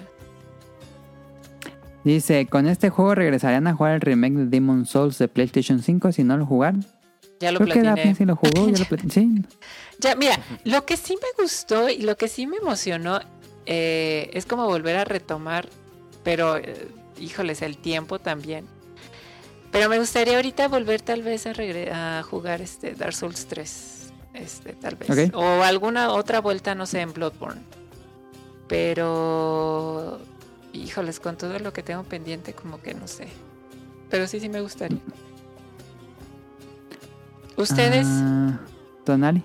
Dice, con este juego regresarían a jugar el remake de Demon Souls de PlayStation 5 si no lo jugaron. Ya lo Creo que platiné. Daphne sí lo jugó, ya lo platiné. Sí, Ya, mira, lo que sí me gustó y lo que sí me emocionó eh, es como volver a retomar, pero eh, híjoles, el tiempo también. Pero me gustaría ahorita volver tal vez a, jugar este Dark Souls 3. Este, tal vez. O alguna otra vuelta, no sé, en Bloodborne. Pero híjoles, con todo lo que tengo pendiente, como que no sé. Pero sí, sí me gustaría. ¿Ustedes? Ah, Tonali.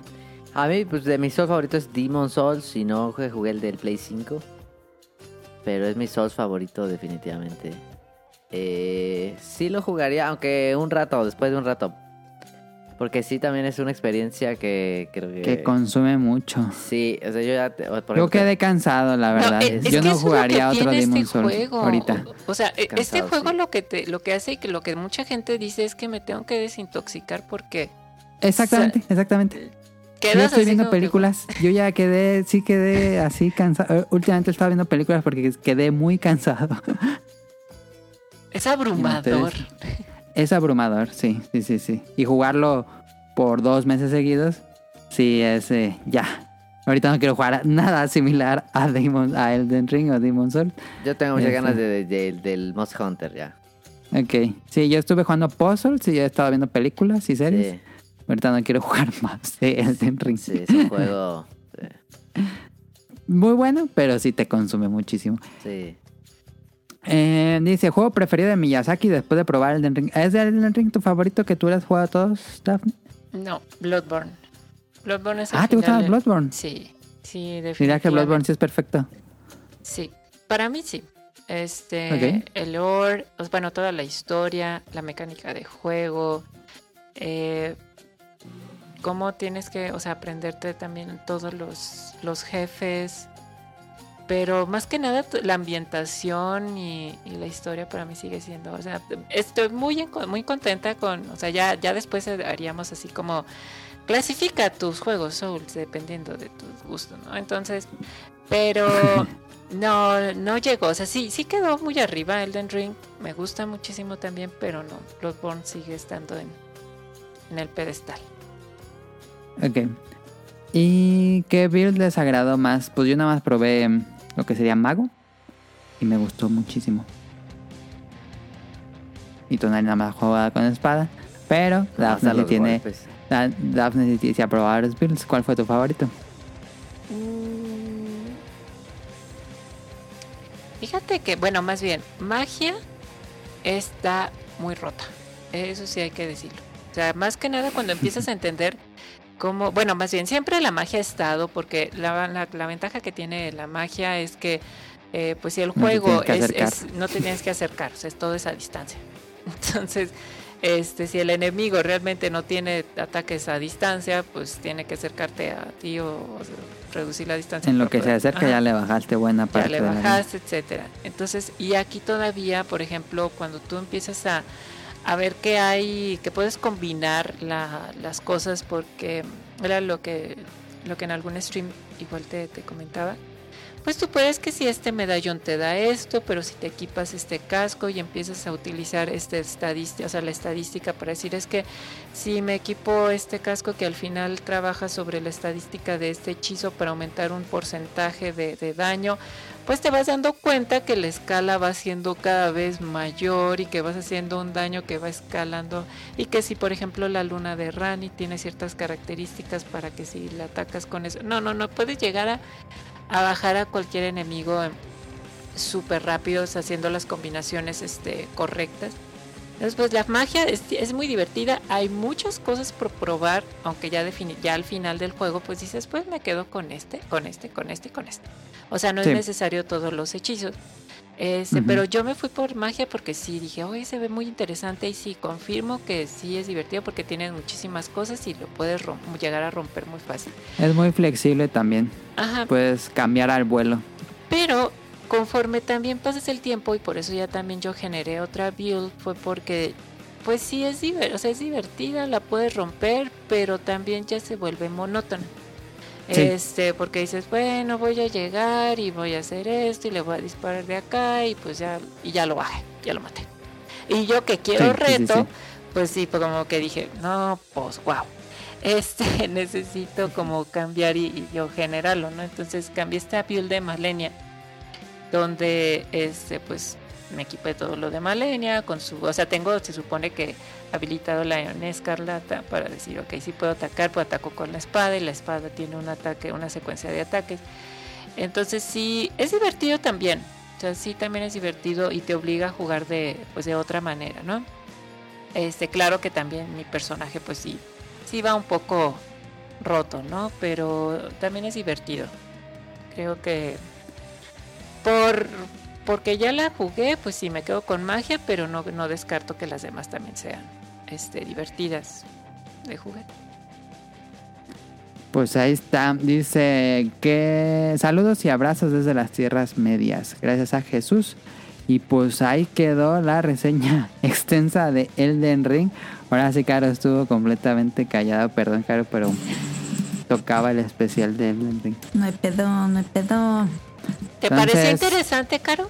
A mí, pues de mis Souls favoritos es Demon Souls. Y no jugué el del Play 5. Pero es mi Souls favorito, definitivamente. Eh, sí lo jugaría, aunque un rato, después de un rato. Porque sí, también es una experiencia que creo que. Que consume mucho. Sí, o sea, yo ya. te- Yo quedé cansado, la verdad. No, eh, es Yo no jugaría otro Demon este Souls juego. ahorita. O, o sea, e- este juego sí. lo que te, lo que hace que lo que mucha gente dice es que me tengo que desintoxicar porque Exactamente, exactamente. Yo estoy así viendo que- películas. Yo ya quedé, sí quedé así cansado. Eh, Últimamente estaba viendo películas porque quedé muy cansado. es abrumador. Es abrumador, sí, sí, sí, sí. Y jugarlo por dos meses seguidos, sí, es eh, ya. Ahorita no quiero jugar nada similar a Demon, a Elden Ring o Demon Souls. Yo tengo muchas Este. ganas de, de- del Most Hunter ya. Ok. Sí, yo estuve jugando puzzles y he estado viendo películas y series. Sí, Ahorita no quiero jugar más de Elden Ring. sí, es un juego. sí, Muy bueno, pero sí te consume muchísimo. Sí. Eh, dice, juego preferido de Miyazaki después de probar Elden Ring. ¿Es de Elden Ring tu favorito que tú le has jugado a todos, Daphne? No, Bloodborne. Bloodborne es el Ah, ¿te gustaba de- Bloodborne? Sí, sí, Mira definitivamente. que Bloodborne sí es perfecto. Sí, para mí sí. Este, el lore, pues, bueno, toda la historia, la mecánica de juego, eh, cómo tienes que, o sea, aprenderte también todos los, los jefes, pero más que nada la ambientación y, y la historia para mí sigue siendo, o sea, estoy muy, en- muy contenta con, o sea, ya, ya después haríamos así como clasifica tus juegos Souls dependiendo de tus gustos, ¿no? Entonces, pero no, no llegó, o sea, sí, sí quedó muy arriba Elden Ring, me gusta muchísimo también, pero no, Bloodborne sigue estando en, en el pedestal. Ok. ¿Y qué build les agradó más? Pues yo nada más probé lo que sería mago. Y me gustó muchísimo. Y Tonali nada más juega con espada. Pero Daphne sí los tiene... Da- Daphne sí, sí ha probado varios builds. ¿Cuál fue tu favorito? Mm. Fíjate que, bueno, más bien, magia está muy rota. Eso sí hay que decirlo. O sea, más que nada cuando empiezas a entender cómo, bueno, más bien, siempre la magia ha estado, porque la, la- la ventaja que tiene la magia es que, eh, pues si el juego que es, es- no te tienes que acercar, o sea, es todo esa distancia. Entonces, este, si el enemigo realmente no tiene ataques a distancia, pues tiene que acercarte a ti o, o sea, reducir la distancia. En lo que se acerca Ajá ya le bajaste buena ya parte le la vida. bajaste, etcétera. Entonces, y aquí todavía, por ejemplo, cuando tú empiezas a, a ver que hay, que puedes combinar la- las cosas, porque era lo que, lo que en algún stream igual te, te comentaba. Pues tú puedes que si este medallón te da esto, pero si te equipas este casco y empiezas a utilizar este estadística, o sea, la estadística para decir es que si me equipo este casco que al final trabaja sobre la estadística de este hechizo para aumentar un porcentaje de, de daño, pues te vas dando cuenta que la escala va siendo cada vez mayor y que vas haciendo un daño que va escalando. Y que si por ejemplo la luna de Rani tiene ciertas características para que si la atacas con eso, no, no, no, puedes llegar a, a bajar a cualquier enemigo súper rápidos haciendo las combinaciones este, correctas. Entonces, pues la magia es, es muy divertida. Hay muchas cosas por probar, aunque ya, defini- ya al final del juego, pues dices, pues me quedo con este, con este, con este con este. O sea, no Sí. es necesario todos los hechizos. Ujú. Pero yo me fui por magia porque sí, dije, oye, se ve muy interesante y sí, confirmo que sí es divertido porque tiene muchísimas cosas y lo puedes llegar a romper muy fácil. Es muy flexible también. Ajá, Puedes cambiar al vuelo. pero conforme también pasas el tiempo y por eso ya también yo generé otra build fue porque pues sí es o sea, es divertida, la puedes romper, pero también ya se vuelve monótona. Sí. Este, porque dices, bueno, voy a llegar y voy a hacer esto y le voy a disparar de acá y pues ya, y ya lo bajé, ya lo maté. Y yo que quiero Sí, reto, sí. pues sí, pues como que dije, no, pues wow. Este, necesito como cambiar y, y yo generarlo, ¿no? Entonces cambié esta build de Malenia, donde este, pues me equipé todo lo de Malenia, con su, o sea, tengo, se supone que habilitado la Escarlata para decir, ok, sí puedo atacar, pues ataco con la espada y la espada tiene un ataque, una secuencia de ataques. Entonces sí, es divertido también. O sea, sí también es divertido y te obliga a jugar de, pues, de otra manera, ¿no? Este, claro que también mi personaje, pues sí, sí va un poco roto, ¿no? Pero también es divertido. Creo que por porque ya la jugué, pues sí me quedo con magia, pero no, no descarto que las demás también sean este, divertidas de jugar. Pues ahí está. Dice que saludos y abrazos desde las tierras medias. Gracias a Jesús. Y pues ahí quedó la reseña extensa de Elden Ring. Ahora sí, Caro estuvo completamente callado. Perdón, Caro, pero tocaba el especial de Elden Ring. No hay pedo, no hay pedo. ¿Te pareció Entonces- interesante, Caro?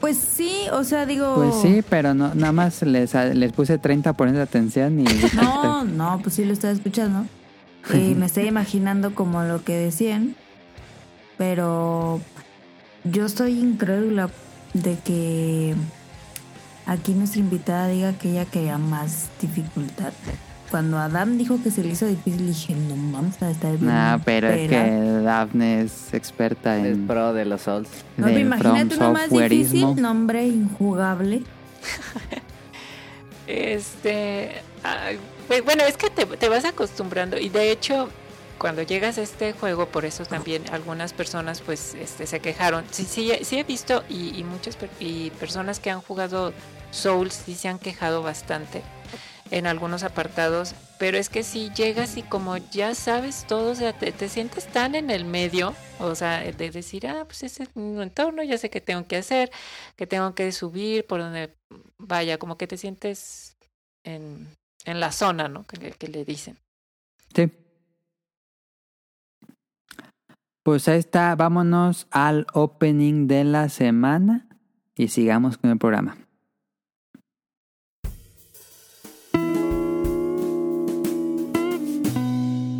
Pues sí, o sea, digo. Pues sí, pero no, nada más les, les puse 30% de atención y... No, no, pues sí lo estaba escuchando. Y me estoy imaginando como lo que decían. Pero yo estoy incrédula de que aquí nuestra invitada diga que ella quería más dificultad. Cuando Adam dijo que se le hizo difícil, dije, no vamos a estar bien. No, pero es pela". que Daphne es experta Es en... pro de los Souls. No, pero imagínate uno más difícil, nombre injugable. Este. ay, pues, bueno, es que te, te vas acostumbrando. Y de hecho, cuando llegas a este juego, por eso también algunas personas pues este, se quejaron. Sí, sí, sí he visto y, y muchas per- y personas que han jugado Souls sí se han quejado bastante en algunos apartados. Pero es que si llegas y como ya sabes todo, o sea, te, te sientes tan en el medio, o sea, de decir, ah, pues ese es mi entorno, ya sé qué tengo que hacer, que tengo que subir, por donde vaya, como que te sientes en, en la zona, ¿no? Que, que le dicen. Sí. Pues ahí está, vámonos al opening de la semana y sigamos con el programa.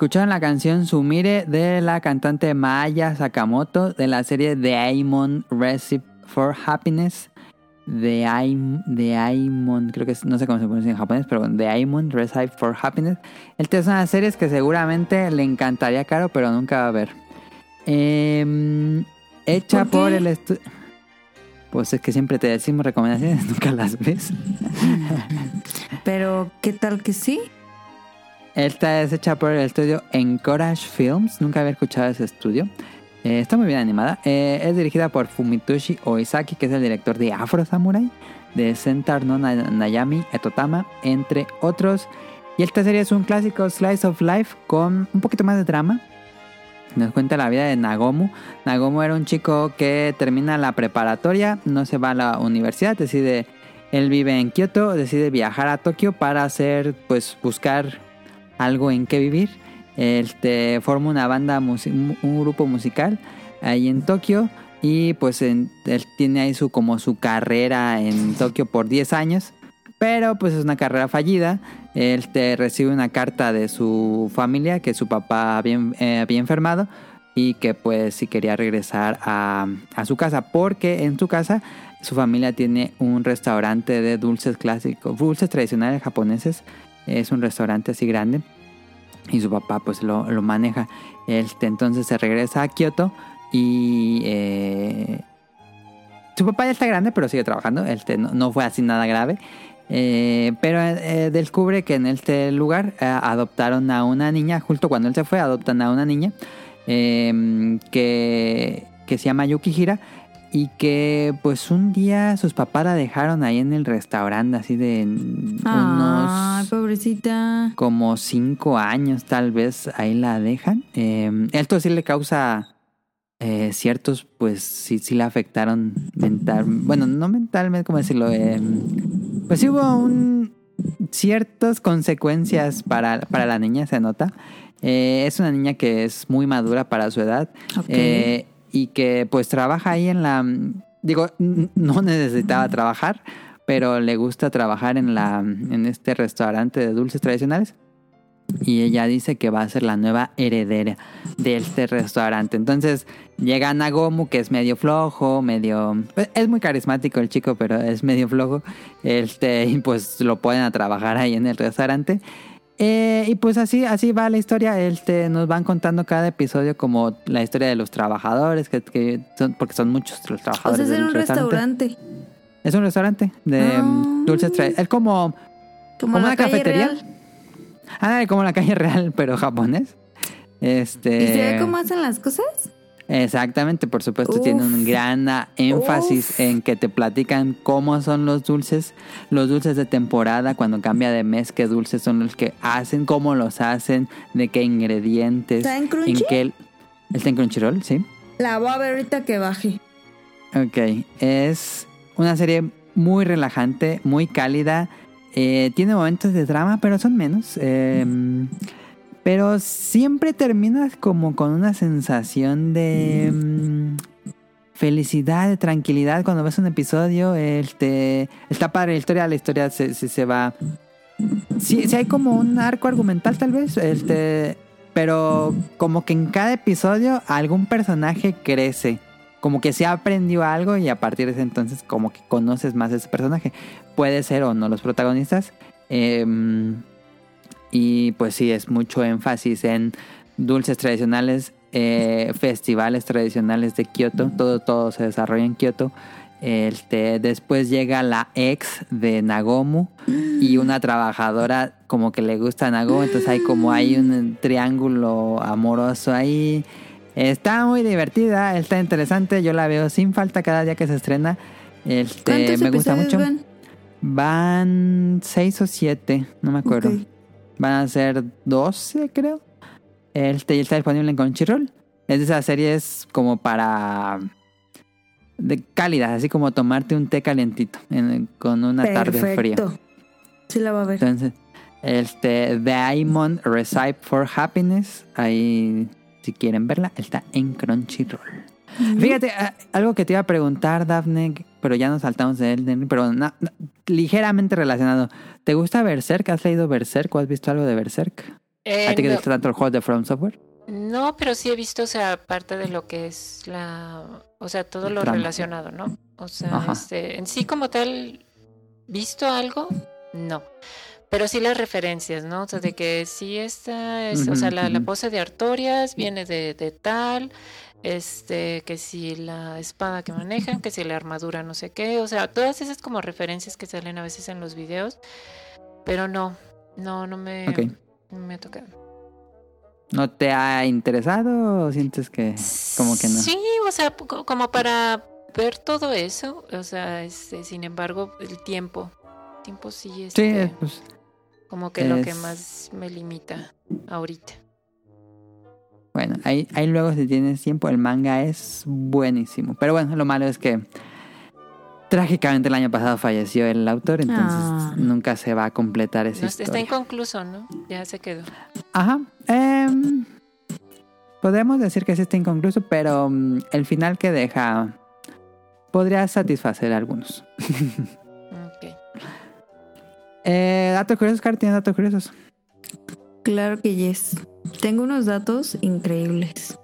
Escucharon la canción Sumire de la cantante Maya Sakamoto de la serie The Aimon Recipe for Happiness. The Aim, The Aimon, creo que es, no sé cómo se pronuncia en japonés, pero The Aimon Recipe for Happiness. Esta es una serie que seguramente le encantaría a Caro, pero nunca va a ver. Em, hecha ¿Por por, el estudio. Pues es que siempre te decimos recomendaciones, nunca las ves. Pero, ¿qué tal que sí? Esta es hecha por el estudio Encourage Films. Nunca había escuchado ese estudio. Eh, está muy bien animada. Eh, es dirigida por Fumitoshi Oizaki, que es el director de Afro Samurai, de Sentar no Na- Nayami Etotama, entre otros. Y esta serie es un clásico slice of life con un poquito más de drama. Nos cuenta la vida de Nagomu. Nagomu era un chico que termina la preparatoria, no se va a la universidad, decide, él vive en Kioto, decide viajar a Tokio para hacer, pues buscar algo en qué vivir. Este forma una banda, un grupo musical ahí en Tokio y pues él tiene ahí su como su carrera en Tokio por 10 años, pero pues es una carrera fallida. Él te recibe una carta de su familia que su papá había, eh, había enfermado y que pues sí quería regresar a, a su casa porque en su casa su familia tiene un restaurante de dulces clásicos, dulces tradicionales japoneses. Es un restaurante así grande y su papá pues lo, lo maneja. Este, entonces se regresa a Kioto y eh, su papá ya está grande pero sigue trabajando. Este, no, no fue así nada grave. Eh, pero eh, descubre que en este lugar adoptaron a una niña, justo cuando él se fue, adoptan a una niña que, que se llama Yukihira y que pues un día sus papás la dejaron ahí en el restaurante así de Ay, unos pobrecita. como cinco años tal vez ahí la dejan. Eh, esto sí le causa eh, ciertos, pues sí, sí le afectaron mental, bueno, no mentalmente, ¿cómo decirlo? Eh, pues sí hubo un, ciertas consecuencias para, para la niña, se nota. Eh, es una niña que es muy madura para su edad eh, y que pues trabaja ahí en la... Digo, no necesitaba trabajar, pero le gusta trabajar en, la, en este restaurante de dulces tradicionales. Y ella dice que va a ser la nueva heredera de este restaurante. Entonces llega Nagomu, que es medio flojo, medio... pues, Es muy carismático el chico, pero es medio flojo. Este, y pues lo ponen a trabajar ahí en el restaurante. Eh, y pues así, así va la historia. Este, nos van contando cada episodio como la historia de los trabajadores, que, que son, porque son muchos los O trabajadores. sea, es en un restaurante. Es un restaurante de mm, dulces Es como, Como, ¿Como la una calle cafetería? real. ah, como la calle real, pero japonés. Este. ¿Y se ve cómo hacen las cosas? Exactamente, por supuesto, Uf. tiene un gran énfasis Uf. en que te platican cómo son los dulces, los dulces de temporada, cuando cambia de mes, qué dulces son los que hacen, cómo los hacen, de qué ingredientes, ¿Está en Crunchy? qué... ¿Está en Crunchyroll? Sí. La voy a ver ahorita que baje. Ok, es una serie muy relajante, muy cálida. eh, tiene momentos de drama, pero son menos. eh, pero siempre terminas como con una sensación de mm, felicidad, de tranquilidad cuando ves un episodio. Este, está padre la historia, la historia se, se, se va... Sí, sí hay como un arco argumental tal vez, este, pero como que en cada episodio algún personaje crece como que se aprendió algo y a partir de ese entonces como que conoces más a ese personaje. Puede ser o no los protagonistas. Em, y pues sí, es mucho énfasis en dulces tradicionales, eh, festivales tradicionales de Kioto. Todo, todo se desarrolla en Kioto. Este, después llega la ex de Nagomu y una trabajadora como que le gusta a Nagomu. Entonces hay como hay un triángulo amoroso ahí. Está muy divertida, está interesante. Yo la veo sin falta cada día que se estrena. Este, ¿Cuántos me gusta mucho. van? Van seis o siete, no me acuerdo. Ok. Van a ser 12, creo. Este y está disponible en Crunchyroll. Es de esas series como para. de cálidas, así como tomarte un té calientito en- con una tarde fría. Sí la va a ver. Entonces, este, Diamond Recipe for Happiness, ahí si quieren verla, está en Crunchyroll. Fíjate, ah, algo que te iba a preguntar, Daphne, pero ya nos saltamos de él, pero na- na- ligeramente relacionado. ¿Te gusta Berserk? ¿Has leído Berserk o has visto algo de Berserk? Eh, ¿A ti que te gusta tanto el juego de From Software? no, pero sí he visto, o sea, parte de lo que es la, o sea, todo lo relacionado, ¿no? O sea, Ajá. este, en sí como tal, ¿visto algo? No. Pero sí las referencias, ¿no? O sea, de que sí esta es, o sea, la, la ujú. pose de Artorias viene de, de tal, este, que si la espada que manejan, que si la armadura no sé qué, o sea, todas esas como referencias que salen a veces en los videos, pero no, no, no me, Ok. no me ha tocado. ¿No te ha interesado o sientes que como que no? Sí, o sea, como para ver todo eso, o sea, este, sin embargo, el tiempo, el tiempo sí, Sí, este, pues como que lo que es- más me limita ahorita. Bueno, ahí, ahí luego si tienes tiempo, el manga es buenísimo. Pero bueno, lo malo es que trágicamente el año pasado falleció el autor, entonces Ah. nunca se va a completar esa No, está inconcluso, ¿no? Ya se quedó. Ajá. em, podemos decir que sí está inconcluso, pero mm, el final que deja podría satisfacer a algunos. Ok. Eh, datos curiosos, Car, ¿tienes datos curiosos? Claro que yes. Tengo unos datos increíbles.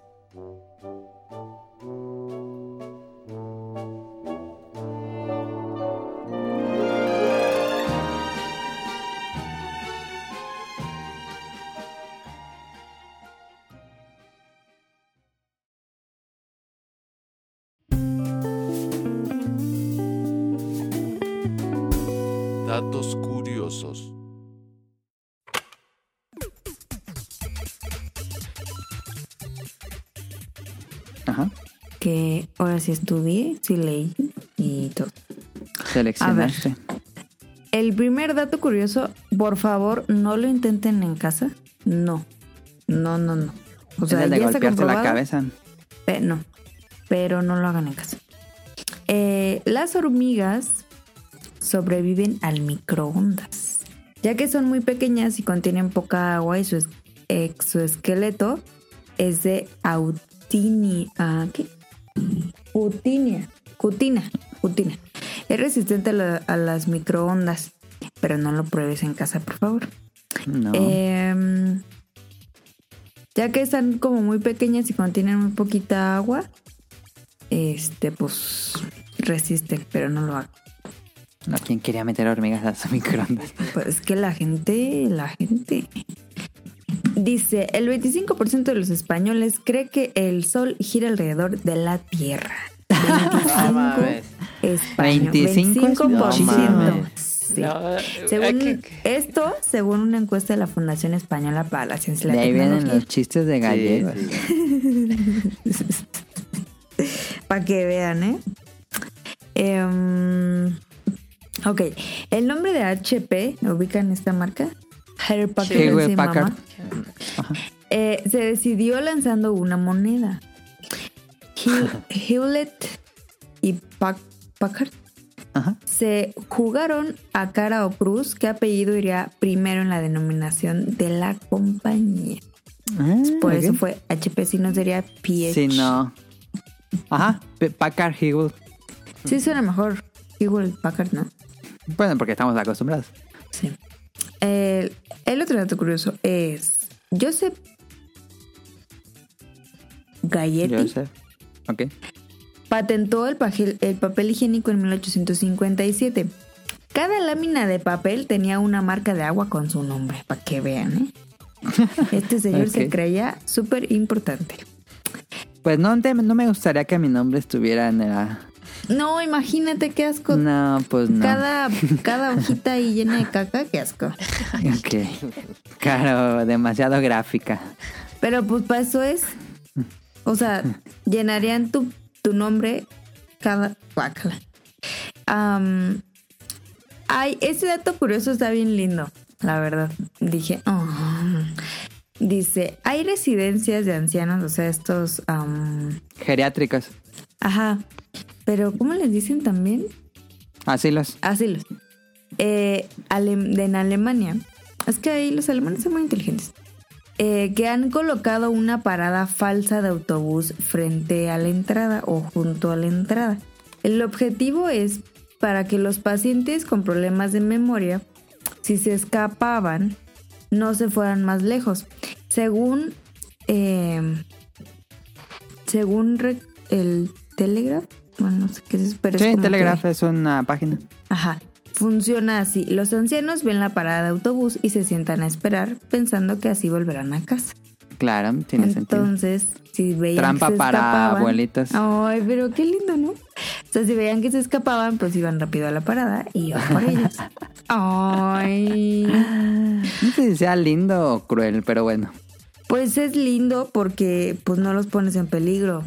Sí estudié, sí leí y todo. Seleccionaste. El primer dato curioso, por favor, no lo intenten en casa. No. No, no, no. O Es sea, el de ya está golpearse la cabeza. No, pero no lo hagan en casa. Eh, las hormigas sobreviven al microondas, ya que son muy pequeñas y contienen poca agua y su es- exoesqueleto es de autini, ah, ¿qué? Cutinia, cutina, cutina. Es resistente a, la- a las microondas, pero no lo pruebes en casa, por favor. No. Em, ya que están como muy pequeñas y contienen muy poquita agua, este, pues resisten, pero no lo hagan. No, ¿Quién quería meter hormigas a su microondas? Pues es que la gente, la gente. Dice, el 25% de los españoles cree que el sol gira alrededor de la Tierra. 25 mames. español- 25 es 25%. muchísimo. Sí. No, hay Según que- esto, según una encuesta de la Fundación Española para la Ciencia y la De ahí vienen los chistes de gallegos. Para que vean, ¿eh? Em, ok. El nombre de HP, ¿ubican esta marca? Hewlett Packard, Sí, güey, sí, Packard. mamá. Eh, se decidió lanzando una moneda. Hew- Hewlett y Pac- Packard Ajá. se jugaron a cara o cruz qué apellido iría primero en la denominación de la compañía. Ah, Por eso fue HP, si no sería PH. Sí, no. Ajá. Packard Hewlett. Sí suena mejor Hewlett Packard, ¿no? Bueno, porque estamos acostumbrados. Sí. El, el otro dato curioso es Joseph Galletti sé. Ok. patentó el, pajel- el papel higiénico en 1857. Cada lámina de papel tenía una marca de agua con su nombre, para que vean, ¿eh? Este señor se creía súper importante. Pues no, no me gustaría que mi nombre estuviera en la... No, imagínate qué asco. No, pues no. Cada, cada hojita ahí llena de caca, qué asco. Ok. Claro, demasiado gráfica. Pero pues para eso es. O sea, llenarían tu, tu nombre cada. Guácala. Ay, ese dato curioso está bien lindo, la verdad. Dije, "Oh". Dice, hay residencias de ancianos, o sea, estos. am, Geriátricos. ajá. Pero, ¿cómo les dicen también? Asilos. Asilos. Eh, de en Alemania. Es que ahí los alemanes son muy inteligentes. Eh, que han colocado una parada falsa de autobús frente a la entrada o junto a la entrada. El objetivo es para que los pacientes con problemas de memoria, si se escapaban, no se fueran más lejos. Según, eh, según el Telegraph, bueno, no sé qué es, pero es Sí, como Telegraph que- es una página. Ajá. Funciona así. Los ancianos ven la parada de autobús y se sientan a esperar pensando que así volverán a casa. Claro, tiene sentido. Entonces, si veían Trampa que se para escapaban- abuelitas. Ay, pero qué lindo, ¿no? O sea, si veían que se escapaban, pues iban rápido a la parada y iban por ellos. Ay. No sé si sea lindo o cruel, pero bueno. Pues es lindo porque pues no los pones en peligro.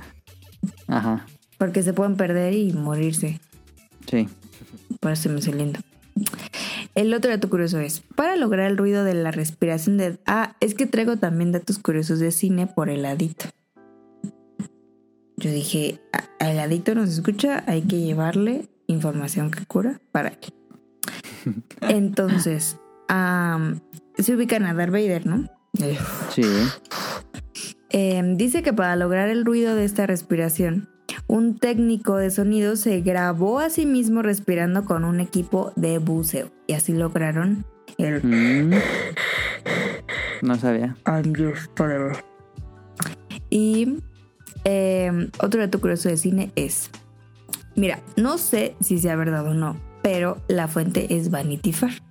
Ajá, Porque se pueden perder y morirse. sí. Por eso me lindo. El otro dato curioso es, para lograr el ruido de la respiración de... Ah, es que traigo también datos curiosos de cine por el adicto. Yo dije, "A- el adicto nos escucha, hay que llevarle información que cura para él. Entonces, am, se ubican a Darth Vader, ¿no? Sí. Eh, dice que para lograr el ruido de esta respiración, un técnico de sonido se grabó a sí mismo respirando con un equipo de buceo. Y así lograron el Mm. No sabía. I'm yours forever. Y eh, otro dato curioso de cine es, mira, no sé si sea verdad o no, pero la fuente es Vanity Fair.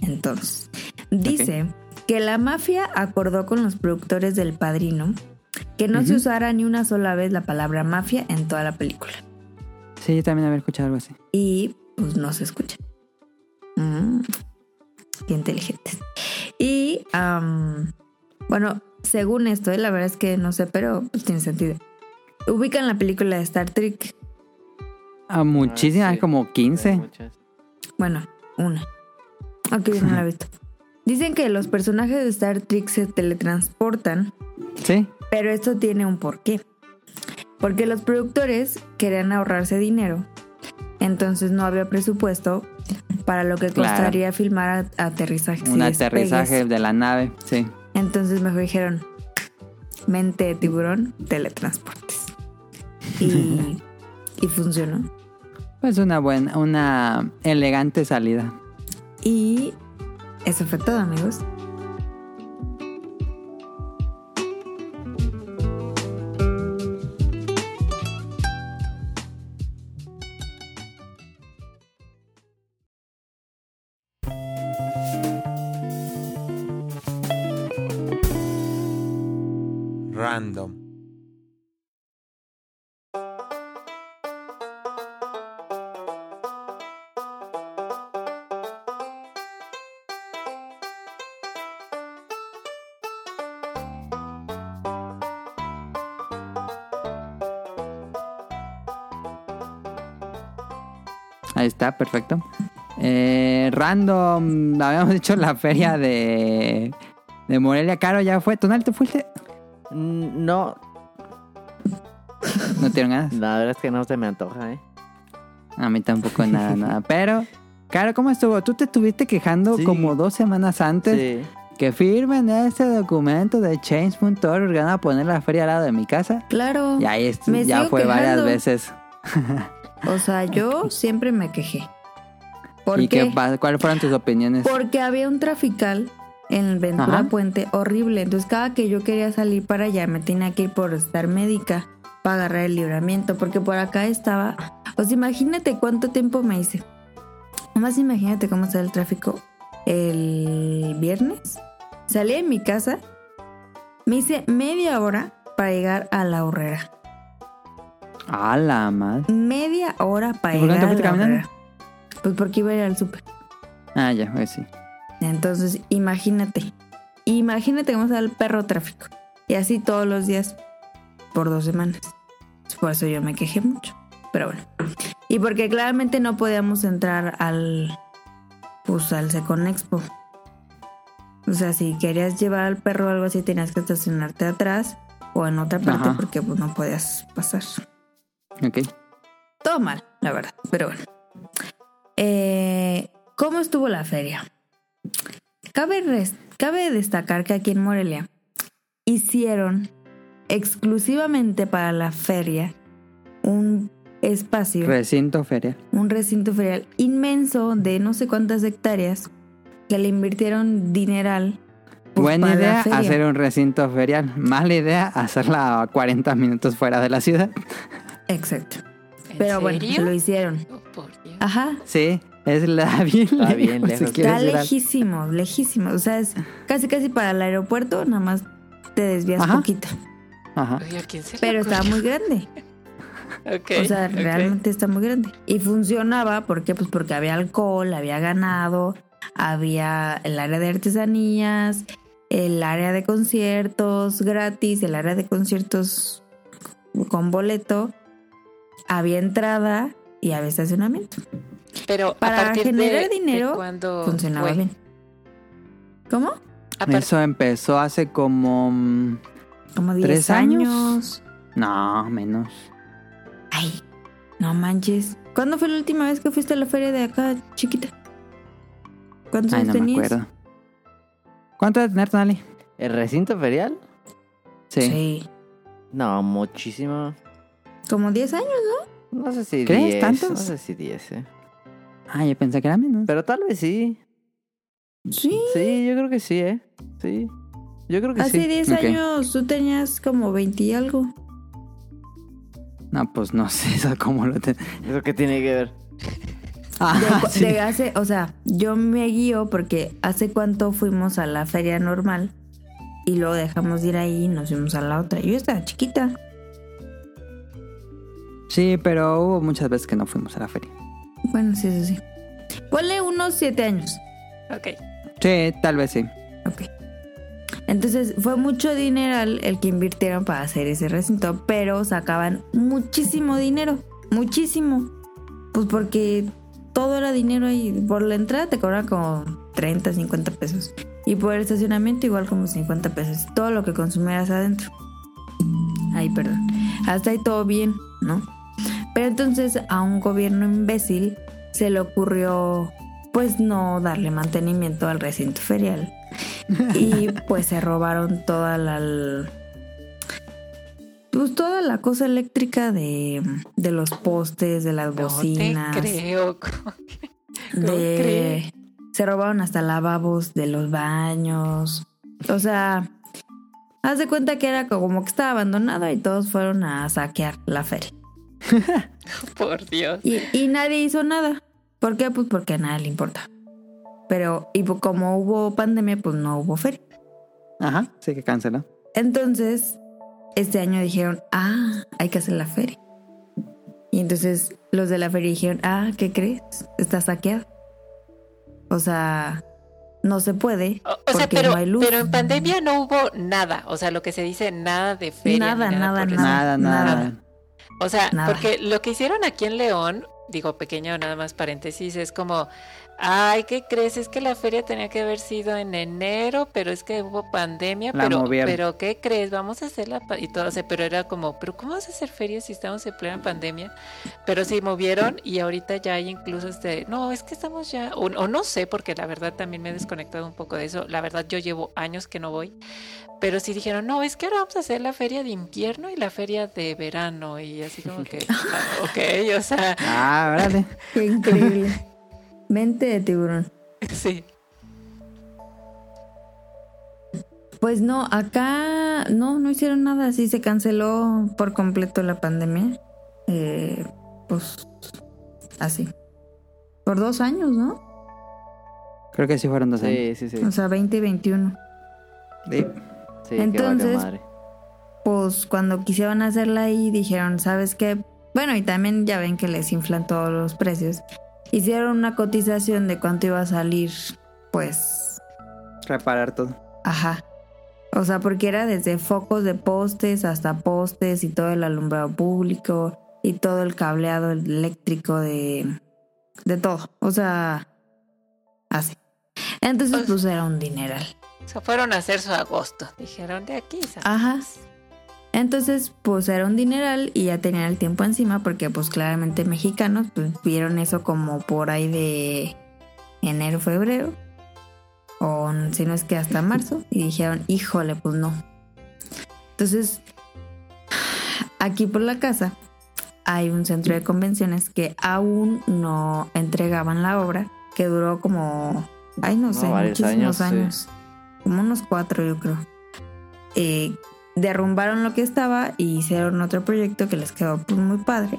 Entonces, dice que la mafia acordó con los productores del Padrino que no se usara ni una sola vez la palabra mafia en toda la película. Sí, yo también había escuchado algo así. Y pues no se escucha. Mm, qué inteligentes. Y am, bueno, según esto, eh, la verdad es que no sé, pero pues tiene sentido. Ubican la película de Star Trek. Ah, muchísimas, Ah, sí. como Hay 15. muchas. Bueno, una. Aunque yo no la he visto. Dicen que los personajes de Star Trek se teletransportan, Sí. Pero esto tiene un porqué. Porque los productores querían ahorrarse dinero, entonces no había presupuesto para lo que Claro. costaría filmar aterrizajes. Un aterrizaje de la nave, sí. Entonces mejor dijeron, mente de tiburón, teletransportes. Y, y funcionó. Pues una buena, una elegante salida. Y eso fue todo, amigos. Perfecto. Eh, random, habíamos dicho la feria de, de Morelia. Caro, ya fue. ¿Tonal te fuiste? Mm, No, No tienen ganas. la verdad es que no se me antoja, ¿eh? A mí tampoco nada, nada. Pero, Caro, ¿cómo estuvo? Tú te estuviste quejando Sí. como dos semanas antes Sí. que firmen este documento de Change.org van a poner la feria al lado de mi casa. Claro. Y ahí ya fue varias veces. O sea, yo siempre me quejé. ¿Por ¿Y qué? cuáles fueron tus opiniones? Porque había un trafical en Ventura Ajá. Puente horrible. Entonces, cada que yo quería salir para allá, me tenía que ir por estar médica para agarrar el libramiento. Porque por acá estaba. O sea, imagínate cuánto tiempo me hice. Nomás imagínate cómo está el tráfico el viernes. Salí de mi casa, me hice media hora para llegar a la horrera. A la madre. Media hora para ¿Y por qué no llegar te fuiste? Pues porque iba a ir al súper. Ah, ya, pues sí. Entonces, imagínate. Imagínate cómo está el perro tráfico. Y así todos los días por dos semanas. Por eso yo me quejé mucho. Pero bueno. Y porque claramente no podíamos entrar al. Pues al Secon Expo. O sea, si querías llevar al perro o algo así, tenías que estacionarte atrás o en otra parte Ajá. porque pues, no podías pasar. Ok. Todo mal, la verdad. Pero bueno. Eh, ¿Cómo estuvo la feria? Cabe, cabe destacar que aquí en Morelia hicieron exclusivamente para la feria un espacio, Recinto ferial. un recinto ferial inmenso de no sé cuántas hectáreas que le invirtieron dineral. pues, Buena idea hacer un recinto ferial. Mala idea hacerla a 40 minutos fuera de la ciudad. Exacto. ¿En Pero bueno, serio? lo hicieron. Oh, por Dios. Ajá. Sí, es la bien Está bien lejos, si lejísimo, lejísimo. O sea, es casi casi para el aeropuerto, nada más te desvías Ajá. poquito. Ajá. Oye, ¿a quién se le Pero está muy grande. Ok, O sea, realmente está muy grande. Y funcionaba, ¿por qué? Pues porque había alcohol, había ganado, había el área de artesanías, el área de conciertos gratis, el área de conciertos con boleto, había entrada y había estacionamiento. Pero a para partir generar de, dinero, de Funcionaba fue? bien. ¿Cómo? A Eso empezó hace como... mm, Como 10 ¿Tres años? años. No, menos. Ay, no manches. ¿Cuándo fue la última vez que fuiste a la feria de acá, chiquita? ¿Cuántos Ay, años no me acuerdo. ¿Cuánto debe tener, Tonali? ¿El recinto ferial? Sí. No, muchísimo. Como 10 años. No sé si ¿Crees 10. tantos? No sé si 10, eh. Ah, yo pensé que era menos. Pero tal vez sí. Sí. Sí, yo creo que sí, ¿eh? Sí. Yo creo que Hace sí. 10 Ok. años tú tenías como 20 y algo. No, pues no sé eso cómo lo ten... ¿Eso qué tiene que ver? De, Ah, sí. de hace, o sea, yo me guío porque hace cuánto fuimos a la feria normal y luego dejamos de ir ahí y nos fuimos a la otra. Yo estaba chiquita. Sí, pero hubo muchas veces que no fuimos a la feria. Bueno, sí, eso sí. Ponle unos 7 años. Ok. Sí, tal vez sí. Ok. Entonces fue mucho dinero el el que invirtieron para hacer ese recinto, pero sacaban muchísimo dinero, muchísimo. Pues porque todo era dinero ahí. Por la entrada te cobran como 30, 50 pesos. Y por el estacionamiento igual como 50 pesos. Todo lo que consumieras adentro. Ay, perdón. Hasta ahí todo bien, ¿no? Pero entonces a un gobierno imbécil se le ocurrió pues no darle mantenimiento al recinto ferial. Y pues se robaron toda la pues toda la cosa eléctrica de, de los postes, de las No bocinas. te creo. Se robaron hasta lavabos de los baños. O sea, haz de cuenta que era como que estaba abandonado y todos fueron a saquear la feria. Por Dios. Y, y nadie hizo nada. ¿Por qué? Pues porque a nadie le importa. Pero, y po- como hubo pandemia, pues no hubo feria. Ajá, sí que canceló. Entonces, este año dijeron, ah, hay que hacer la feria. Y entonces los de la feria dijeron, ah, ¿qué crees? Está saqueado. O sea, no se puede. O, o sea, pero, no hay luz. pero en pandemia no hubo nada. O sea, lo que se dice, nada de feria. Nada, nada. Nada, nada. nada. O sea, Nada. porque lo que hicieron aquí en León, digo pequeño nada más paréntesis, es como, ay, ¿qué crees? Es que la feria tenía que haber sido en enero, pero es que hubo pandemia, La pero, movieron. pero ¿qué crees? Vamos a hacerla pa-", y todo, o sea, pero era como, pero ¿cómo vas a hacer feria si estamos en plena pandemia? Pero sí movieron y ahorita ya hay incluso este, no, es que estamos ya, o, o no sé, porque la verdad también me he desconectado un poco de eso, la verdad yo llevo años que no voy, pero sí dijeron, no, es que ahora vamos a hacer la feria de invierno y la feria de verano. Y así como que, ah, ok, o sea, Ah, órale. Qué increíble. Mente de tiburón. sí. Pues no, acá no, no hicieron nada. Sí se canceló por completo la pandemia. Eh, pues así. Por dos años, ¿no? Creo que sí fueron dos años. Sí, sí, sí. O sea, 20 y 21. Sí. Sí, entonces- madre. Pues cuando quisieron hacerla ahí dijeron, ¿sabes qué? Bueno, y también ya ven que les inflan todos los precios. Hicieron una cotización de cuánto iba a salir, pues, Reparar todo. ajá. O sea, porque era desde focos de postes hasta postes y todo el alumbrado público y todo el cableado eléctrico de, de todo. O sea, así. Entonces, pues era un dineral. Se fueron a hacer su agosto. Dijeron, de aquí sacamos". Ajá. Entonces, pues era un dineral y ya tenían el tiempo encima porque pues claramente mexicanos pues vieron eso como por ahí de enero, febrero o si no es que hasta marzo y dijeron, híjole, pues no. Entonces, aquí por la casa hay un centro de convenciones que aún no entregaban la obra, que duró como ay no sé, varios muchísimos años, años, sí. Como unos cuatro yo creo. Eh, derrumbaron lo que estaba y hicieron otro proyecto que les quedó pues, muy padre.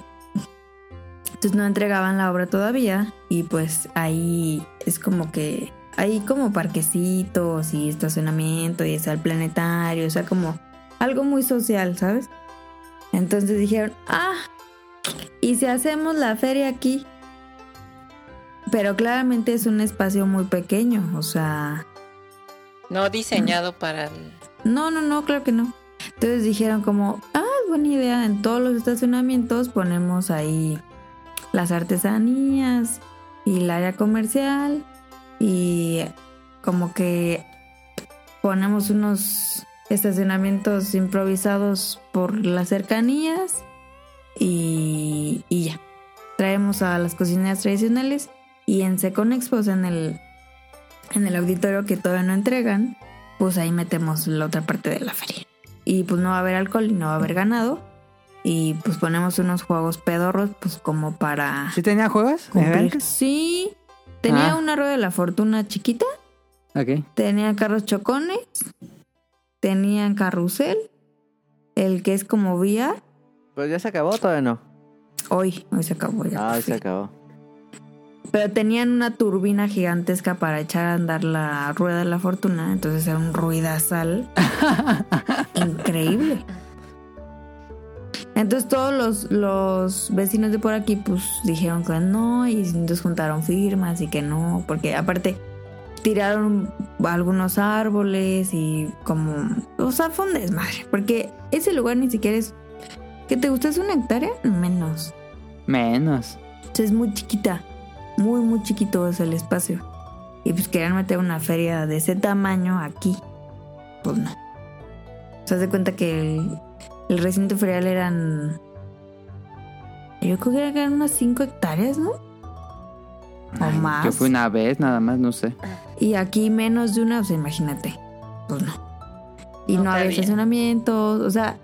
Entonces no entregaban la obra todavía y pues ahí es como que hay como parquecitos y estacionamiento y está el planetario, o sea, como algo muy social, ¿sabes? Entonces dijeron, ah, ¿y si hacemos la feria aquí? Pero claramente es un espacio muy pequeño, o sea, No diseñado para el... no, no, no, claro que no. Entonces dijeron como, ah, buena idea, en todos los estacionamientos ponemos ahí las artesanías y el área comercial y como que ponemos unos estacionamientos improvisados por las cercanías y, y ya. Traemos a las cocineras tradicionales y en Seconexpo, o sea, en el, en el auditorio que todavía no entregan, pues ahí metemos la otra parte de la feria. Y pues no va a haber alcohol y no va a haber ganado. Y pues ponemos unos juegos pedorros, pues como para ¿Sí tenía juegos? cumplir. Sí, tenía Ah. una rueda de la fortuna chiquita, Ok. tenía carros chocones, tenían carrusel, el que es como vía. Pues ya se acabó, todavía no. Hoy, hoy se acabó ya. Ah, por se acabó. Pero tenían una turbina gigantesca para echar a andar la rueda de la fortuna, entonces era un ruidazal increíble. Entonces todos los, los vecinos de por aquí pues dijeron que no y entonces juntaron firmas y que no, porque aparte tiraron algunos árboles y como, o sea, fue un desmadre, porque ese lugar ni siquiera es, ¿qué te gusta? ¿Es una hectárea? Menos. Menos. O sea, es muy chiquita. Muy, muy chiquito es el espacio. Y pues querían meter una feria de ese tamaño aquí. Pues no. Se hace cuenta que el, el recinto ferial eran. Yo creo que eran unas 5 hectáreas, ¿no? O Ay, más. Yo fui una vez nada más, no sé. Y aquí menos de una, sea, imagínate. Pues no. Y No no, había estacionamientos, o sea,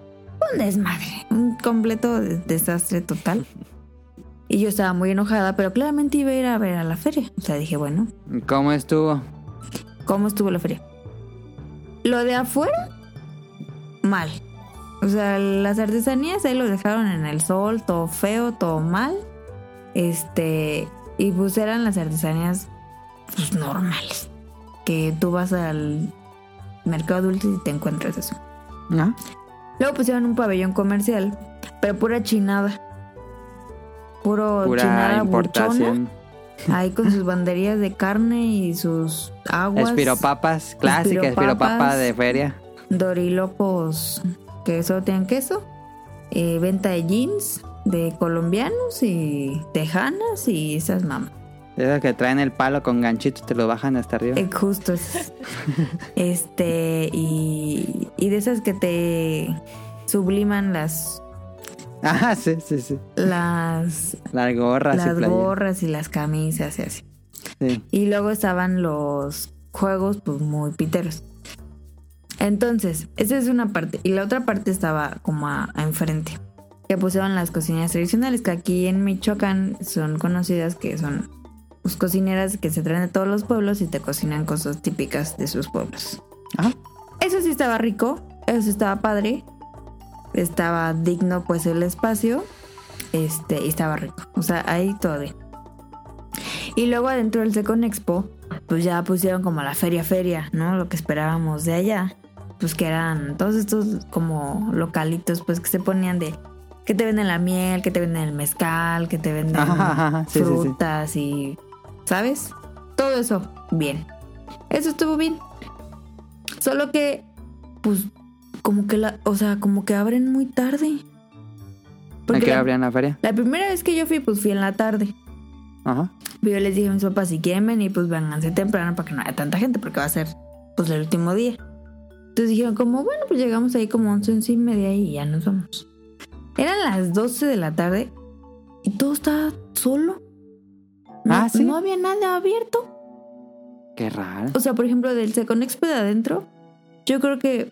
un desmadre, un completo de- desastre total. Y yo estaba muy enojada, pero claramente iba a ir a ver a la feria. O sea, dije, bueno, ¿Cómo estuvo? ¿cómo estuvo la feria? Lo de afuera, mal. O sea, las artesanías ahí lo dejaron en el sol, todo feo, todo mal. Este, y pues eran las artesanías pues normales. Que tú vas al mercado dulce y te encuentras eso. ¿Ah? Luego pusieron un pabellón comercial, pero pura chinada. Puro Pura chinada buchona. importación. Ahí con sus banderías de carne y sus aguas. Espiropapas, clásica espiropapa de feria. Dorilocos que solo tienen queso. eh, venta de jeans de colombianos y tejanas y esas mamas. Esas que traen el palo con ganchito y te lo bajan hasta arriba. Eh, justo este, y, y de esas que te subliman las, Ah, sí, sí, sí. las, Las gorras y las playeras. gorras y las camisas y así. Sí. Y luego estaban los juegos, pues muy piteros. Entonces, esa es una parte. Y la otra parte estaba como a, a enfrente. Que pusieron las cocineras tradicionales, que aquí en Michoacán son conocidas que son pues, cocineras que se traen de todos los pueblos y te cocinan cosas típicas de sus pueblos. Ajá. Eso sí estaba rico, eso sí estaba padre. Estaba digno pues el espacio. Este, y estaba rico. O sea, ahí todo bien. Y luego adentro del Secon Expo, pues ya pusieron como la feria feria, ¿no? Lo que esperábamos de allá. Pues que eran todos estos como localitos, pues que se ponían de que te venden la miel, que te venden el mezcal, que te venden Ajá, ajá, ajá. Sí, sí, sí. frutas y. ¿Sabes? Todo eso, bien. Eso estuvo bien. Solo que, pues, como que la. O sea, como que abren muy tarde. ¿A Porque qué la, abrían la feria? la primera vez que yo fui, pues fui en la tarde. Ajá. Pero Yo les dije a mis papás, si quieren venir, pues vénganse temprano para que no haya tanta gente, porque va a ser pues el último día. Entonces dijeron como, bueno, pues llegamos ahí como once, once y media y ya nos vamos. Eran las 12 de la tarde y todo estaba solo. No, Ah, ¿sí? no había nada abierto. Qué raro. O sea, por ejemplo, del Secon Expo de adentro, yo creo que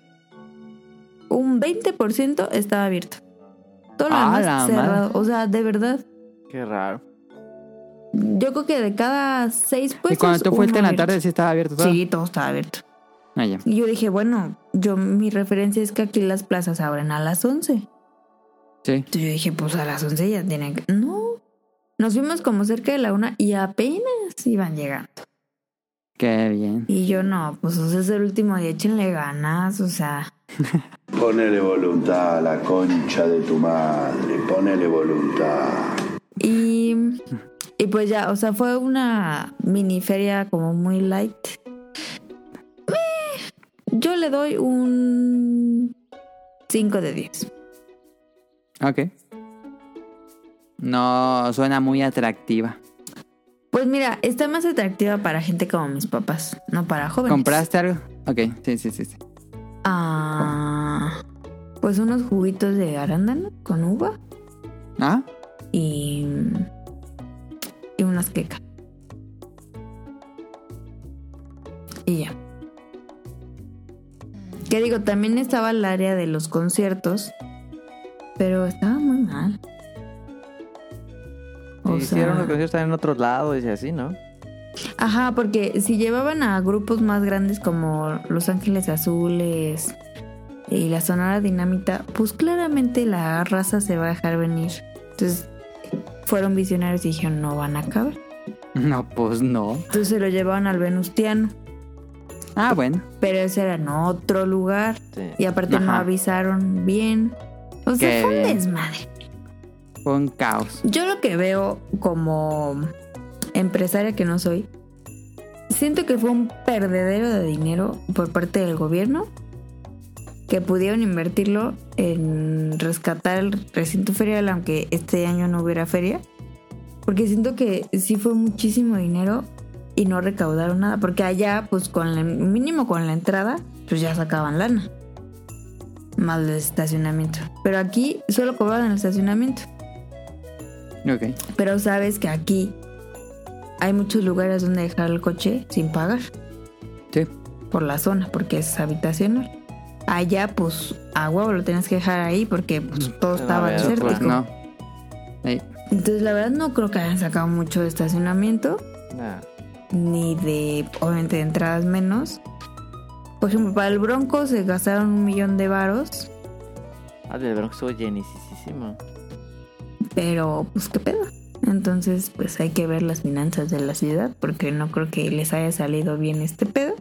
un 20% estaba abierto. Todo lo Ah, demás cerrado. madre. O sea, de verdad, Qué raro. yo creo que de cada seis puestos. y cuando tú fuiste en la tarde, sí estaba abierto todo. Sí, todo estaba abierto. Ah, ya. Y yo dije, bueno, yo mi referencia es que aquí las plazas abren a las 11. Sí. Entonces yo dije, pues a las 11 ya tienen que... No. Nos fuimos como cerca de la una y apenas iban llegando. Qué bien. Y yo no, pues o sea, es el último día, échenle ganas, o sea... Ponele voluntad a la concha de tu madre. Ponele voluntad. Y, y pues ya, o sea, fue una mini feria como muy light. Eh, yo le doy un 5 de 10. Ok. No suena muy atractiva. Pues mira, está más atractiva para gente como mis papás, no para jóvenes. ¿Compraste algo? Ok, sí, sí, sí. sí. Ah, pues unos juguitos de arándano con uva ¿Ah? y, y unas quecas. Y ya. Que digo, también estaba el área de los conciertos, pero estaba muy mal. O Hicieron sea- los conciertos en otros lados y así, ¿no? Ajá, porque si llevaban a grupos más grandes como Los Ángeles Azules y la Sonora Dinamita, pues claramente la raza se va a dejar venir. Entonces fueron visionarios y dijeron no van a caber. No, pues no. Entonces se lo llevaban al Venustiano, Ah, bueno. pero ese era en otro lugar Sí. y aparte no avisaron bien. O sea, Qué fue un bien. desmadre. Fue un caos. Yo lo que veo como empresaria que no soy, siento que fue un perdedero de dinero por parte del gobierno que pudieron invertirlo en rescatar el recinto ferial aunque este año no hubiera feria. Porque siento que sí fue muchísimo dinero y no recaudaron nada. Porque allá, pues con el mínimo con la entrada, pues ya sacaban lana. Más el estacionamiento. Pero aquí solo cobraban el estacionamiento. Ok. Pero sabes que aquí hay muchos lugares donde dejar el coche sin pagar Sí. por la zona, porque es habitacional. Allá, pues, a huevo lo tienes que dejar ahí porque pues, todo No, estaba desértico. Pues no. Entonces, la verdad, no creo que hayan sacado mucho de estacionamiento, Nah. ni de, obviamente, de entradas menos. Por ejemplo, para el Bronco se gastaron un millón de varos, Ah, del Bronx estuvo llenísimo. pero, pues, ¿qué pedo? Entonces, pues hay que ver las finanzas de la ciudad, porque no creo que les haya salido bien este pedo.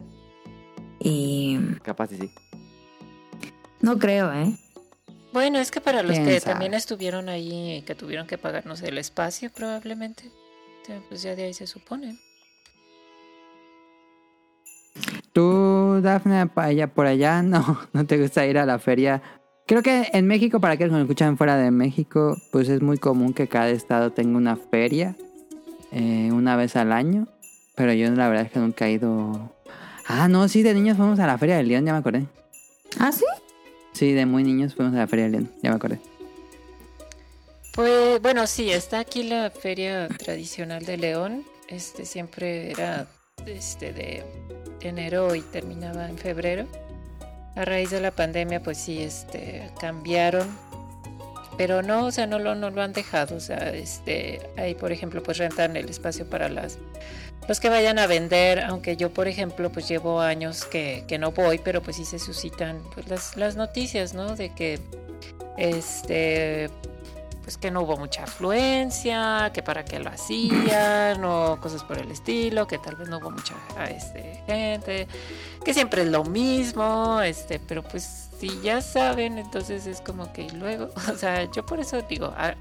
Y Capaz y sí. no creo, ¿eh? Bueno, es que para los ¿Quién que sabe? también estuvieron ahí, que tuvieron que pagar, no sé, el espacio probablemente, pues ya de ahí se supone. Tú, Dafne, pa- allá, por allá, no, no te gusta ir a la feria. Creo que en México, para aquellos que nos escuchan fuera de México, pues es muy común que cada estado tenga una feria eh, una vez al año. Pero yo la verdad es que nunca he ido. Ah, no, sí, de niños fuimos a la Feria de León, ya me acordé. ¿Ah, sí? Sí, de muy niños fuimos a la Feria de León, ya me acordé. Pues bueno, sí, está aquí la feria tradicional de León. Este siempre era este de enero y terminaba en febrero. A raíz de la pandemia, pues sí, este cambiaron. Pero no, o sea, no lo, no lo han dejado. O sea, este, ahí por ejemplo, pues rentan el espacio para las los que vayan a vender, aunque yo, por ejemplo, pues llevo años que, que no voy, pero pues sí se suscitan pues, las, las noticias, ¿no? De que este pues que no hubo mucha afluencia, que para qué lo hacían, o cosas por el estilo, que tal vez no hubo mucha este, gente, que siempre es lo mismo, este, pero pues si ya saben, entonces es como que luego, o sea, yo por eso digo, ah,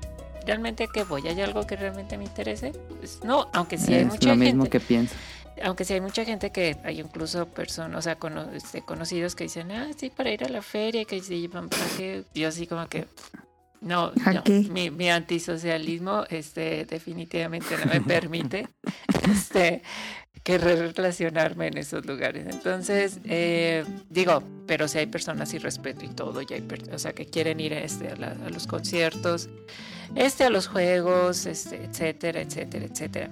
realmente a qué voy, ¿hay algo que realmente me interese? Pues no, aunque sí hay es mucha lo gente mismo que pienso. aunque sí hay mucha gente que hay incluso personas, o sea, cono- este, conocidos que dicen, ah, sí, para ir a la feria, que se llevan para qué. Yo así como que, no, ¿A no, mi, mi antisocialismo, este, definitivamente no me permite, este, relacionarme en esos lugares. Entonces, eh, digo, pero si hay personas y respeto y todo, y hay, o sea, que quieren ir este, a, la- a los conciertos, este, a los juegos, este, etcétera, etcétera, etcétera.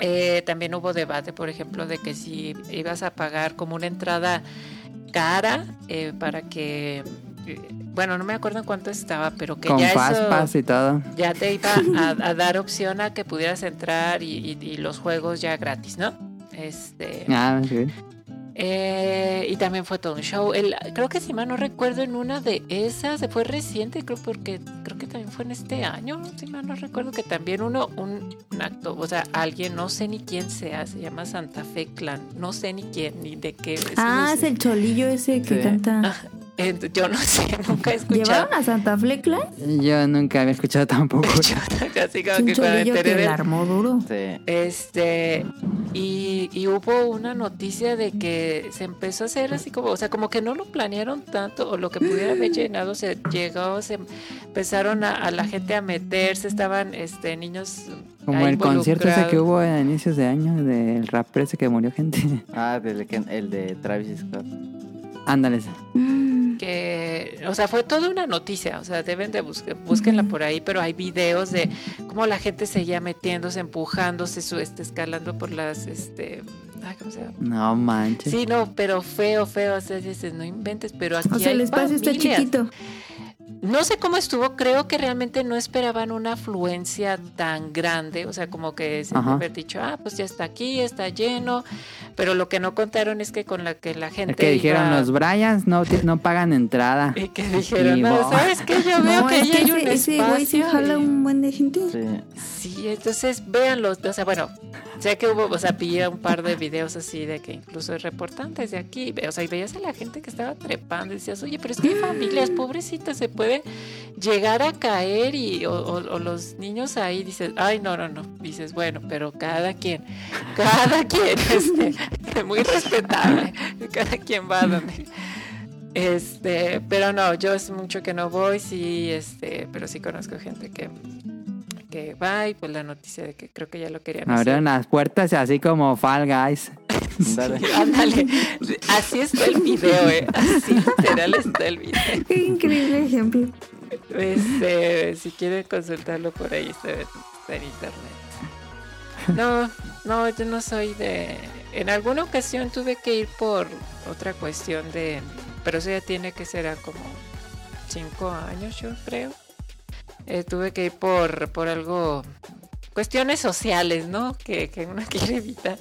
Eh, también hubo debate, por ejemplo, de que si ibas a pagar como una entrada cara eh, para que bueno, no me acuerdo en cuánto estaba, pero que Con ya Fastpass eso y todo. ya te iba a, a dar opción a que pudieras entrar y, y- y los juegos ya gratis, ¿no? Este, Ah, sí. eh, y también fue todo un show. El, creo que si mal no recuerdo en una de esas, fue reciente, creo porque creo que también fue en este año, si mal no recuerdo que también uno, un, un acto, o sea, alguien, no sé ni quién sea, se llama Santa Fe Clan, no sé ni quién, ni de qué. es Ah, es el cholillo ese que Sí. canta. Ent- yo no sé, nunca he escuchado. ¿Llevaron a Santa Flecla? Yo nunca había escuchado tampoco. Yo así como que cuando enteré que armó duro. Sí. Este, y, y hubo una noticia de que se empezó a hacer así como, o sea, como que no lo planearon tanto, o lo que pudiera haber llenado se llegó, se empezaron a, a la gente a meterse, estaban este niños. Como el concierto ese que hubo a inicios de año del rapper ese que murió gente. Ah, del el de Travis Scott. Ándale. Mm. que, o sea, fue toda una noticia, o sea, deben de buscar, búsquenla por ahí, pero hay videos de cómo la gente seguía metiéndose, empujándose, su, este, escalando por las, este, ay, ¿cómo se llama? No manches. Sí, no, pero feo, feo, o sea, dices, no inventes, pero aquí O sea, hay el espacio está chiquito. No sé cómo estuvo, creo que realmente no esperaban una afluencia tan grande, o sea, como que se haber dicho, ah, pues ya está aquí, está lleno, pero lo que no contaron es que con la que la gente que dijeron los Bryans no, no pagan entrada. y que dijeron, Y no, ¿sabes qué? Yo veo No, que que hay un ese, güey se espacio jala y- un buen de gente. Sí. Sí, entonces véanlo, o sea, bueno, sé que hubo, o sea, pillé un par de videos así de que incluso reportan desde aquí, o sea, y veías a la gente que estaba trepando y decías, oye, pero es que hay familias pobrecitas, se llegar a caer y, o, o- los niños ahí dices, ay, no, no, no, dices, bueno, pero cada quien, cada quien, este, muy respetable, cada quien va donde... Este, pero no, yo es mucho que no voy, sí, este, pero sí conozco gente que, que va y pues la noticia de que creo que ya lo querían hacer. Abrieron las puertas así como Fall Guys. Ándale, así está el video, eh. Así literal está el video. Qué increíble ejemplo. Este, si quieren consultarlo por ahí, está, está en internet. No, no, yo no soy de. En alguna ocasión tuve que ir por otra cuestión de. Pero eso ya tiene que ser a como cinco años, yo creo. Eh, tuve que ir por, por algo. Cuestiones sociales, ¿no? Que, que uno quiere evitar.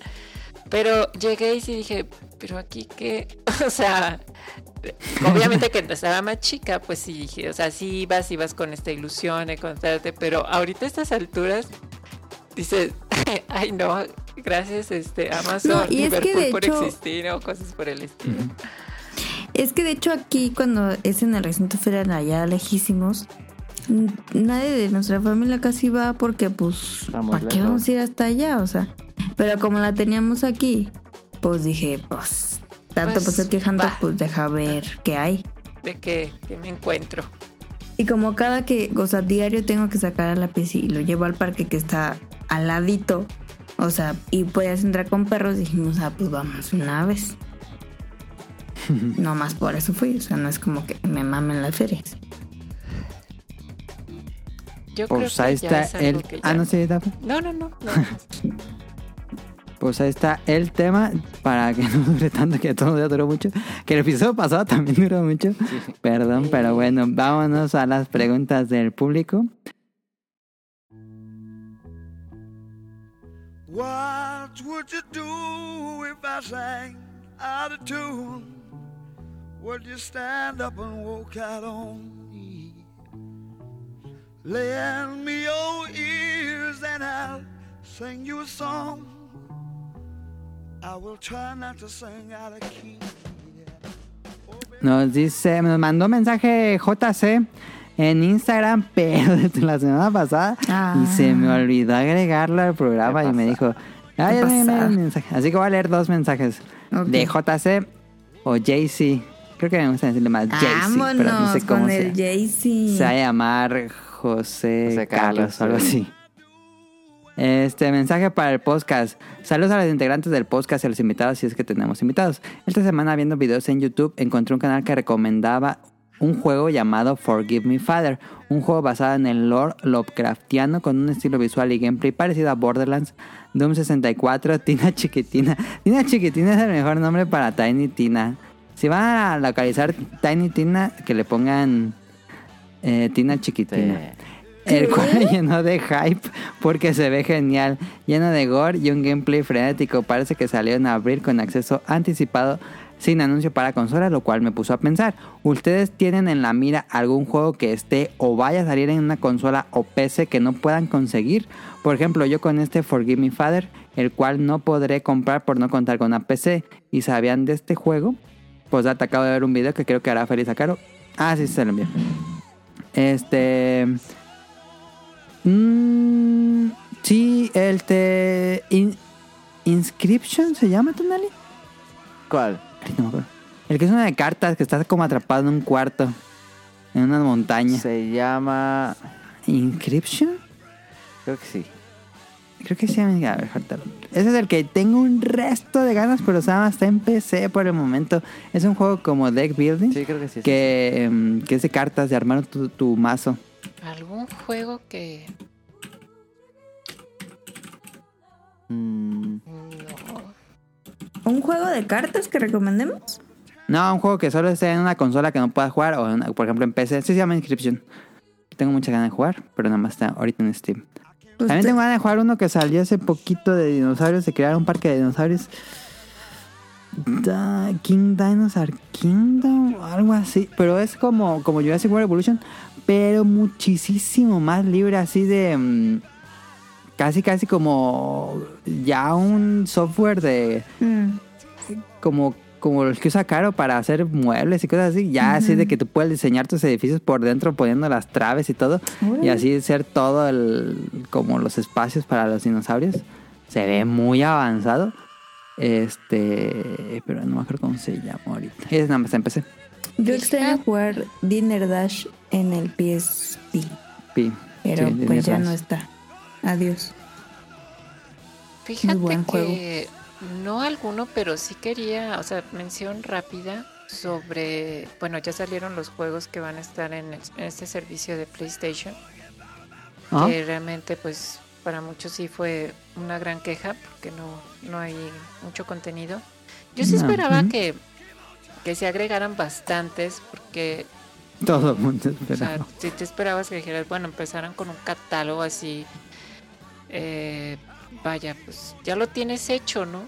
Pero llegué y sí dije, pero aquí qué. O sea, obviamente que estaba más chica, pues sí dije, o sea, sí ibas, ibas con esta ilusión de contarte, pero ahorita a estas alturas dices, ay no, gracias este Amazon, No, y es que Liverpool de por hecho- existir o cosas por el estilo. Es que de hecho aquí cuando es en el recinto federal allá lejísimos, nadie de nuestra familia casi va porque pues ¿para qué vamos a ir hasta allá? O sea, pero como la teníamos aquí, pues dije, pues tanto Pues, pues, estoy quejando, va. pues deja ver qué hay. De que, que me encuentro. Y como cada que, o sea, diario tengo que sacar a la pieza y lo llevo al parque que está al ladito, o sea, y puedes entrar con perros, dijimos, ah, pues vamos una vez. no más por eso fui, o sea, no es como que me mamen las ferias. Yo Pues creo ahí que ya está es algo el... que Ah, ya- no sé. No, no, no, no. Pues ahí está el tema para que no dure tanto, que todo ya duró mucho. Que el episodio pasado también duró mucho. Perdón, pero bueno, vámonos a las preguntas del público. What would you do if I sang out of tune? Would you stand up and walk out on? Lend me your ears and I'll sing you a song. I will try not to sing out of key. Nos dice, nos mandó mensaje JC en Instagram, pero desde la semana pasada Ah. y se me olvidó agregarlo al programa ¿Qué y me dijo, el mensaje. Así que voy a leer dos mensajes Ok. de JC o JC. Creo que me gusta decirle más JC, pero no sé cómo con se, el se va a llamar José, José Carlos, Carlos, algo sí. así. Este mensaje para el podcast. Saludos a los integrantes del podcast y a los invitados, si es que tenemos invitados. Esta semana viendo videos en YouTube encontré un canal que recomendaba un juego llamado Forgive Me Father, un juego basado en el lore Lovecraftiano con un estilo visual y gameplay parecido a Borderlands, Doom 64, Tina Chiquitina. Tina Chiquitina es el mejor nombre para Tiny Tina. Si van a localizar Tiny Tina, que le pongan eh, Tina Chiquitina. Sí. El cual llenó de hype porque se ve genial, lleno de gore y un gameplay frenético. Parece que salió en abril con acceso anticipado sin anuncio para consola, lo cual me puso a pensar. ¿Ustedes tienen en la mira algún juego que esté o vaya a salir en una consola o PC que no puedan conseguir? Por ejemplo, yo con este Forgive Me Father, el cual no podré comprar por no contar con una PC. ¿Y sabían de este juego? Pues te acabo de ver un video que creo que hará feliz a Caro. Ah, sí, se lo envié. Este. Mm, sí, el te. In- Inscription se llama, Tonali. ¿Cuál? No me acuerdo. El que es una de cartas que estás como atrapado en un cuarto. En una montaña. Se llama. ¿Inscription? Creo que sí. Creo que sí. A ver, lo- Ese es el que tengo un resto de ganas, pero se llama está en PC por el momento. Es un juego como deck building. Sí, creo que sí. que, em, que es de cartas, de armar tu, tu mazo. ¿Algún juego que Mm, no? ¿Un juego de cartas que recomendemos? No, un juego que solo esté en una consola que no pueda jugar, o una- por ejemplo en PC. Sí se llama Inscription. Tengo mucha ganas de jugar, pero nada más está ahorita en Steam. Pues También te- tengo ganas de jugar uno que salió hace poquito de dinosaurios, de crear un parque de dinosaurios. Da- King Dinosaur Kingdom, algo así. Pero es como, como Jurassic World Evolution, pero muchísimo más libre, así de... mm, casi, casi como ya un software de... Mm. Como, como los que usa Caro para hacer muebles y cosas así. Ya así de que tú puedes diseñar tus edificios por dentro poniendo las traves y todo. Y así ser todo el, como los espacios para los dinosaurios. Se ve muy avanzado. Este, pero no me acuerdo cómo se llama ahorita. Es nada más empecé. Yo extraño jugar Dinner Dash en el PSP, Pi. pero Sí, pues ya no está. Adiós. Fíjate buen que no alguno, pero sí quería, o sea, mención rápida sobre, bueno, ya salieron los juegos que van a estar en, el- en este servicio de PlayStation, Ah, que realmente pues para muchos sí fue una gran queja porque no, no hay mucho contenido. Yo sí No, esperaba que, que se agregaran bastantes porque Todo el mundo o sea, esperaba. si te esperabas que dijeras, bueno, empezaran con un catálogo así, eh, vaya, pues ya lo tienes hecho, ¿no?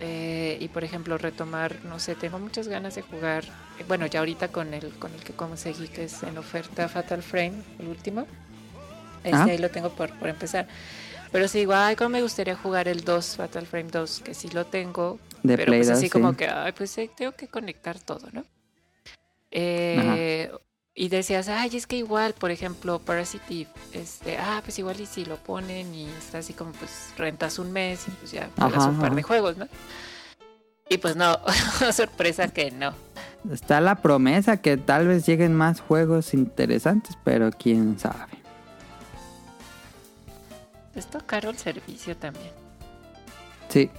Eh, y por ejemplo, retomar, no sé, tengo muchas ganas de jugar, bueno, ya ahorita con el, con el que conseguí, que es en oferta Fatal Frame, el último. Este Ah. ahí lo tengo por, por empezar. Pero sí, digo, ay, cómo me gustaría jugar el 2, Fatal Frame 2, que sí lo tengo, De pero Play pues 2, así sí. como que, ay, pues eh, tengo que conectar todo, ¿no? Eh, y decías, ay, es que igual, por ejemplo, Parasitive, este, ah, pues igual y si lo ponen y está así como, pues rentas un mes y pues ya pagas Ajá, un par ajá. de juegos, ¿no? Y pues no, sorpresa que no. Está la promesa que tal vez lleguen más juegos interesantes, pero quién sabe. Está caro el servicio también. Sí.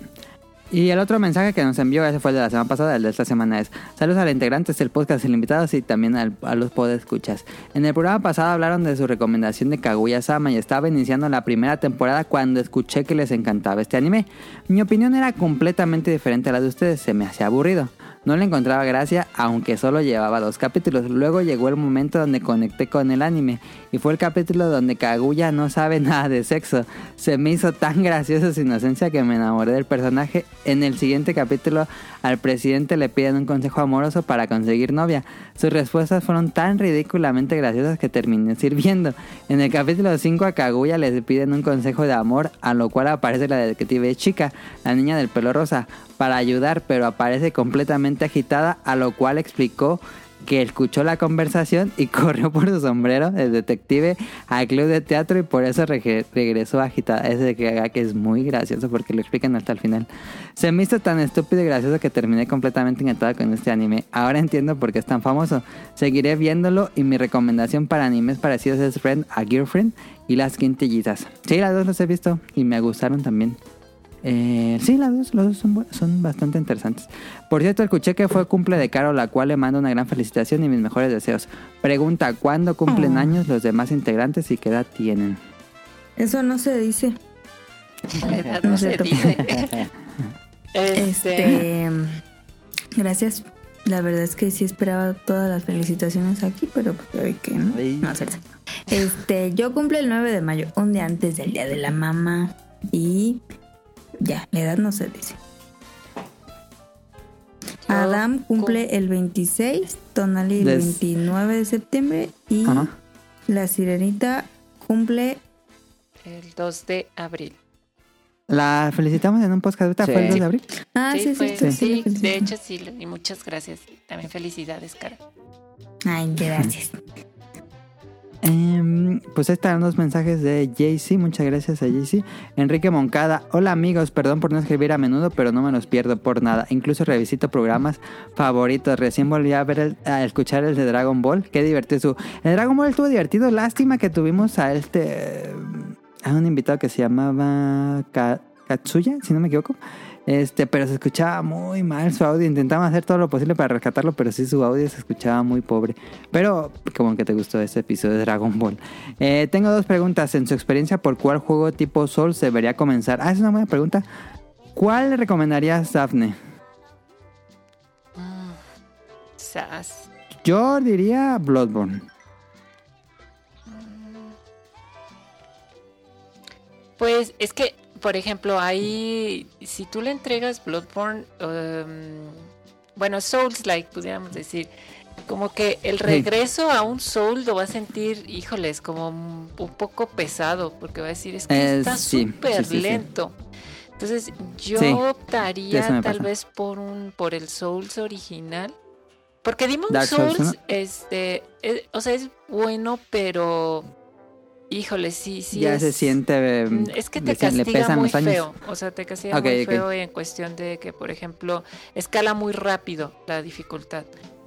Y el otro mensaje que nos envió, ese fue el de la semana pasada, el de esta semana es Saludos al integrantes del podcast, el invitados y también a los podescuchas. En el programa pasado hablaron de su recomendación de Kaguya-sama y estaba iniciando la primera temporada cuando escuché que les encantaba este anime. Mi opinión era completamente diferente a la de ustedes, se me hacía aburrido. No le encontraba gracia, aunque solo llevaba dos capítulos. Luego llegó el momento donde conecté con el anime, y fue el capítulo donde Kaguya no sabe nada de sexo. Se me hizo tan graciosa su inocencia que me enamoré del personaje. En el siguiente capítulo, al presidente le piden un consejo amoroso para conseguir novia. Sus respuestas fueron tan ridículamente graciosas que terminé sirviendo. En el capítulo 5 a Kaguya le piden un consejo de amor, a lo cual aparece la detective chica, la niña del pelo rosa, para ayudar, pero aparece completamente agitada, a lo cual explicó que escuchó la conversación y corrió por su sombrero, el detective, al club de teatro y por eso regresó agitada. Ese de que que es muy gracioso porque lo explican hasta el final. Se me hizo tan estúpido y gracioso que terminé completamente encantada con este anime. Ahora entiendo por qué es tan famoso. Seguiré viéndolo y mi recomendación para animes parecidos es Friend a Girlfriend y Las Quintillizas. Sí, las dos las he visto y me gustaron también. Eh, sí, las dos, las dos son, son bastante interesantes. Por cierto, escuché que fue cumple de Caro, la cual le mando una gran felicitación y mis mejores deseos. Pregunta, ¿cuándo cumplen Oh. años los demás integrantes y qué edad tienen? Eso no se dice. No se dice. Este, Este. Gracias. La verdad es que sí esperaba todas las felicitaciones aquí, pero pues que no. No, cierto. Este, yo cumplo el 9 de mayo, un día antes del día de la mamá. Y ya, la edad no se dice. Adam cumple el 26, Tonali el Des- 29 de septiembre y Ajá. la sirenita cumple El 2 de abril. La felicitamos en un podcast ahorita, Sí. fue el 2 de abril. Ah, sí, sí, fue- sí, sí, de hecho sí, y muchas gracias. También felicidades, cara. Ay, gracias. Em, pues están los mensajes de JC. Muchas gracias a JC. Enrique Moncada. Hola amigos, perdón por no escribir a menudo, pero no me los pierdo por nada. Incluso revisito programas favoritos. Recién volví a ver el- a escuchar el de Dragon Ball. Qué divertido estuvo. El Dragon Ball estuvo divertido. Lástima que tuvimos a este. A un invitado que se llamaba Ka- Katsuya, si no me equivoco. Este, pero se escuchaba muy mal su audio. Intentamos hacer todo lo posible para rescatarlo, pero sí su audio se escuchaba muy pobre. Pero como que te gustó este episodio de Dragon Ball. Eh, tengo dos preguntas. En su experiencia, ¿por cuál juego tipo Souls debería comenzar? Ah, es una buena pregunta. ¿Cuál le recomendarías, Daphne? Mm, Sas. Yo diría Bloodborne. Pues es que, por ejemplo, ahí, si tú le entregas Bloodborne, um, bueno, Souls-like, pudiéramos decir, como que el regreso a un Soul lo va a sentir, híjoles, como un poco pesado, porque va a decir, es que Eh, está súper sí, sí, sí. lento. Entonces, yo optaría tal vez por un por el Souls original. Porque Demon Dark Souls, Souls, ¿no? este, eh, o sea, es bueno, pero híjole, sí, sí ya es- se siente. Mm, Es que te le- le castiga pesan muy los años. feo. O sea, te castiga Ok, muy ok. feo en cuestión de que, por ejemplo, escala muy rápido la dificultad.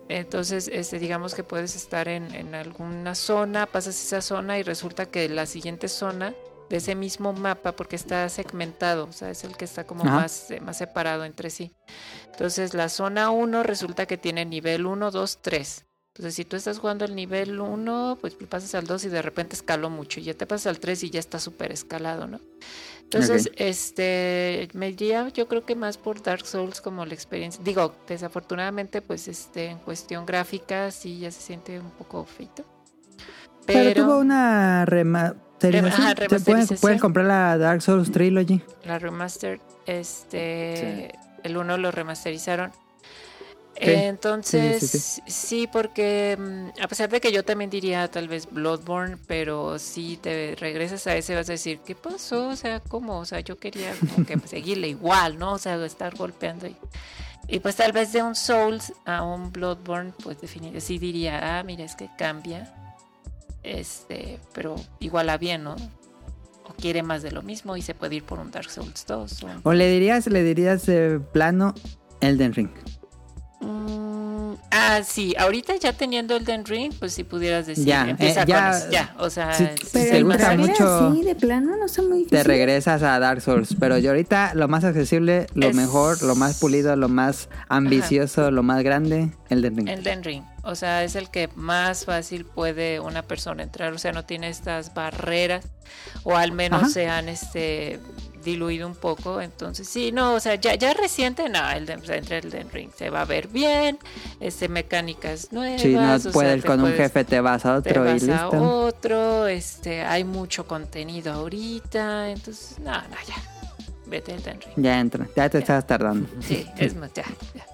Entonces, este, digamos que puedes estar en, en alguna zona, pasas esa zona y resulta que la siguiente zona de ese mismo mapa, porque está segmentado, o sea, es el que está como Ajá. más, eh, más separado entre sí. Entonces, la zona 1 resulta que tiene nivel 1, 2, 3. Entonces, si tú estás jugando el nivel 1, pues pasas al 2 y de repente escaló mucho. Y ya te pasas al 3 y ya está súper escalado, ¿no? Entonces, este, me yo creo que más por Dark Souls como la experiencia. Digo, desafortunadamente, pues este, en cuestión gráfica sí ya se siente un poco feito. Pero, Pero, tuvo una pueden, remasterización. pueden comprar la Dark Souls Trilogy. la remaster, este, el 1 lo remasterizaron. Sí, Entonces, sí, sí, sí, porque mm, a pesar de que yo también diría tal vez Bloodborne, pero si te regresas a ese vas a decir, ¿qué pasó? O sea, ¿cómo? O sea, yo quería como que seguirle igual, ¿no? O sea, estar golpeando. Y, y pues tal vez de un Souls a un Bloodborne, pues definitivamente sí diría, ah, mira, es que cambia. Este, pero igual a bien, ¿no? O quiere más de lo mismo y se puede ir por un Dark Souls 2. o le dirías, le dirías de plano Elden Ring. Mm, ah, sí, ahorita ya teniendo Elden Ring, pues si pudieras decir, Ya, empieza eh, ya- con eso, ya, o sea, Sí, sí, sí, Pero te sí, gusta mucho- así de plano no son muy Te difíciles. regresas a Dark Souls. Pero yo ahorita lo más accesible, lo Es- mejor, lo más pulido, lo más ambicioso, lo más grande, Elden Ring. Elden Ring, o sea, es el que más fácil puede una persona entrar, o sea, no tiene estas barreras, o al menos Ajá. se han este diluido un poco, entonces sí, no, o sea, ya, ya reciente, no, o sea, entre Elden Ring se va a ver bien, este mecánicas nuevas, Si no o puedes te con un jefe, te vas a te otro y vas a otro, este, hay mucho contenido ahorita, entonces, no, no, ya, vete al Elden Ring. Ya entra, ya te estás tardando. Sí, es más, ya, ya.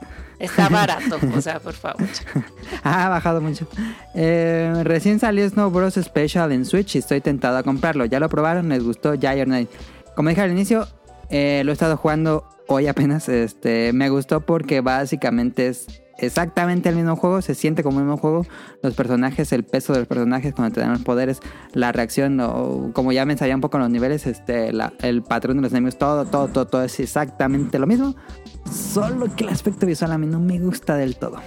Está barato, o sea, por favor. Ah, ha bajado mucho. Eh, recién salió Snow Bros. Special en Switch y estoy tentado a comprarlo. ¿Ya lo probaron? ¿Les gustó? Ya Nay? Como dije al inicio, eh, lo he estado jugando hoy apenas. Este, me gustó porque básicamente es exactamente el mismo juego. Se siente como el mismo juego. Los personajes, el peso de los personajes cuando te dan los poderes, la reacción, o como ya me ensayé un poco los niveles, este, el patrón de los enemigos, todo, todo, todo, todo es exactamente lo mismo. Solo que el aspecto visual a mí no me gusta del todo.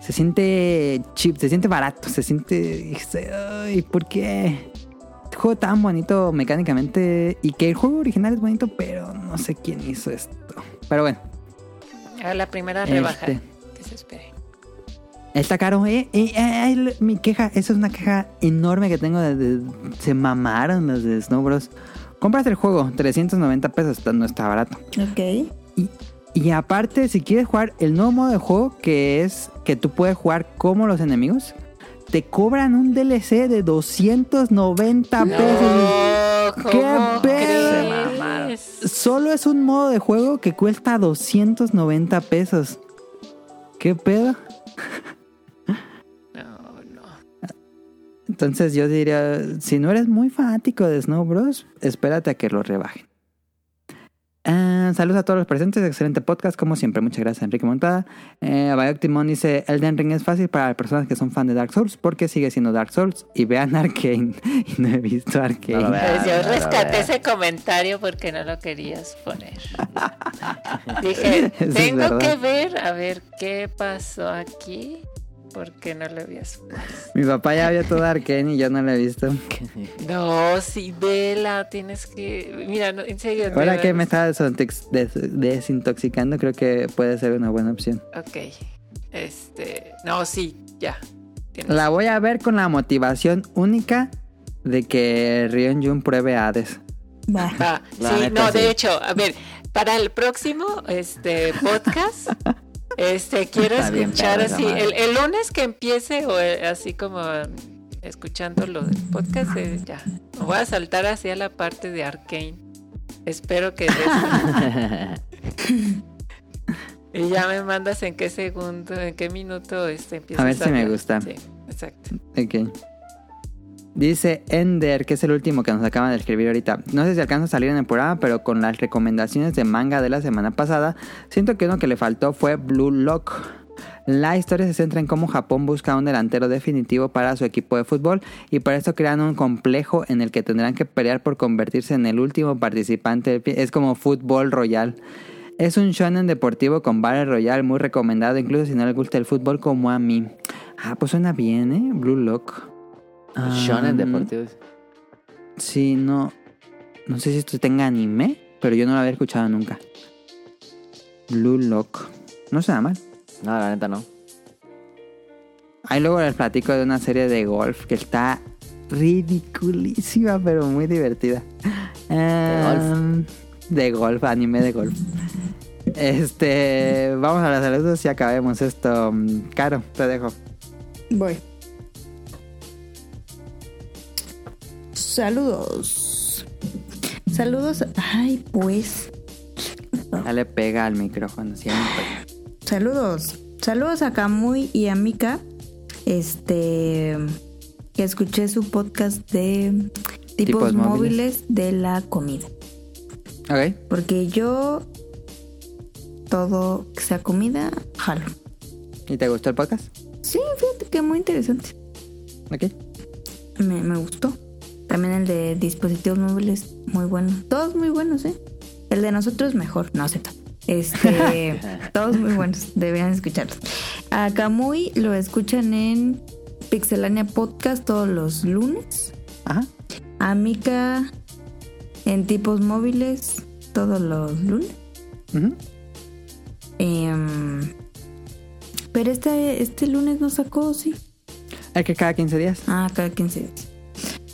Se siente cheap, se siente barato, se siente... Ay, ¿por qué? Este juego tan bonito mecánicamente y que el juego original es bonito, pero no sé quién hizo esto. Pero bueno, A la primera rebaja Este. que se espere. está caro. Eh, eh, eh, mi queja, esa es una queja enorme que tengo. De, de- se mamaron los de Snow Bros. Compras el juego, 390 pesos, no está barato. Ok. Y aparte, si quieres jugar el nuevo modo de juego, que es que tú puedes jugar como los enemigos, te cobran un DLC de 290 pesos. No, ¿Qué ¿cómo pedo? Solo es un modo de juego que cuesta 290 pesos. ¿Qué pedo? No, no. Entonces yo diría, si no eres muy fanático de Snow Bros, espérate a que lo rebajen. Ah, saludos a todos los presentes, excelente podcast, como siempre. Muchas gracias, Enrique Montada. Eh, Bayok Timón dice: Elden Ring es fácil para las personas que son fan de Dark Souls porque sigue siendo Dark Souls. Y vean Arkane. y no he visto Arkane. No. Pues yo no rescaté ese comentario porque no lo querías poner. Dije, tengo que ver, a ver qué pasó aquí, porque no lo habías puesto. Mi papá ya vio todo Arkane y yo no lo he visto. No, sí, vela, tienes que... Mira, no, en serio. Ahora que me está desintox- des- desintoxicando, creo que puede ser una buena opción. Ok, este... No, sí, ya. Tienes- La voy a ver con la motivación única de que Rion Jun pruebe Hades. La sí, neta, no, de hecho, a ver, para el próximo este podcast, este quiero Está escuchar así, el, el lunes que empiece o eh, así como escuchando lo del podcast, eh, ya, me voy a saltar hacia la parte de Arkane. Espero que y ya me mandas en qué segundo, en qué minuto este empieza A ver si me gusta. Sí, exacto. Ok. Dice Ender, que es el último que nos acaban de escribir ahorita. No sé si alcanza a salir en el programa, pero con las recomendaciones de manga de la semana pasada, siento que uno que le faltó fue Blue Lock. La historia se centra en cómo Japón busca un delantero definitivo para su equipo de fútbol y para esto crean un complejo en el que tendrán que pelear por convertirse en el último participante. Es como fútbol royal. Es un shonen deportivo con Battle Royale muy recomendado, incluso si no les gusta el fútbol como a mí. Ah, pues suena bien, ¿eh? Blue Lock. Shonen deportivos. Sí, no. No sé si esto tenga anime, pero yo no lo había escuchado nunca. Blue Lock. No suena mal. No, la neta no. Ahí luego les platico de una serie de golf que está ridiculísima, pero muy divertida. Em, De golf, anime de golf. Este, vamos a los saludos y acabemos esto. Caro, te dejo. Voy. Saludos. Saludos. Ay, pues. Dale pega al micrófono siempre. Saludos. Saludos a Kamui y a Mika. Este. Que escuché su podcast de tipos, Tipos móviles. móviles de la comida. Ok. Porque yo. Todo que sea comida, jalo. ¿Y te gustó el podcast? Sí, fíjate que muy interesante. Ok. Me, me gustó. También el de dispositivos móviles, muy bueno. Todos muy buenos, ¿eh? El de nosotros mejor, no acepto. Este, todos muy buenos, deberían escucharlos. A Kamui lo escuchan en Pixelania Podcast todos los lunes. Ajá. A Mika en tipos móviles todos los lunes. Em, pero este, este lunes no sacó, sí. Es que cada 15 días. Ah, cada 15 días.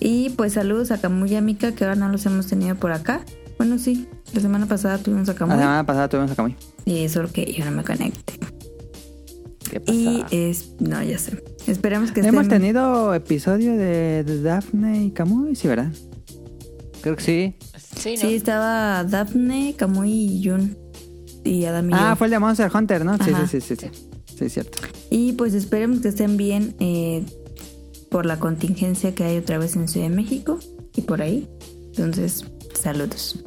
Y pues saludos a Camuy y a Mika, que ahora no los hemos tenido por acá. Bueno, sí, la semana pasada tuvimos a La Camuy. semana pasada tuvimos a Kamui. Y solo que yo no me conecté. ¿Qué pasa? Y es. No, ya sé. Esperemos que Hemos estén. tenido episodio de, de Daphne y Kamui, sí, ¿verdad? Creo que sí. Sí, ¿no? Sí, estaba Daphne, Camuy y Jun. Y Adam y Ah, yo. fue el de Monster Hunter, ¿no? Sí, sí, sí, sí, sí. Sí, es cierto. Y pues esperemos que estén bien eh, por la contingencia que hay otra vez en Ciudad de México y por ahí. Entonces, saludos.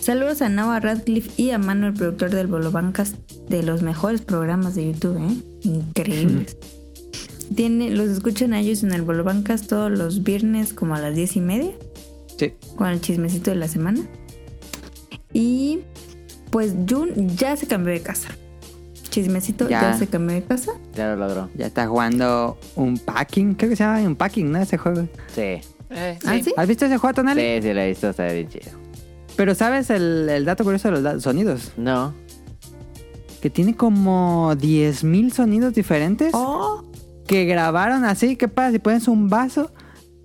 Saludos a Noah Radcliffe y a Manu, el productor del Bolobancas, de los mejores programas de YouTube, ¿eh? Increíbles. Tiene, los escuchan a ellos en el Bolobancas todos los viernes como a las diez y media Sí. con el chismecito de la semana. Y pues Jun ya se cambió de casa. Chismecito ya, Ya. se cambió de casa. Ya lo logró. Ya está jugando un packing. Creo que se llama un packing, ¿no? Ese juego. Sí. Eh, ¿Ah, sí? ¿Has visto ese juego, Tonali? Sí, sí, lo he visto. Está bien chido. Pero ¿sabes el, el dato curioso de los sonidos? No. Que tiene como 10.000 sonidos diferentes Oh, que grabaron así. ¿Qué pasa si pones un vaso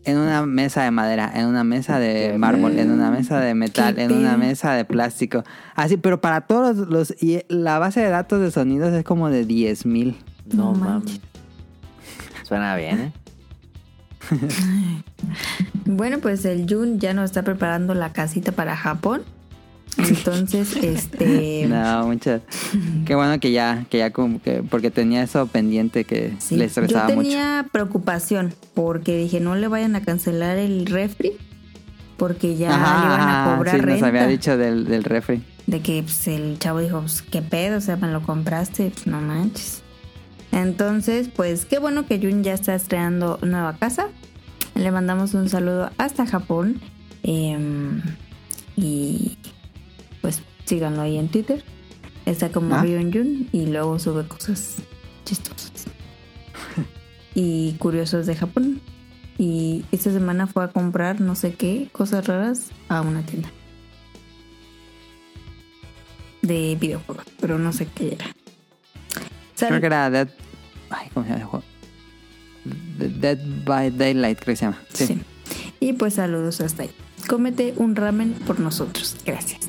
en una mesa de madera, en una mesa de mármol, en una mesa de metal, en una mesa de plástico. Así, pero para todos los... los- y la base de datos de sonidos es como de 10 mil. No, No mames. Suena bien, ¿eh? Bueno, pues el Jun ya nos está preparando la casita para Japón. Entonces, este. No, muchas. Qué bueno que ya, que ya como que, porque tenía eso pendiente que sí. le Yo estresaba mucho. tenía preocupación porque dije no le vayan a cancelar el refri porque ya le iban a cobrar sí, nos había dicho del, del refri. De que pues, el chavo dijo, pues, ¿qué pedo? O sea, me lo compraste, pues, no manches. Entonces, pues qué bueno que Jun ya está estrenando nueva casa. Le mandamos un saludo hasta Japón. Em, y pues síganlo ahí en Twitter. Está como Ah. Ryun Jun y luego sube cosas chistosas. y curiosos de Japón. Y esta semana fue a comprar no sé qué, cosas raras a una tienda de videojuegos, pero no sé qué era. Creo que era Dead... Ay, ¿cómo se llama el juego? The- Dead by Daylight, creo que se llama. Sí. Sí. Y pues saludos hasta ahí. Cómete un ramen por nosotros. Gracias.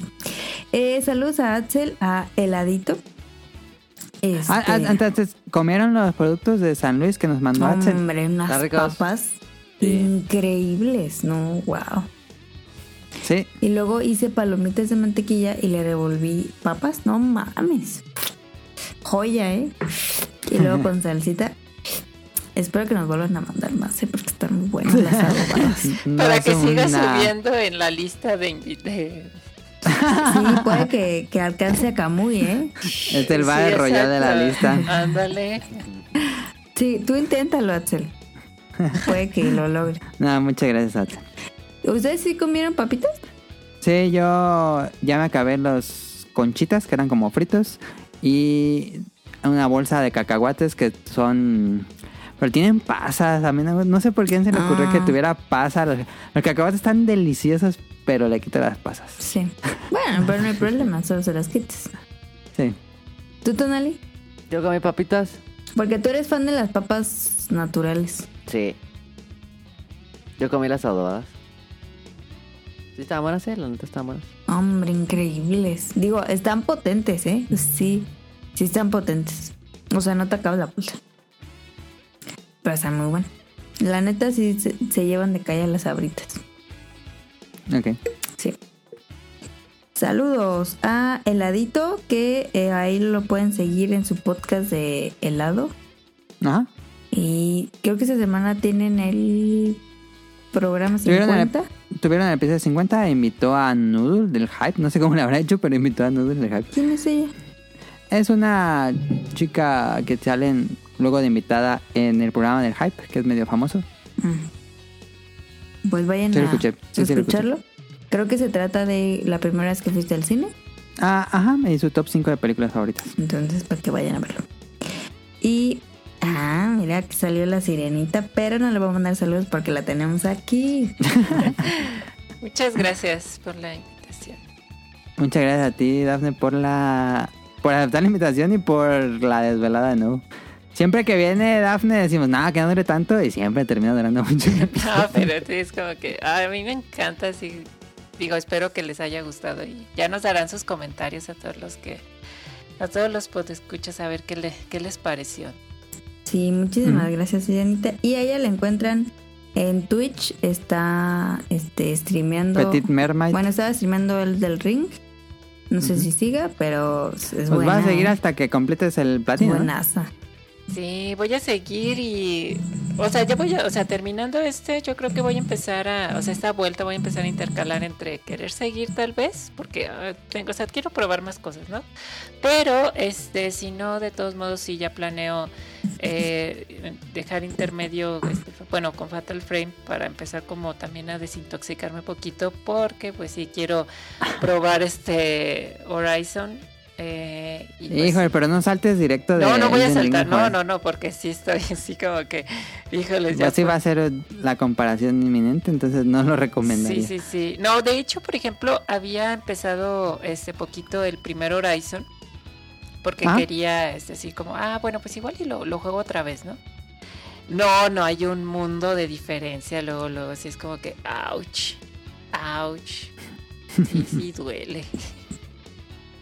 Eh, saludos a Axel, a Heladito. Este, Ah, ah, entonces, ¿comieron los productos de San Luis que nos mandó Axel? hombre, unas papas Sí. increíbles, no, wow. Sí. Y luego hice palomitas de mantequilla y le revolví papas, no mames. Joya, ¿eh? Y luego con salsita. Espero que nos vuelvan a mandar más, ¿eh? Porque están muy buenas las adobadas. No Para que siga una- subiendo en la lista de, invi- de- Sí, puede que, que alcance a Camuy, ¿eh? Es el Battle Sí, Royale de la lista. Ándale. Sí, tú inténtalo, Axel. Puede que lo logre. No, muchas gracias, Axel. ¿Ustedes sí comieron papitas? Sí, yo ya me acabé los conchitas que eran como fritos y una bolsa de cacahuates que son... Pero tienen pasas, a mí no, no sé por qué se le ocurrió Ah. que tuviera pasas. Los, los cacahuates están deliciosos, pero le quito las pasas. Sí. Bueno, pero no hay problema, solo se las quites. Sí. ¿Tú, Tonali? Yo comí papitas. Porque tú eres fan de las papas naturales. Sí. Yo comí las adobadas. Sí, estaban buenas, eh. La neta estaban buenas. Hombre, increíbles. Digo, están potentes, ¿eh? Sí, sí están potentes. O sea, no te acabas la pulsa. Pero están muy buenas. La neta sí se, se llevan de calle las abritas. Ok. Sí. Saludos a Heladito, que eh, ahí lo pueden seguir en su podcast de helado. Ajá. Y creo que esta semana tienen el programa Tuvieron el, 50. tuvieron el episodio 50 e invitó a Noodle del Hype. No sé cómo le habrá hecho, pero invitó a Noodle del Hype. ¿Quién es ella? Es una chica que sale en- luego de invitada en el programa del Hype, que es medio famoso. Pues vayan Sí, a escuché. Sí, sí, lo escucharlo. Creo que se trata de la primera vez que fuiste al cine. Ah, ajá, me hizo top 5 de películas favoritas. Entonces, para que vayan a verlo. Y. Ah, mira que salió la sirenita, pero no le voy a mandar saludos porque la tenemos aquí. Muchas gracias por la invitación. Muchas gracias a ti, Dafne, por la por aceptar la invitación y por la desvelada de nuevo. Siempre que viene Dafne decimos, nada, que no dure tanto y siempre termina durando mucho. No, pero es como que ay, a mí me encanta, así digo, espero que les haya gustado y ya nos darán sus comentarios a todos los que a todos los podescuchas a ver qué, le, qué les pareció. Sí, muchísimas gracias, sirenita. Y a ella la encuentran en Twitch. Está este, streameando. Petit Mermaid. Bueno, estaba streameando el del ring. No sé si siga, pero es pues buena. vas a seguir hasta que completes el platino. ¿no? Sí, voy a seguir y, o sea, ya voy a, o sea, terminando este, yo creo que voy a empezar a, o sea, esta vuelta voy a empezar a intercalar entre querer seguir tal vez, porque ah, tengo, o sea, quiero probar más cosas, ¿no? Pero, este, si no, de todos modos, sí ya planeo eh, dejar intermedio, este, bueno, con Fatal Frame para empezar como también a desintoxicarme un poquito, porque pues sí quiero probar este Horizon. Eh, y pues, Híjole, pero no saltes directo de no, no voy a saltar, no, joder. no, no, porque sí estoy así como que, híjoles, ya Ya sí fue. va a ser la comparación inminente, entonces no lo recomendaría. Sí, sí, sí. No, de hecho, por ejemplo, había empezado este poquito el primer Horizon porque Ah. quería, este, así como, ah, bueno, pues igual y lo, lo juego otra vez, ¿no? No, no hay un mundo de diferencia. Luego, luego, sí es como que, ouch, ouch. Sí, sí, duele.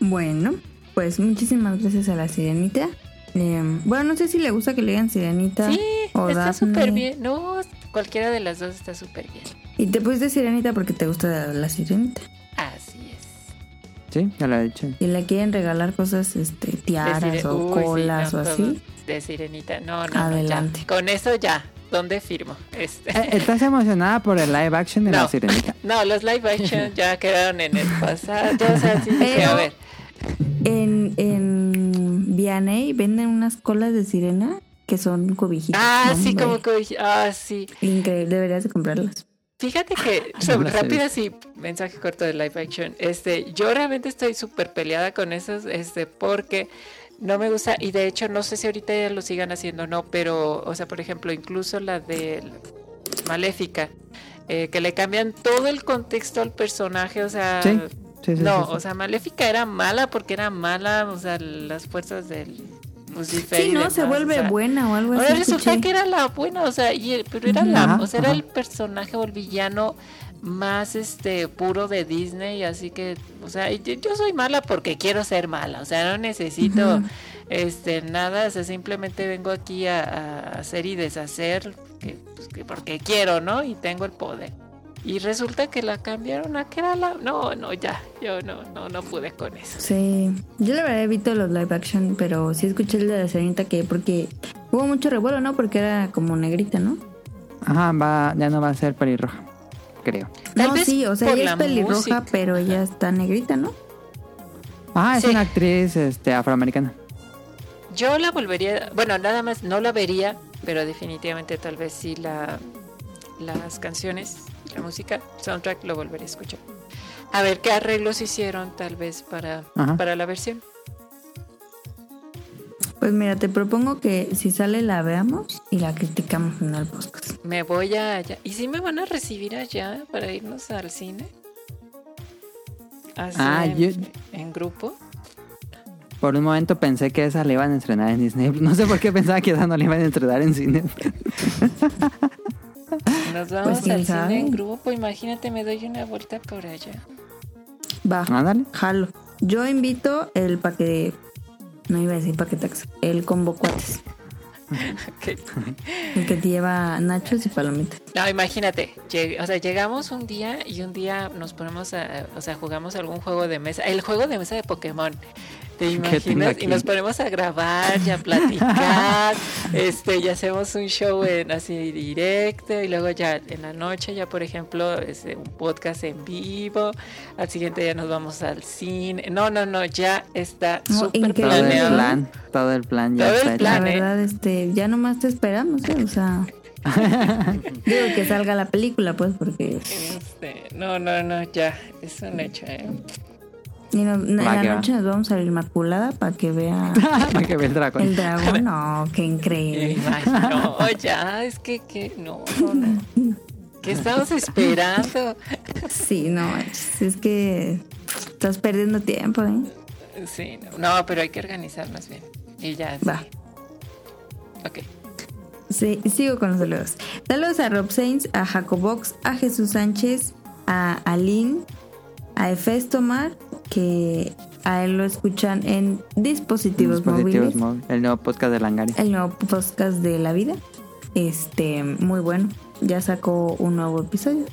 Bueno, pues muchísimas gracias a la sirenita. Eh, bueno, no sé si le gusta que le digan sirenita Sí, o está súper bien. No, cualquiera de las dos está súper bien. Y te pusiste sirenita porque te gusta la sirenita. Así es. Sí, ya lo he dicho. Y le quieren regalar cosas, este, tiaras o Uy, sí, colas no, o así. De sirenita. No, no, Adelante. Con eso ya. ¿Dónde firmo? Este. Eh, ¿Estás emocionada por el live action de No. la sirenita? No, los live action ya quedaron en el pasado. O sea, sí dije, Pero- a ver. En, en Vianney venden unas colas de sirena que son cobijitas. Ah, sí, Hombre, como dije, ah, sí. Increíble, deberías de comprarlas. Fíjate que, sobre, rápido así, mensaje corto de live action. Este, yo realmente estoy súper peleada con esos, este, porque no me gusta, y de hecho no sé si ahorita ya lo sigan haciendo o no, pero, o sea, por ejemplo, incluso la de Maléfica, eh, que le cambian todo el contexto al personaje, o sea, Sí, sí, sí. no, sí, sí. o sea, Maléfica era mala porque era mala, o sea, las fuerzas del Lucifer. Sí, no, demás, se o vuelve sea, buena o algo Ahora así. resulta escuché. que era la buena, o sea, y, pero era la, o sea, era el personaje o el villano más este puro de Disney, así que, o sea, yo, yo soy mala porque quiero ser mala, o sea, no necesito este nada, o sea, simplemente vengo aquí a, a hacer y deshacer que, pues, que porque quiero, ¿no? Y tengo el poder. Y resulta que la cambiaron a que era la no, no, ya, yo no no no pude con eso. Sí, yo la verdad evito los live action, pero sí escuché el de la sirenita que porque hubo mucho revuelo, ¿no? Porque era como negrita, ¿no? Ajá, va, ya no va a ser pelirroja, creo. Tal no, vez sí, o sea, ella la es pelirroja, música. pero ella está negrita, ¿no? Ah, es Sí. una actriz este, afroamericana. Yo la volvería, bueno, nada más no la vería, pero definitivamente tal vez sí la las canciones, la música, soundtrack lo volvería a escuchar. A ver qué arreglos hicieron tal vez para, Ajá. para la versión. Pues mira, te propongo que si sale la veamos y la criticamos en el podcast. Me voy a allá. ¿Y si me van a recibir allá para irnos al cine? Así Ah, en, yo- en grupo. Por un momento pensé que esa la iban a estrenar en Disney. No sé por qué pensaba que esa no la iban a estrenar en cine. Nos vamos quién al sabe. cine en grupo. Imagínate, me doy una vuelta por allá. Va, Ándale. jalo. Yo invito el paquete, no iba a decir paquetax, el combo cuates, Ok. el que te lleva nachos y palomitas. No, imagínate, lleg- o sea, llegamos un día y un día nos ponemos a, o sea, jugamos algún juego de mesa, el juego de mesa de Pokémon. ¿Te imaginas? Y nos ponemos a grabar y a platicar, este, y hacemos un show en así directo, y luego ya en la noche, ya por ejemplo, este, un podcast en vivo, al siguiente día nos vamos al cine. No, no, no, ya está No, súper increíble. Todo el planeado. plan, todo el plan ya Todo el está hecho. plan. La ¿eh? verdad, este, ya nomás te esperamos, ¿eh? o sea, digo que salga la película, pues, porque Este, no, no, no, ya, es un hecho, ¿eh? Y no- en la va. noche nos vamos a la Inmaculada para que vea Para que vea el dragón. el dragón. No, qué increíble. Ay, no, ya, es que, que no, no, no. ¿Qué estamos esperando? Sí, no, es, que estás perdiendo tiempo, ¿eh? Sí, no, no, pero hay que organizarnos bien. Y ya. sí. Va. Ok. Sí, sigo con los saludos. Saludos a Rob Sainz, a Jacobox, a Jesús Sánchez, a Aline, a Efestomar, que a él lo escuchan en dispositivos, Dispositivos móviles. El nuevo podcast de Langari. El nuevo podcast de la vida. Este, muy bueno. Ya sacó un nuevo episodio.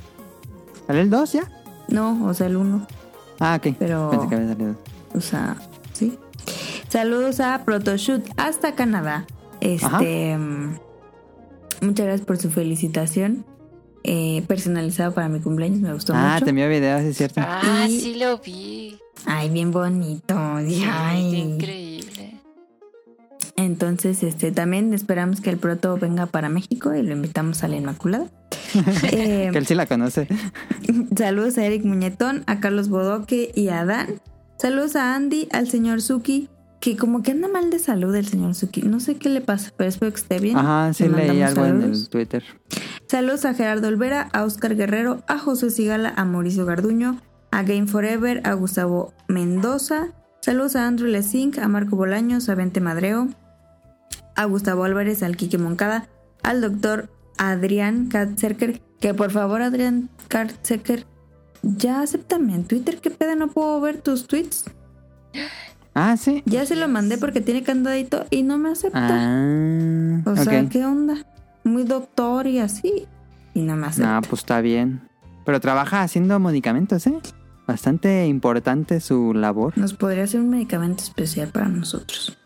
¿Sale el 2 ya? No, o sea, el uno. Ah, ok. Pero- Pensé que había salido. O sea, sí. Saludos a Protoshoot hasta Canadá. Este. Muchas gracias por su felicitación. Eh, personalizado para mi cumpleaños, me gustó Ah, mucho. te envió videos, es cierto. Ah, Y- sí lo vi. Ay, bien bonito. Sí, Ay. increíble. Entonces, este, también esperamos que el proto venga para México y lo invitamos a la Inmaculada. Eh, Que él sí la conoce. Saludos a Eric Muñetón, a Carlos Bodoque y a Dan. Saludos a Andy, al señor Suki, que como que anda mal de salud el señor Suki. No sé qué le pasa, pero espero que esté bien. Ajá, sí Le leí algo en saludos. el Twitter. Saludos a Gerardo Olvera, a Oscar Guerrero, a José Sigala, a Mauricio Garduño, a Game Forever, a Gustavo Mendoza. Saludos a Andrew Lesink, a Marco Bolaños, a Vente Madreo, a Gustavo Álvarez, al Quique Moncada, al doctor Adrián Katzerker, que por favor Adrián Katzerker, ya acéptame en Twitter, ¿qué pedo? No puedo ver tus tweets. Ah, sí. Ya se lo mandé porque tiene candadito y no me acepta. Ah, o sea. ¿qué onda? Muy doctor y así. Y no me acepta. No, pues está bien. Pero trabaja haciendo medicamentos, ¿eh? Bastante importante su labor. Nos podría hacer un medicamento especial para nosotros.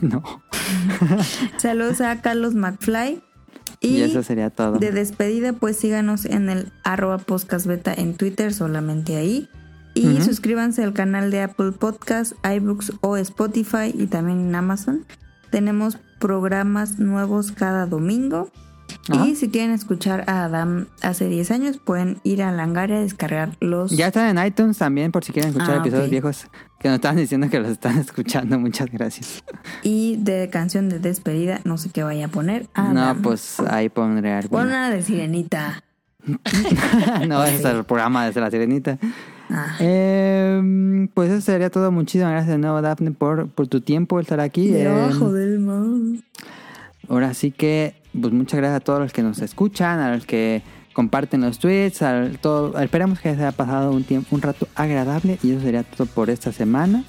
no. Saludos a Carlos McFly. Y, Y, eso sería todo. de despedida, pues síganos en el arroba podcast beta en Twitter, solamente ahí. Y suscríbanse al canal de Apple Podcast, iBooks o Spotify y también en Amazon. Tenemos programas nuevos cada domingo. Ajá. Y si quieren escuchar a Adam hace 10 años, pueden ir a Langaria a descargar los... Ya están en iTunes también por si quieren escuchar Ah, episodios viejos que nos estaban diciendo que los están escuchando. Muchas gracias. Y de canción de despedida, no sé qué vaya a poner. No, pues ahí pondré Pon alguna. una de sirenita. no, ese es el programa desde la sirenita. Ah. Eh, pues eso sería todo. Muchísimas gracias de nuevo, Daphne, por, por tu tiempo estar aquí. Eh, Debajo del mar. ahora sí que, pues muchas gracias a todos los que nos escuchan, a los que comparten los tweets, al todo. Esperamos que les haya pasado un tiempo, un rato agradable y eso sería todo por esta semana.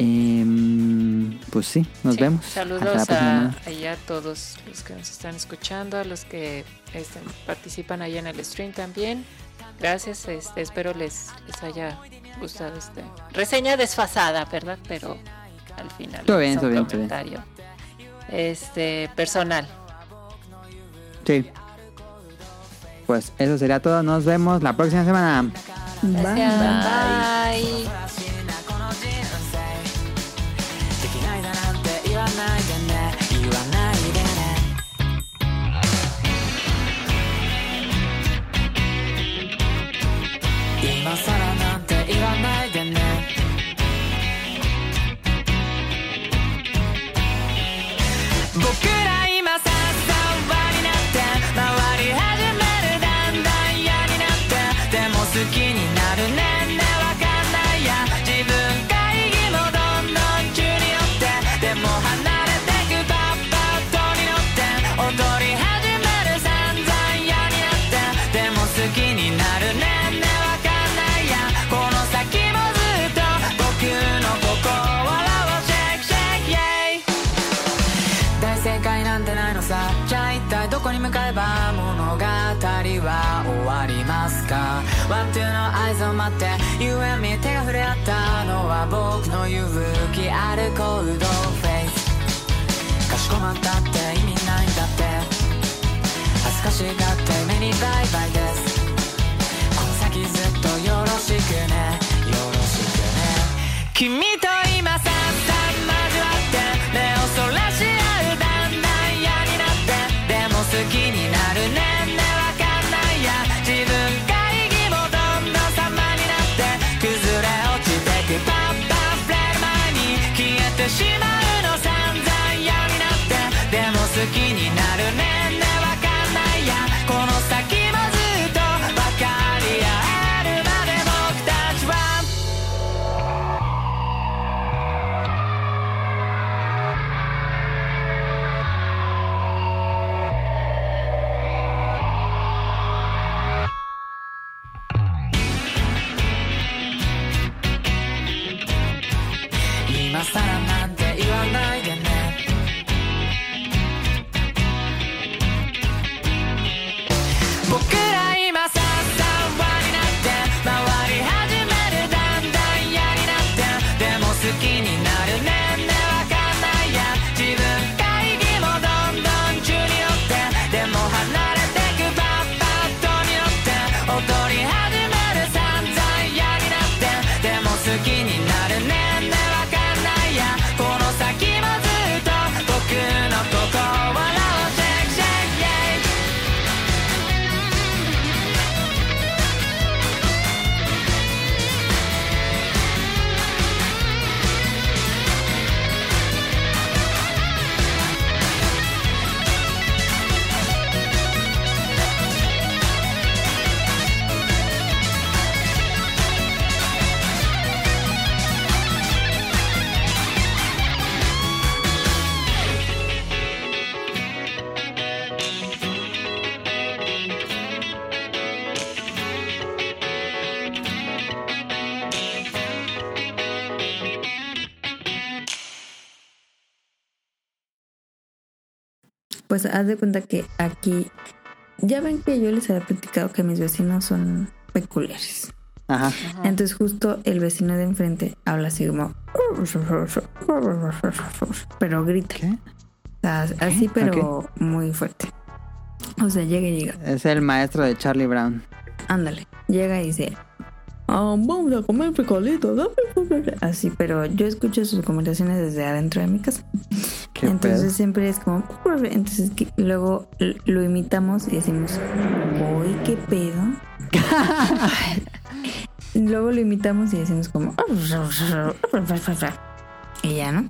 Em, pues sí, nos Sí, vemos. Saludos a, semana. ahí a todos los que nos están escuchando, a los que este, participan ahí en el stream también. Gracias, este, espero les, les haya gustado este reseña desfasada, ¿verdad? Pero al final Todo bien, todo bien, todo bien. comentario este personal. Sí. Pues eso sería todo. Nos vemos la próxima semana. Gracias, Bye. bye. Pues haz de cuenta que aquí, ya ven que yo les había platicado que mis vecinos son peculiares. Ajá. Entonces justo el vecino de enfrente habla así como... Pero grita. ¿Qué? O sea, así pero muy fuerte. O sea, llega y llega. Es el maestro de Charlie Brown. Ándale. Llega y dice... "Ah, vamos a comer frijolitos. dame". Así, pero yo escucho sus conversaciones desde adentro de mi casa. Qué Entonces pedo. siempre es como... Entonces que- luego lo imitamos y decimos... Uy, qué pedo. luego lo imitamos y decimos como... Y ya, ¿no?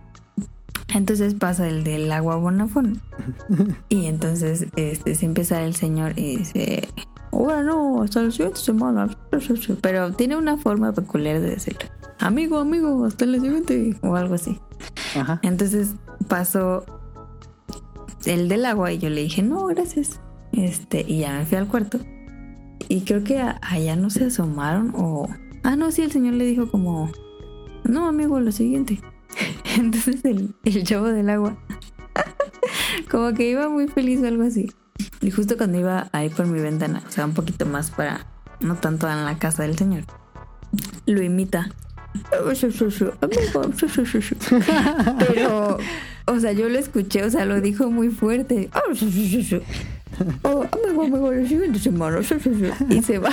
Entonces pasa el del agua bonafón. Y entonces este, se empieza el señor y dice... Bueno, hasta la siguiente semana. Pero tiene una forma peculiar de decirlo. Amigo, amigo, hasta la siguiente. O algo así. Ajá. Entonces pasó el del agua y yo le dije, no, gracias. Este, y ya me fui al cuarto. Y creo que a- allá no se asomaron o... Ah, no, sí, el señor le dijo como... No, amigo, lo siguiente. Entonces el, el chavo del agua... como que iba muy feliz o algo así. Y justo cuando iba ahí por mi ventana, o sea, un poquito más para... No tanto en la casa del señor. Lo imita. Pero, o sea, yo lo escuché, o sea, lo dijo muy fuerte. Oh, amigo, amigo, la siguiente semana. Y se va.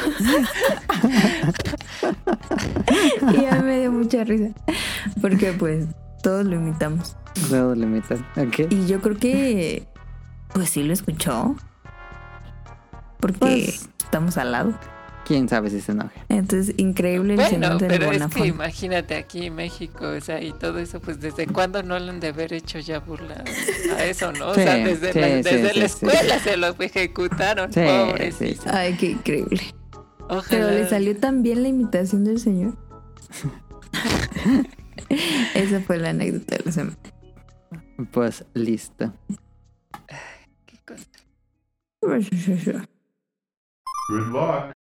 Y ya me dio mucha risa. Porque, pues, todos lo imitamos. Todos lo imitan. Ok. Y yo creo que, pues sí lo escuchó. Porque Pues- estamos al lado. ¿Quién sabe si se enoja? Entonces, increíble el Bueno, pero es que imagínate aquí en México, o sea, y todo eso, pues desde cuándo no le han de haber hecho ya burla a eso, ¿no? O sea, desde, sí, la, desde sí, la sí. escuela se lo ejecutaron, Sí, pobres. sí, sí. Ay, qué increíble. Ojalá. Pero le salió tan bien la imitación del señor. Esa fue la anécdota de la semana. Pues listo. Qué cosa. Good luck.